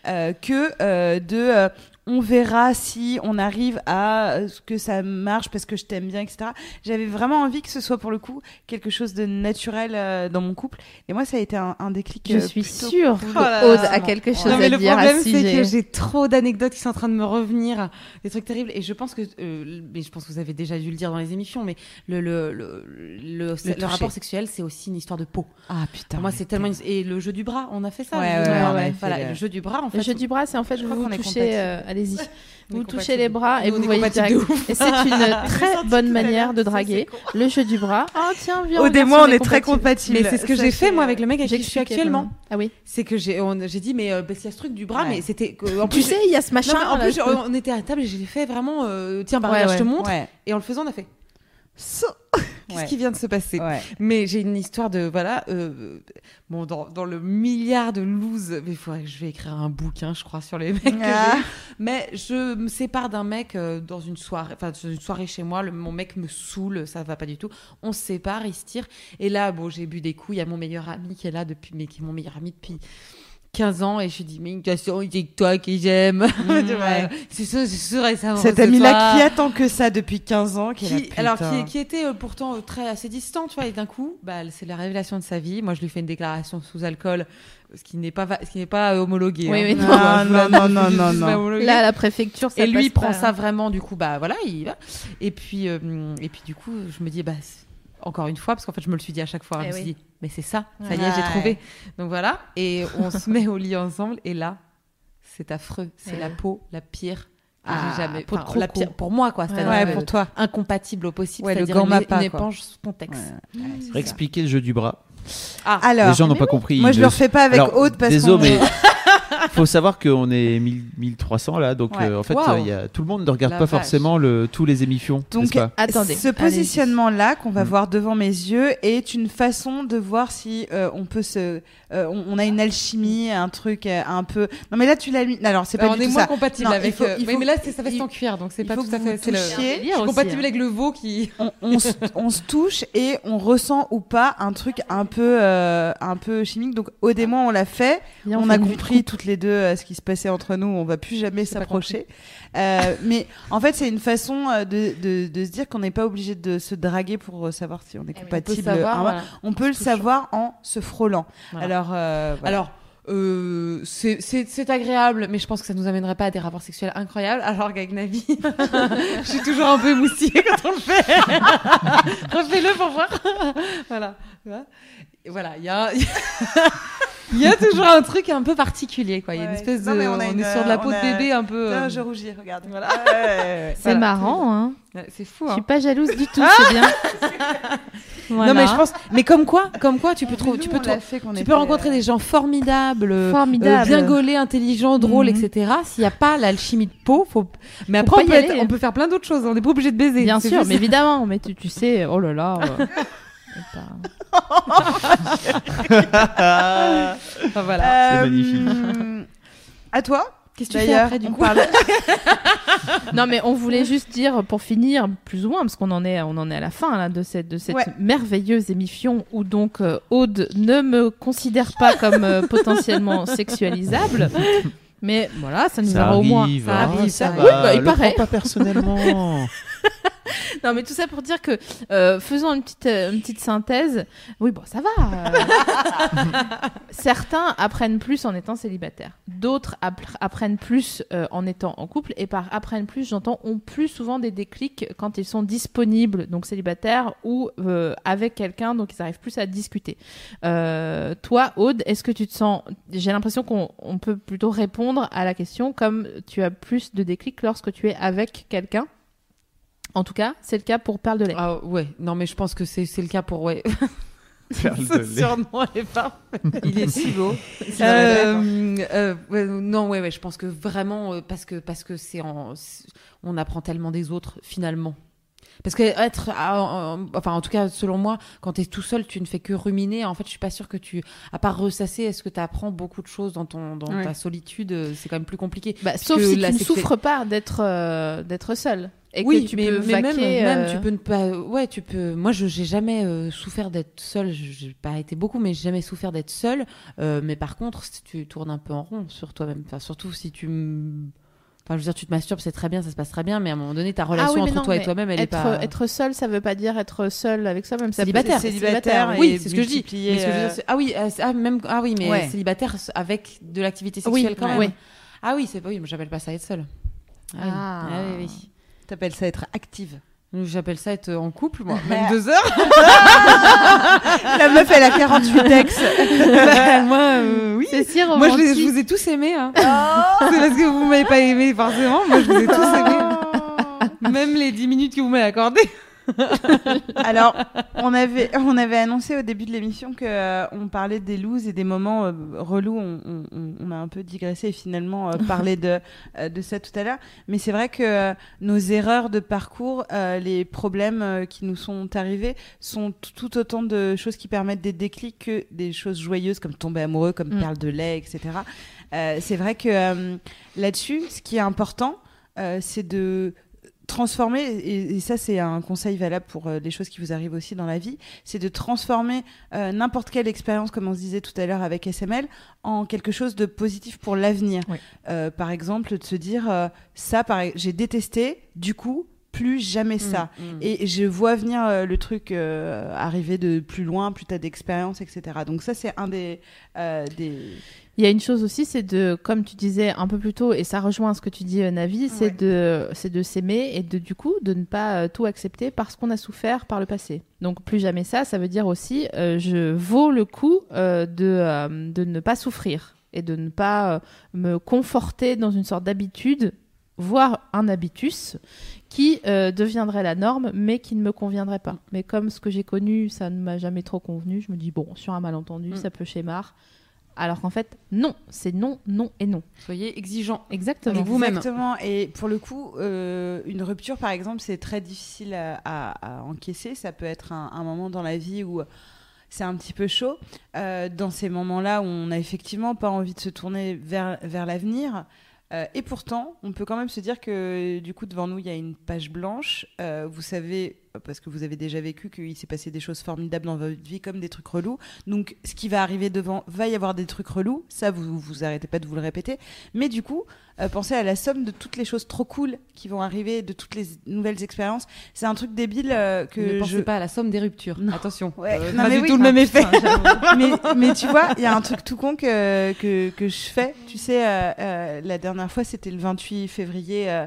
euh, que euh, de euh, on verra si on arrive à euh, ce que ça marche parce que je t'aime bien, etc. J'avais vraiment envie que ce soit pour le coup quelque chose de naturel euh, dans mon couple. Et moi, ça a été un, un déclic. Je euh, suis sûre cool. que Oh. Aude a quelque chose Non, mais à le dire problème, à ce c'est que j'ai trop d'anecdotes qui sont en train de me revenir, des trucs terribles. Et je pense que, euh, mais je pense que vous avez déjà dû le dire dans les émissions, mais le, le, le, le, le rapport sexuel, c'est aussi une histoire de peau. Ah putain. Pour moi, c'est tellement. une- Et le jeu du bras, on a fait ça. Ouais, le jeu ouais, fait Voilà, le- le jeu du bras, en fait. Le jeu du bras, c'est en fait Je vous touchez, compatibles. Euh, allez-y, vous touchez les bras et vous voyez direct. Et c'est une très bonne manière de draguer. Le jeu du bras. Ah tiens, viens. Moi, si on est très compatibles. Mais c'est ce que j'ai fait, moi, avec le mec avec qui je suis actuellement. Ah oui. C'est que j'ai dit, mais euh, qu'il y a ce truc du bras, mais c'était. Tu plus, sais, il y a ce machin. En plus, on était à la table et j'ai fait vraiment. euh, tiens, bah, je te montre. Et en le faisant, on a fait. Qu'est-ce Ouais. qui vient de se passer Ouais. Mais j'ai une histoire de voilà, euh, bon dans, dans le milliard de loose, mais il faudrait que je vais écrire un bouquin, je crois, sur les mecs. Ah. Mais je me sépare d'un mec euh, dans une soirée, enfin dans une soirée chez moi. Le, mon mec me saoule, ça va pas du tout. On se sépare, il se tire. Et là, bon, j'ai bu des coups. Il y a mon meilleur ami qui est là depuis, mais qui est mon meilleur ami depuis. 15 ans et je lui dis mais de toute façon c'est que toi que j'aime Tu vois, ouais. c'est sûr c'est sûr et ça Cet c'est ami-là toi. qui attend que ça depuis 15 ans, qui, est Qui- là, alors qui, qui était euh, pourtant euh, très assez distant, tu vois, et d'un coup, bah, c'est la révélation de sa vie. Moi, je lui fais une déclaration sous alcool, ce qui n'est pas, ce qui n'est pas euh, homologué. Oui, hein. Tu non. Ah, non, non, non, non, non. Là, à la préfecture, ça et lui, il passe prend pas. ça vraiment, du coup, bah voilà, il y va. Et puis, euh, et puis du coup, je me dis, bah, c'est- encore une fois, parce qu'en fait, je me le suis dit à chaque fois, Eh je me suis oui. dit, mais c'est ça, ça y Ouais. est, j'ai trouvé. Donc voilà, et on se met au lit ensemble, et là, c'est affreux, c'est Ouais. la peau la pire. que Ah, j'ai jamais peau de la pire pour moi quoi c'est-à-dire Ouais, pour toi. incompatible au possible le c'est-à-dire une, pas, une quoi. éponge spontex Ouais. Réexpliquer le jeu du bras. ah Alors, les gens n'ont pas compris. moi je Le- le refais pas avec Alors, Aude parce désolé, qu'on- mais faut savoir qu'on est 1000 1300 là, donc Ouais. euh, en fait, euh, il y a, tout le monde ne regarde La pas vache. forcément le, tous les émissions, Donc, pas Attendez. Ce positionnement-là qu'on va Mm. voir devant mes yeux est une façon de voir si euh, on peut se, euh, on, on a une alchimie, un truc euh, un peu. Non mais là tu l'as mis. Alors c'est pas on du est tout moins ça. compatible Non, il avec faut- euh, oui, mais là c'est- ça reste en cuir donc c'est pas tout à fait c'est le touchiez. je suis compatible avec le veau qui On, on se, on se touche et on ressent ou pas un truc un peu, euh, un peu chimique. Donc Aude et moi on l'a fait. On fait a compris toutes les deux euh, ce qui se passait entre nous. On va plus jamais s'approcher. Euh, mais en fait, c'est une façon euh, de, de, de se dire qu'on n'est pas obligé de se draguer pour euh, savoir si on est Eh oui, on peut on peut compatible. savoir voilà. On peut le touchant. savoir en se frôlant. Voilà. Alors, euh, voilà. alors euh, c'est- agréable, mais je pense que ça nous amènerait pas à des rapports sexuels incroyables. Alors qu'avec Navi, je suis toujours un peu émoustillée quand on le fait. Refais-le pour voir. voilà. Voilà, il y a, il y a toujours un truc un peu particulier, quoi. Il y a une espèce de, Non, mais on on, a une, est sur de la euh, peau de a- bébé un peu. euh, Non, je rougis, regarde. Voilà. C'est Voilà. marrant, hein. C'est fou. Je Hein. suis pas jalouse du tout, c'est bien. Voilà. Non, mais je pense. Mais comme quoi, comme quoi, tu peux trouver, tu peux, tu peux rencontrer euh, des gens formidables, euh, Formidable. bien gaulés, intelligents, drôles, Mhm. etc. S'il n'y a pas l'alchimie de peau, faut. Mais Faut après, on peut, être- on peut faire plein d'autres choses. On n'est pas obligé de baiser. Bien sûr, mais évidemment, mais tu, tu sais, oh là là. euh, Enfin, voilà. C'est magnifique. Euh, À toi Qu'est-ce que tu fais après du coup parle- Non, mais on voulait juste dire pour finir, plus ou moins, parce qu'on en est, on en est à la fin là, de cette, de cette Ouais. merveilleuse émission où donc euh, Aude ne me considère pas comme euh, potentiellement sexualisable. Mais voilà, ça nous Ça aura au moins. arrive, ça hein, arrive, ça ça va. arrive. Oui, bah, il le paraît. prends pas personnellement. Non, mais tout ça pour dire que euh, faisons une petite, euh, une petite synthèse. Oui, bon, ça va. euh. Certains apprennent plus en étant célibataires. D'autres appr- apprennent plus euh, en étant en couple. Et par apprennent plus, j'entends, ont plus souvent des déclics quand ils sont disponibles, donc célibataires, ou euh, avec quelqu'un, donc ils arrivent plus à discuter. Euh, toi, Aude, est-ce que tu te sens. J'ai l'impression qu'on on peut plutôt répondre à la question comme tu as plus de déclics lorsque tu es avec quelqu'un? En tout cas, c'est le cas pour Perle de lait. Ah ouais, non mais je pense que c'est c'est le cas pour ouais. Perle de lait. elle est parfait. Il est si beau. Euh, euh, ouais, non ouais ouais, je pense que vraiment euh, parce que parce que c'est en c'est- on apprend tellement des autres finalement. Parce que être, en- enfin en tout cas selon moi, quand tu es tout seul, tu ne fais que ruminer. En fait, je suis pas sûre que tu, à part ressasser, est-ce que tu apprends beaucoup de choses dans ton, dans Ouais. ta solitude euh, C'est quand même plus compliqué. Bah, sauf si tu ne souffres pas d'être euh, d'être seul et oui, que tu mais, peux mais même, vaquer. même, euh, tu peux ne pas. Ouais, tu peux. Moi, je j'ai jamais euh, souffert d'être seule. Je- J'ai pas été beaucoup, mais j'ai jamais souffert d'être seule. Euh, mais par contre, si tu tournes un peu en rond sur toi-même, enfin, surtout si tu. Enfin, je veux dire, tu te masturbes, c'est très bien, ça se passe très bien, mais à un moment donné, ta relation Ah oui, mais entre non, toi et toi-même, elle est être, pas. être seul, ça veut pas dire être seul avec soi-même. Célibataire. c'est Célibataire, oui. c'est ce que je dis. multiplier, Mais ce que je veux dire, c'est- ah oui, euh, ah, même ah oui, mais Ouais. célibataire avec de l'activité Oui, sexuelle quand ouais. même. Ah oui, c'est pas oui, j'appelle pas ça être seule. Ah, oui. Ah. Ah oui, oui. T'appelles ça être active. J'appelle ça être en couple, moi. Même deux heures. La meuf, elle a 48 ex. Bah, moi, euh, oui. C'est si Moi, je, romantique. les- je vous ai tous aimés. Hein. c'est parce que vous m'avez pas aimé forcément. Moi, je vous ai tous aimés. Même les 10 minutes que vous m'avez accordées. Alors, on avait, on avait annoncé au début de l'émission que euh, on parlait des looses et des moments euh, relous. On, on- on- on a un peu digressé et finalement euh, parlé de, euh, de ça tout à l'heure. Mais c'est vrai que nos erreurs de parcours, les problèmes qui nous sont arrivés, sont tout autant de choses qui permettent des déclics que des choses joyeuses comme tomber amoureux, comme Mm. perle de lait, etc. C'est vrai que là-dessus, ce qui est important, c'est de transformer, et, et ça c'est un conseil valable pour euh, les choses qui vous arrivent aussi dans la vie, c'est de transformer euh, n'importe quelle expérience, comme on se disait tout à l'heure avec SML, en quelque chose de positif pour l'avenir. Oui. Euh, par exemple, de se dire, euh, ça, j'ai détesté, du coup, plus jamais ça. Mm, Et je vois venir euh, le truc euh, arriver de plus loin, plus t'as d'expérience, etc. Donc ça, c'est un des... euh, des... Il y a une chose aussi, c'est de, comme tu disais un peu plus tôt, et ça rejoint ce que tu dis, euh, Navi, c'est Ouais. de, c'est de s'aimer et de du coup de ne pas euh, tout accepter parce qu'on a souffert par le passé. Donc plus jamais ça, ça veut dire aussi, euh, je vaux le coup euh, de, euh, de ne pas souffrir et de ne pas me conforter dans une sorte d'habitude, voire un habitus qui euh, deviendrait la norme, mais qui ne me conviendrait pas. Mais comme ce que j'ai connu, ça ne m'a jamais trop convenu, je me dis bon, sur un malentendu, Mm. ça peut schémar. Alors qu'en fait, non, c'est non, non et non. Soyez exigeants. Exactement. Vous-même. Exactement. Et pour le coup, euh, une rupture, par exemple, c'est très difficile à, à- à encaisser. Ça peut être un, un moment dans la vie où c'est un petit peu chaud. Euh, dans ces moments-là où on n'a effectivement pas envie de se tourner vers, vers l'avenir. Euh, et pourtant, on peut quand même se dire que du coup, devant nous, il y a une page blanche. Euh, vous savez, parce que vous avez déjà vécu, qu'il s'est passé des choses formidables dans votre vie, comme des trucs relous. Donc, ce qui va arriver devant, va y avoir des trucs relous. Ça, vous vous arrêtez pas de vous le répéter. Mais du coup, euh, pensez à la somme de toutes les choses trop cool qui vont arriver, de toutes les nouvelles expériences. C'est un truc débile euh, que ne pensez je. pas à la somme des ruptures. Non. Attention. Ouais. Euh, Non, pas mais du oui. tout le même effet. mais, mais tu vois, il y a un truc tout con que, que, que je fais. Tu sais, euh, euh, la dernière fois, c'était le 28 février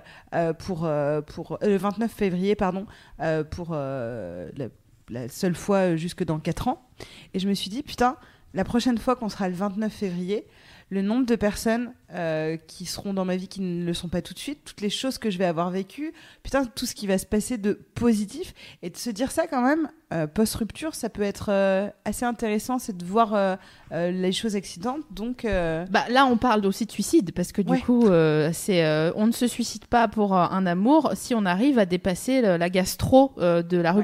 pour, pour le 29 février, pardon, euh, pour euh, la, la seule fois euh, jusque dans 4 ans. Et je me suis dit, putain, la prochaine fois qu'on sera le 29 février, le nombre de personnes euh, qui seront dans ma vie qui ne le sont pas tout de suite, toutes les choses que je vais avoir vécues, putain, tout ce qui va se passer de positif. Et de se dire ça quand même, euh, post-rupture, ça peut être euh, assez intéressant, c'est de voir les choses accidentes. Donc, Bah, là, on parle aussi de suicide parce que du Ouais. coup, c'est, on ne se suicide pas pour un amour si on arrive à dépasser la gastro de la Ouais.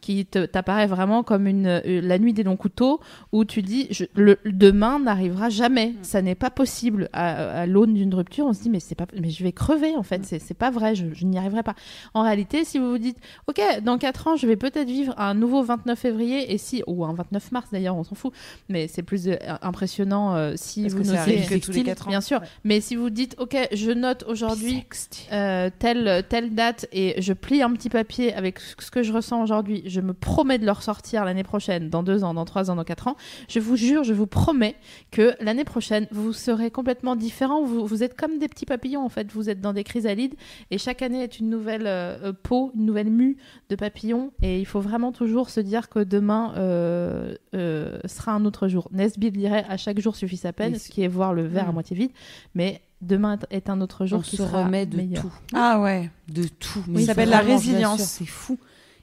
Qui t'apparaît vraiment comme une, euh, la nuit des longs couteaux, où tu dis je- le demain n'arrivera jamais, ça n'est pas possible. À, à l'aune d'une rupture, on se dit mais c'est pas, mais je vais crever en fait, c'est c'est pas vrai, je, je n'y arriverai pas. En réalité, si vous vous dites ok, dans 4 ans, je vais peut-être vivre un nouveau 29 février et si ou un 29 mars d'ailleurs, on s'en fout, mais c'est plus euh, impressionnant euh, si Parce vous que notez que tous les quatre ans. bien sûr. Ouais. Mais si vous dites, ok, je note aujourd'hui euh, telle, telle date et je plie un petit papier avec ce que je ressens aujourd'hui, je me promets de le ressortir l'année prochaine, dans deux ans, dans trois ans, dans quatre ans, je vous jure, je vous promets que l'année prochaine, vous serez complètement différent. Vous, vous êtes comme des petits papillons, en fait. Vous êtes dans des chrysalides et chaque année est une nouvelle euh, peau, une nouvelle mue de papillons. Et il faut vraiment toujours se dire que demain euh, euh, sera un autre jour. Nesbitt dirait à chaque jour suffit sa peine, Mais ce qui est voir le verre à moitié vide. Mais demain est un autre jour On qui se sera remet de meilleur. tout. Ah ouais. De tout. Oui, ça s'appelle la résilience. C'est fou.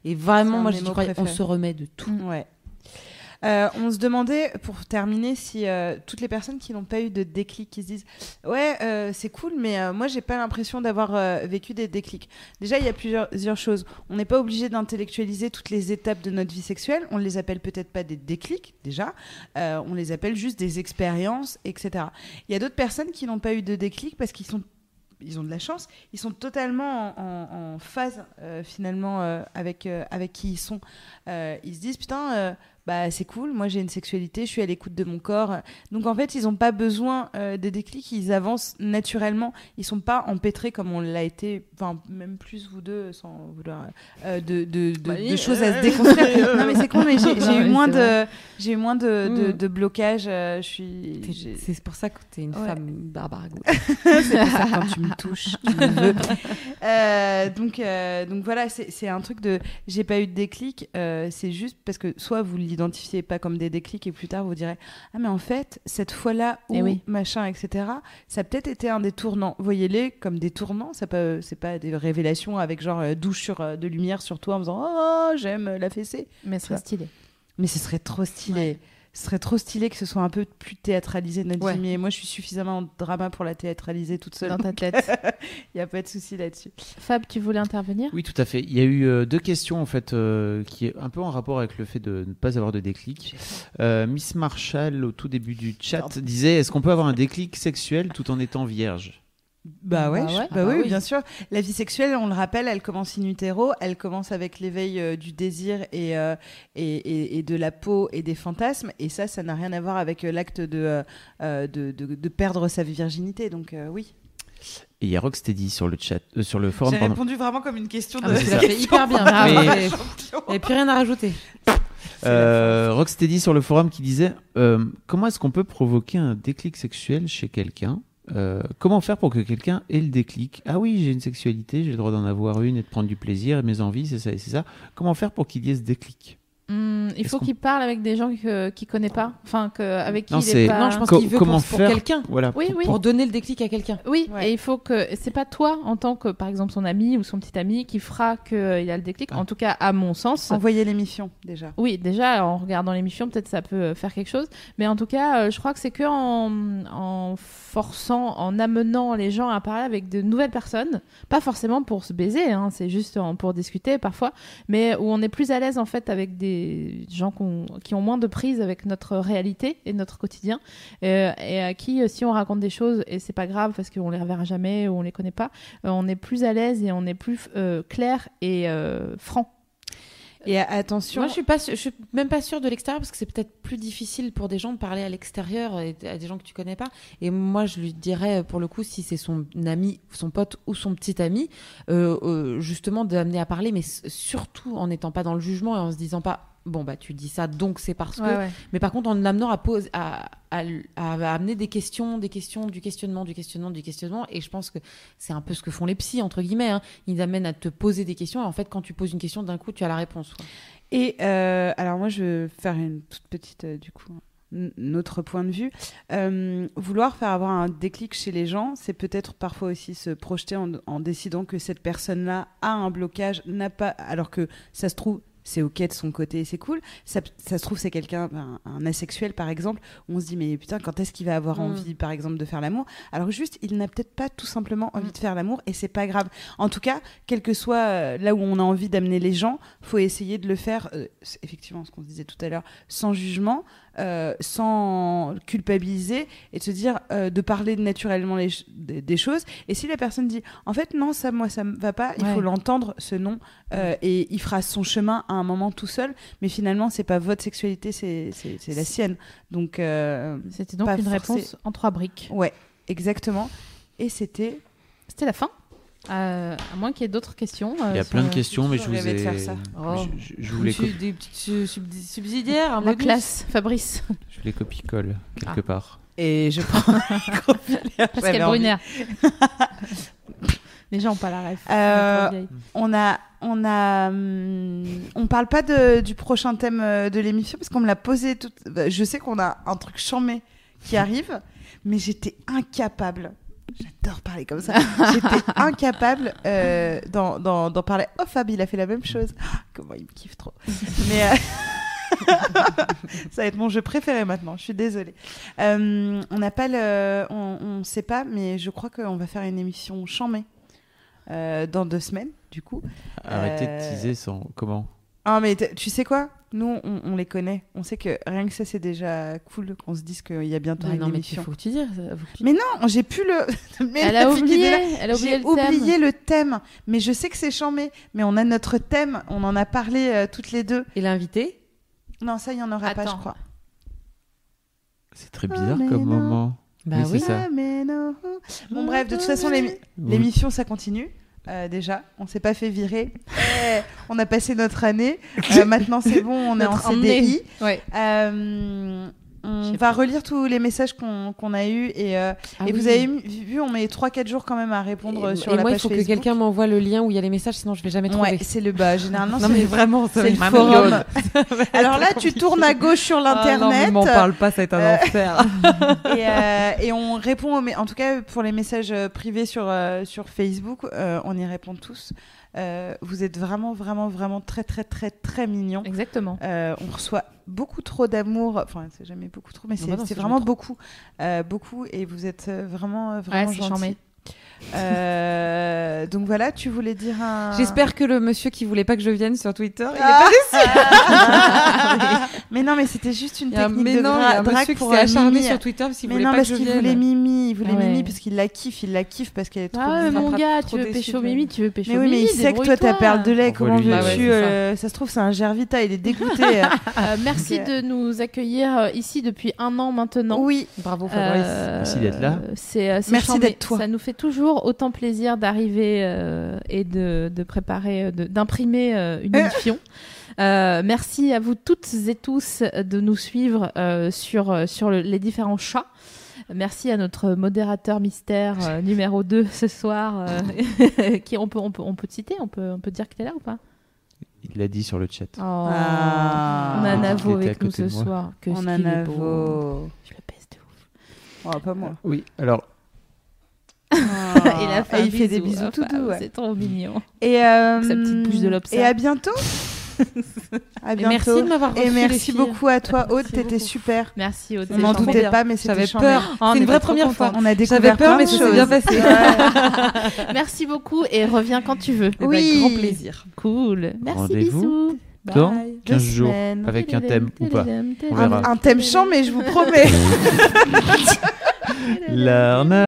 Et vraiment, moi, je crois on se remet de tout. Ouais. Euh, on se demandait, pour terminer, si euh, toutes les personnes qui n'ont pas eu de déclic, qui se disent Ouais, euh, c'est cool, mais moi, j'ai pas l'impression d'avoir vécu des déclics. Déjà, il y a plusieurs, plusieurs choses. On n'est pas obligé d'intellectualiser toutes les étapes de notre vie sexuelle. On les appelle peut-être pas des déclics, déjà. On les appelle juste des expériences, etc. Il y a d'autres personnes qui n'ont pas eu de déclic parce qu'ils sont ils ont de la chance, ils sont totalement en, phase euh, finalement euh, avec, euh, avec qui ils sont. Ils se disent putain, bah c'est cool, moi j'ai une sexualité, je suis à l'écoute de mon corps. Donc en fait, ils n'ont pas besoin euh, des déclics, ils avancent naturellement. Ils sont pas empêtrés comme on l'a été, enfin même plus vous deux, sans vouloir euh, de, de, de- Bah, de euh, choses à se déconstruire. non mais c'est con, mais j'ai j'ai eu moins de, j'ai eu moins de, de, Mm. de blocage. euh, je suis, j'ai- C'est pour ça que t'es une Ouais. femme barbare. c'est pour ça que quand tu me touches, tu me veux. Euh, donc, euh, donc voilà, c'est c'est un truc de j'ai pas eu de déclic. euh, c'est juste parce que soit vous l'identifiez pas comme des déclics et plus tard vous direz ah mais en fait cette fois-là où Eh oui. machin etc. Ça a peut-être été un des tournants. Voyez-les comme des tournants. Ça peut c'est pas des révélations avec genre euh, douche sur euh, de lumière sur toi en faisant oh j'aime la fessée. Mais ce serait stylé. Mais ce serait trop stylé. Ce serait trop stylé que ce soit un peu plus théâtralisé notre Ouais. Mais moi, je suis suffisamment en drama pour la théâtraliser toute seule. Dans ta tête. Il n'y a pas de souci là-dessus. Fab, tu voulais intervenir? Oui, tout à fait. Il y a eu euh, deux questions en fait euh, qui est un peu en rapport avec le fait de ne pas avoir de déclic. Euh, Miss Marshall au tout début du chat Pardon. disait est-ce qu'on peut avoir un déclic sexuel tout en étant vierge? Bah ouais, Bah je- ouais. bah Ah bah oui, oui. bien sûr. La vie sexuelle, on le rappelle, elle commence in utero, elle commence avec l'éveil euh, du désir et, euh, et, et- et de la peau et des fantasmes. Et ça, ça n'a rien à voir avec euh, l'acte de, euh, euh, de, de- de perdre sa virginité. Donc euh, oui. Et il y a Rocksteady sur le chat, euh, sur le forum. J'ai répondu vraiment comme une question Ah, de. fait hyper bien. Mais- Il n'y a plus rien à rajouter. Euh, Rocksteady sur le forum qui disait euh, comment est-ce qu'on peut provoquer un déclic sexuel chez quelqu'un? Euh, comment faire pour que quelqu'un ait le déclic? Ah oui, j'ai une sexualité, j'ai le droit d'en avoir une et de prendre du plaisir, et mes envies, c'est ça et c'est ça. Comment faire pour qu'il y ait ce déclic? Hmm, il faut qu'il parle avec des gens qu'il connaît pas, enfin que, avec qui Non, il c'est- est pas. Non, je pense qu'il veut comment pour, quelqu'un. Voilà. Oui, pour- oui. Pour donner le déclic à quelqu'un. Oui, Ouais. et il faut que c'est pas toi en tant que par exemple son ami ou son petit ami qui fera qu'il a le déclic. Ah. En tout cas, à mon sens. Envoyer l'émission déjà. Oui, déjà en regardant l'émission, peut-être ça peut euh, faire quelque chose. Mais en tout cas, euh, je crois que c'est que en, en forçant, en amenant les gens à parler avec de nouvelles personnes, pas forcément pour se baiser, hein, c'est juste pour discuter parfois, mais où on est plus à l'aise en fait avec des gens qu'on- qui ont moins de prise avec notre réalité et notre quotidien, euh, et à qui, euh, si on raconte des choses, et c'est pas grave parce qu'on les reverra jamais ou on les connaît pas, euh, on est plus à l'aise et on est plus clair et franc. Et attention. Moi, je suis suis même pas sûre de l'extérieur parce que c'est peut-être plus difficile pour des gens de parler à l'extérieur et à des gens que tu connais pas. Et moi, je lui dirais pour le coup, si c'est son ami, son pote ou son petit ami, euh, euh, justement d'amener à parler, mais surtout en n'étant pas dans le jugement et en se disant pas. Bon bah tu dis ça donc c'est parce que mais par contre en l'amenant à, pose, à, à, amener des questions des questions du questionnement du questionnement du questionnement et je pense que c'est un peu ce que font les psys entre guillemets hein. ils amènent à te poser des questions et en fait quand tu poses une question d'un coup tu as la réponse quoi. Et euh, alors moi, je vais faire une toute petite, euh, du coup, notre point de vue. Euh, vouloir faire avoir un déclic chez les gens, c'est peut-être parfois aussi se projeter en, en décidant que cette personne-là a un blocage, n'a pas, alors que ça se trouve, c'est ok de son côté, c'est cool. Ça, ça se trouve, c'est quelqu'un, un, un asexuel par exemple, on se dit, mais putain, quand est-ce qu'il va avoir Mm. envie, par exemple, de faire l'amour? Alors juste, il n'a peut-être pas tout simplement envie Mm. de faire l'amour et c'est pas grave. En tout cas, quel que soit euh, là où on a envie d'amener les gens, faut essayer de le faire, euh, effectivement ce qu'on se disait tout à l'heure, sans jugement, euh, sans culpabiliser et de se dire euh, de parler naturellement les des, des choses. Et si la personne dit en fait non ça moi ça me va pas, il Ouais. faut l'entendre ce non euh, et il fera son chemin à un moment tout seul. Mais finalement c'est pas votre sexualité, c'est la sienne. Donc euh, C'était donc une forcé. réponse en trois briques. ouais exactement. Et c'était C'était la fin. Euh, à moins qu'il y ait d'autres questions. euh, Il y a sur plein de questions, mais je vous ai. faire ça. Oh. Je, je- je vous les copie, des petites subsidiaires, un La classe, Fabrice. je les copie-colle quelque part. et je prends Pascal. Brunner. Les gens n'ont pas la ref. Euh, On a, on a, hum, on parle pas de, du prochain thème euh, de l'émission parce qu'on me l'a posé. Tout... bah, Je sais qu'on a un truc chambé qui arrive, mais j'étais incapable. J'adore parler comme ça. J'étais incapable euh, d'en, d'en- d'en parler. Oh Fab, il a fait la même chose. Ah, Comment il me kiffe trop. Mais euh, ça va être mon jeu préféré maintenant. Je suis désolée. Euh, on n'a pas le, on, on sait pas, mais je crois qu'on va faire une émission chambée euh, dans deux semaines, du coup. Arrêtez Euh, de teaser sans. Comment? Ah, mais t- tu sais quoi? Nous, on, on les connaît. On sait que rien que ça, c'est déjà cool qu'on se dise qu'il y a bientôt Bah une non, mais émission. faut que tu dises. faut que tu- Mais non, j'ai plus le. Mais Elle a oublié, elle a oublié J'ai le thème. oublié le thème, mais je sais que c'est chambé. Mais on a notre thème, on en a parlé euh, toutes les deux. Et l'invité? Non, ça, il y en aura pas, je crois. C'est très bizarre mais comme non. moment. Bah Oui, oui. c'est ça. Ah, mais non. Bon, bref, de toute façon, l'émission, ça continue. Euh, déjà, on s'est pas fait virer. On a passé notre année. Euh, maintenant, c'est bon, on est en CDI. Ouais. Euh, on va relire tous les messages qu'on qu'on a eus et, euh, Ah et vous avez vu, on met 3-4 jours quand même à répondre Et, sur et la moi, il page faut que Facebook. quelqu'un m'envoie le lien où il y a les messages, sinon je vais jamais trouver. Ouais, c'est le bas. Généralement, non c'est mais vraiment, c'est le forum. Alors là, tu tournes à gauche sur Ah non, l'internet m'en parle pas, ça va être un Euh, enfer. et, euh, et on répond. Mais en tout cas, pour les messages privés sur euh, sur Facebook, euh, on y répond tous. Euh, vous êtes vraiment, vraiment, vraiment très, très, très, très mignons. Exactement. Euh, on reçoit beaucoup trop d'amour. Enfin, c'est jamais beaucoup trop, mais c'est bah c'est vraiment beaucoup, euh, beaucoup. Et vous êtes vraiment, vraiment Ouais, charmé. Euh, donc voilà, tu voulais dire un. J'espère que le monsieur qui voulait pas que je vienne sur Twitter, il est Ah. pas déçu. mais non, mais c'était juste une technique mais de non, dra- drague monsieur qui pour s'est euh, acharné Mimi. sur Twitter parce qu'il Mais voulait non, pas parce que je qu'il vienne. voulait Mimi, il voulait Ah ouais. Mimi parce qu'il la kiffe, il la kiffe parce qu'elle est trop. Ah ouais, mon gars, tu veux pécho Mimi, tu veux pécho Mais oui, mais Mimi, il sait que toi t'as perle de lait, comment veux-tu euh, Ça se trouve, c'est un Gervita, il est dégoûté. Euh, merci de nous accueillir ici depuis un an maintenant. oui, Bravo Fabrice. Merci d'être là. Merci d'être toi. Ça nous fait toujours autant plaisir d'arriver euh, et de, de préparer, euh, de- d'imprimer euh, une émission. Euh, merci à vous toutes et tous de nous suivre euh, sur, sur le- les différents chats. Merci à notre modérateur mystère euh, numéro 2 ce soir. euh, qui, on, peut, on, peut, on peut te citer on peut, on peut dire que tu es là ou pas? Il l'a dit sur le chat. Oh, Ah. On a Navo avec nous ce soir. Que on a qu'il est beau. Navo. Je le pèse de ouf. Oh, pas moi. Oui, alors il a fait, Et il fait des bisou. bisous tout Enfin, doux. ouais. C'est trop mignon. Et euh, Avec sa petite bouche de lobster. Et à bientôt. à Et bientôt. merci de m'avoir reçu Et merci beaucoup à toi, Aude. T'étais super. Merci Aude. On gentil. doutait pas, mais c'était J'avais peur. Oh, C'est est une vraie première fois. On a découvert J'avais peur, mais ça s'est bien passé. Ouais. Merci beaucoup et reviens quand tu veux. Eh ben, Oui. grand plaisir. Cool. Merci, Rendez-vous bisous. dans Bye. 15 Deux jours. Avec un thème ou pas. On Un, verra. un thème chiant, mais je vous promets. L'arnaque.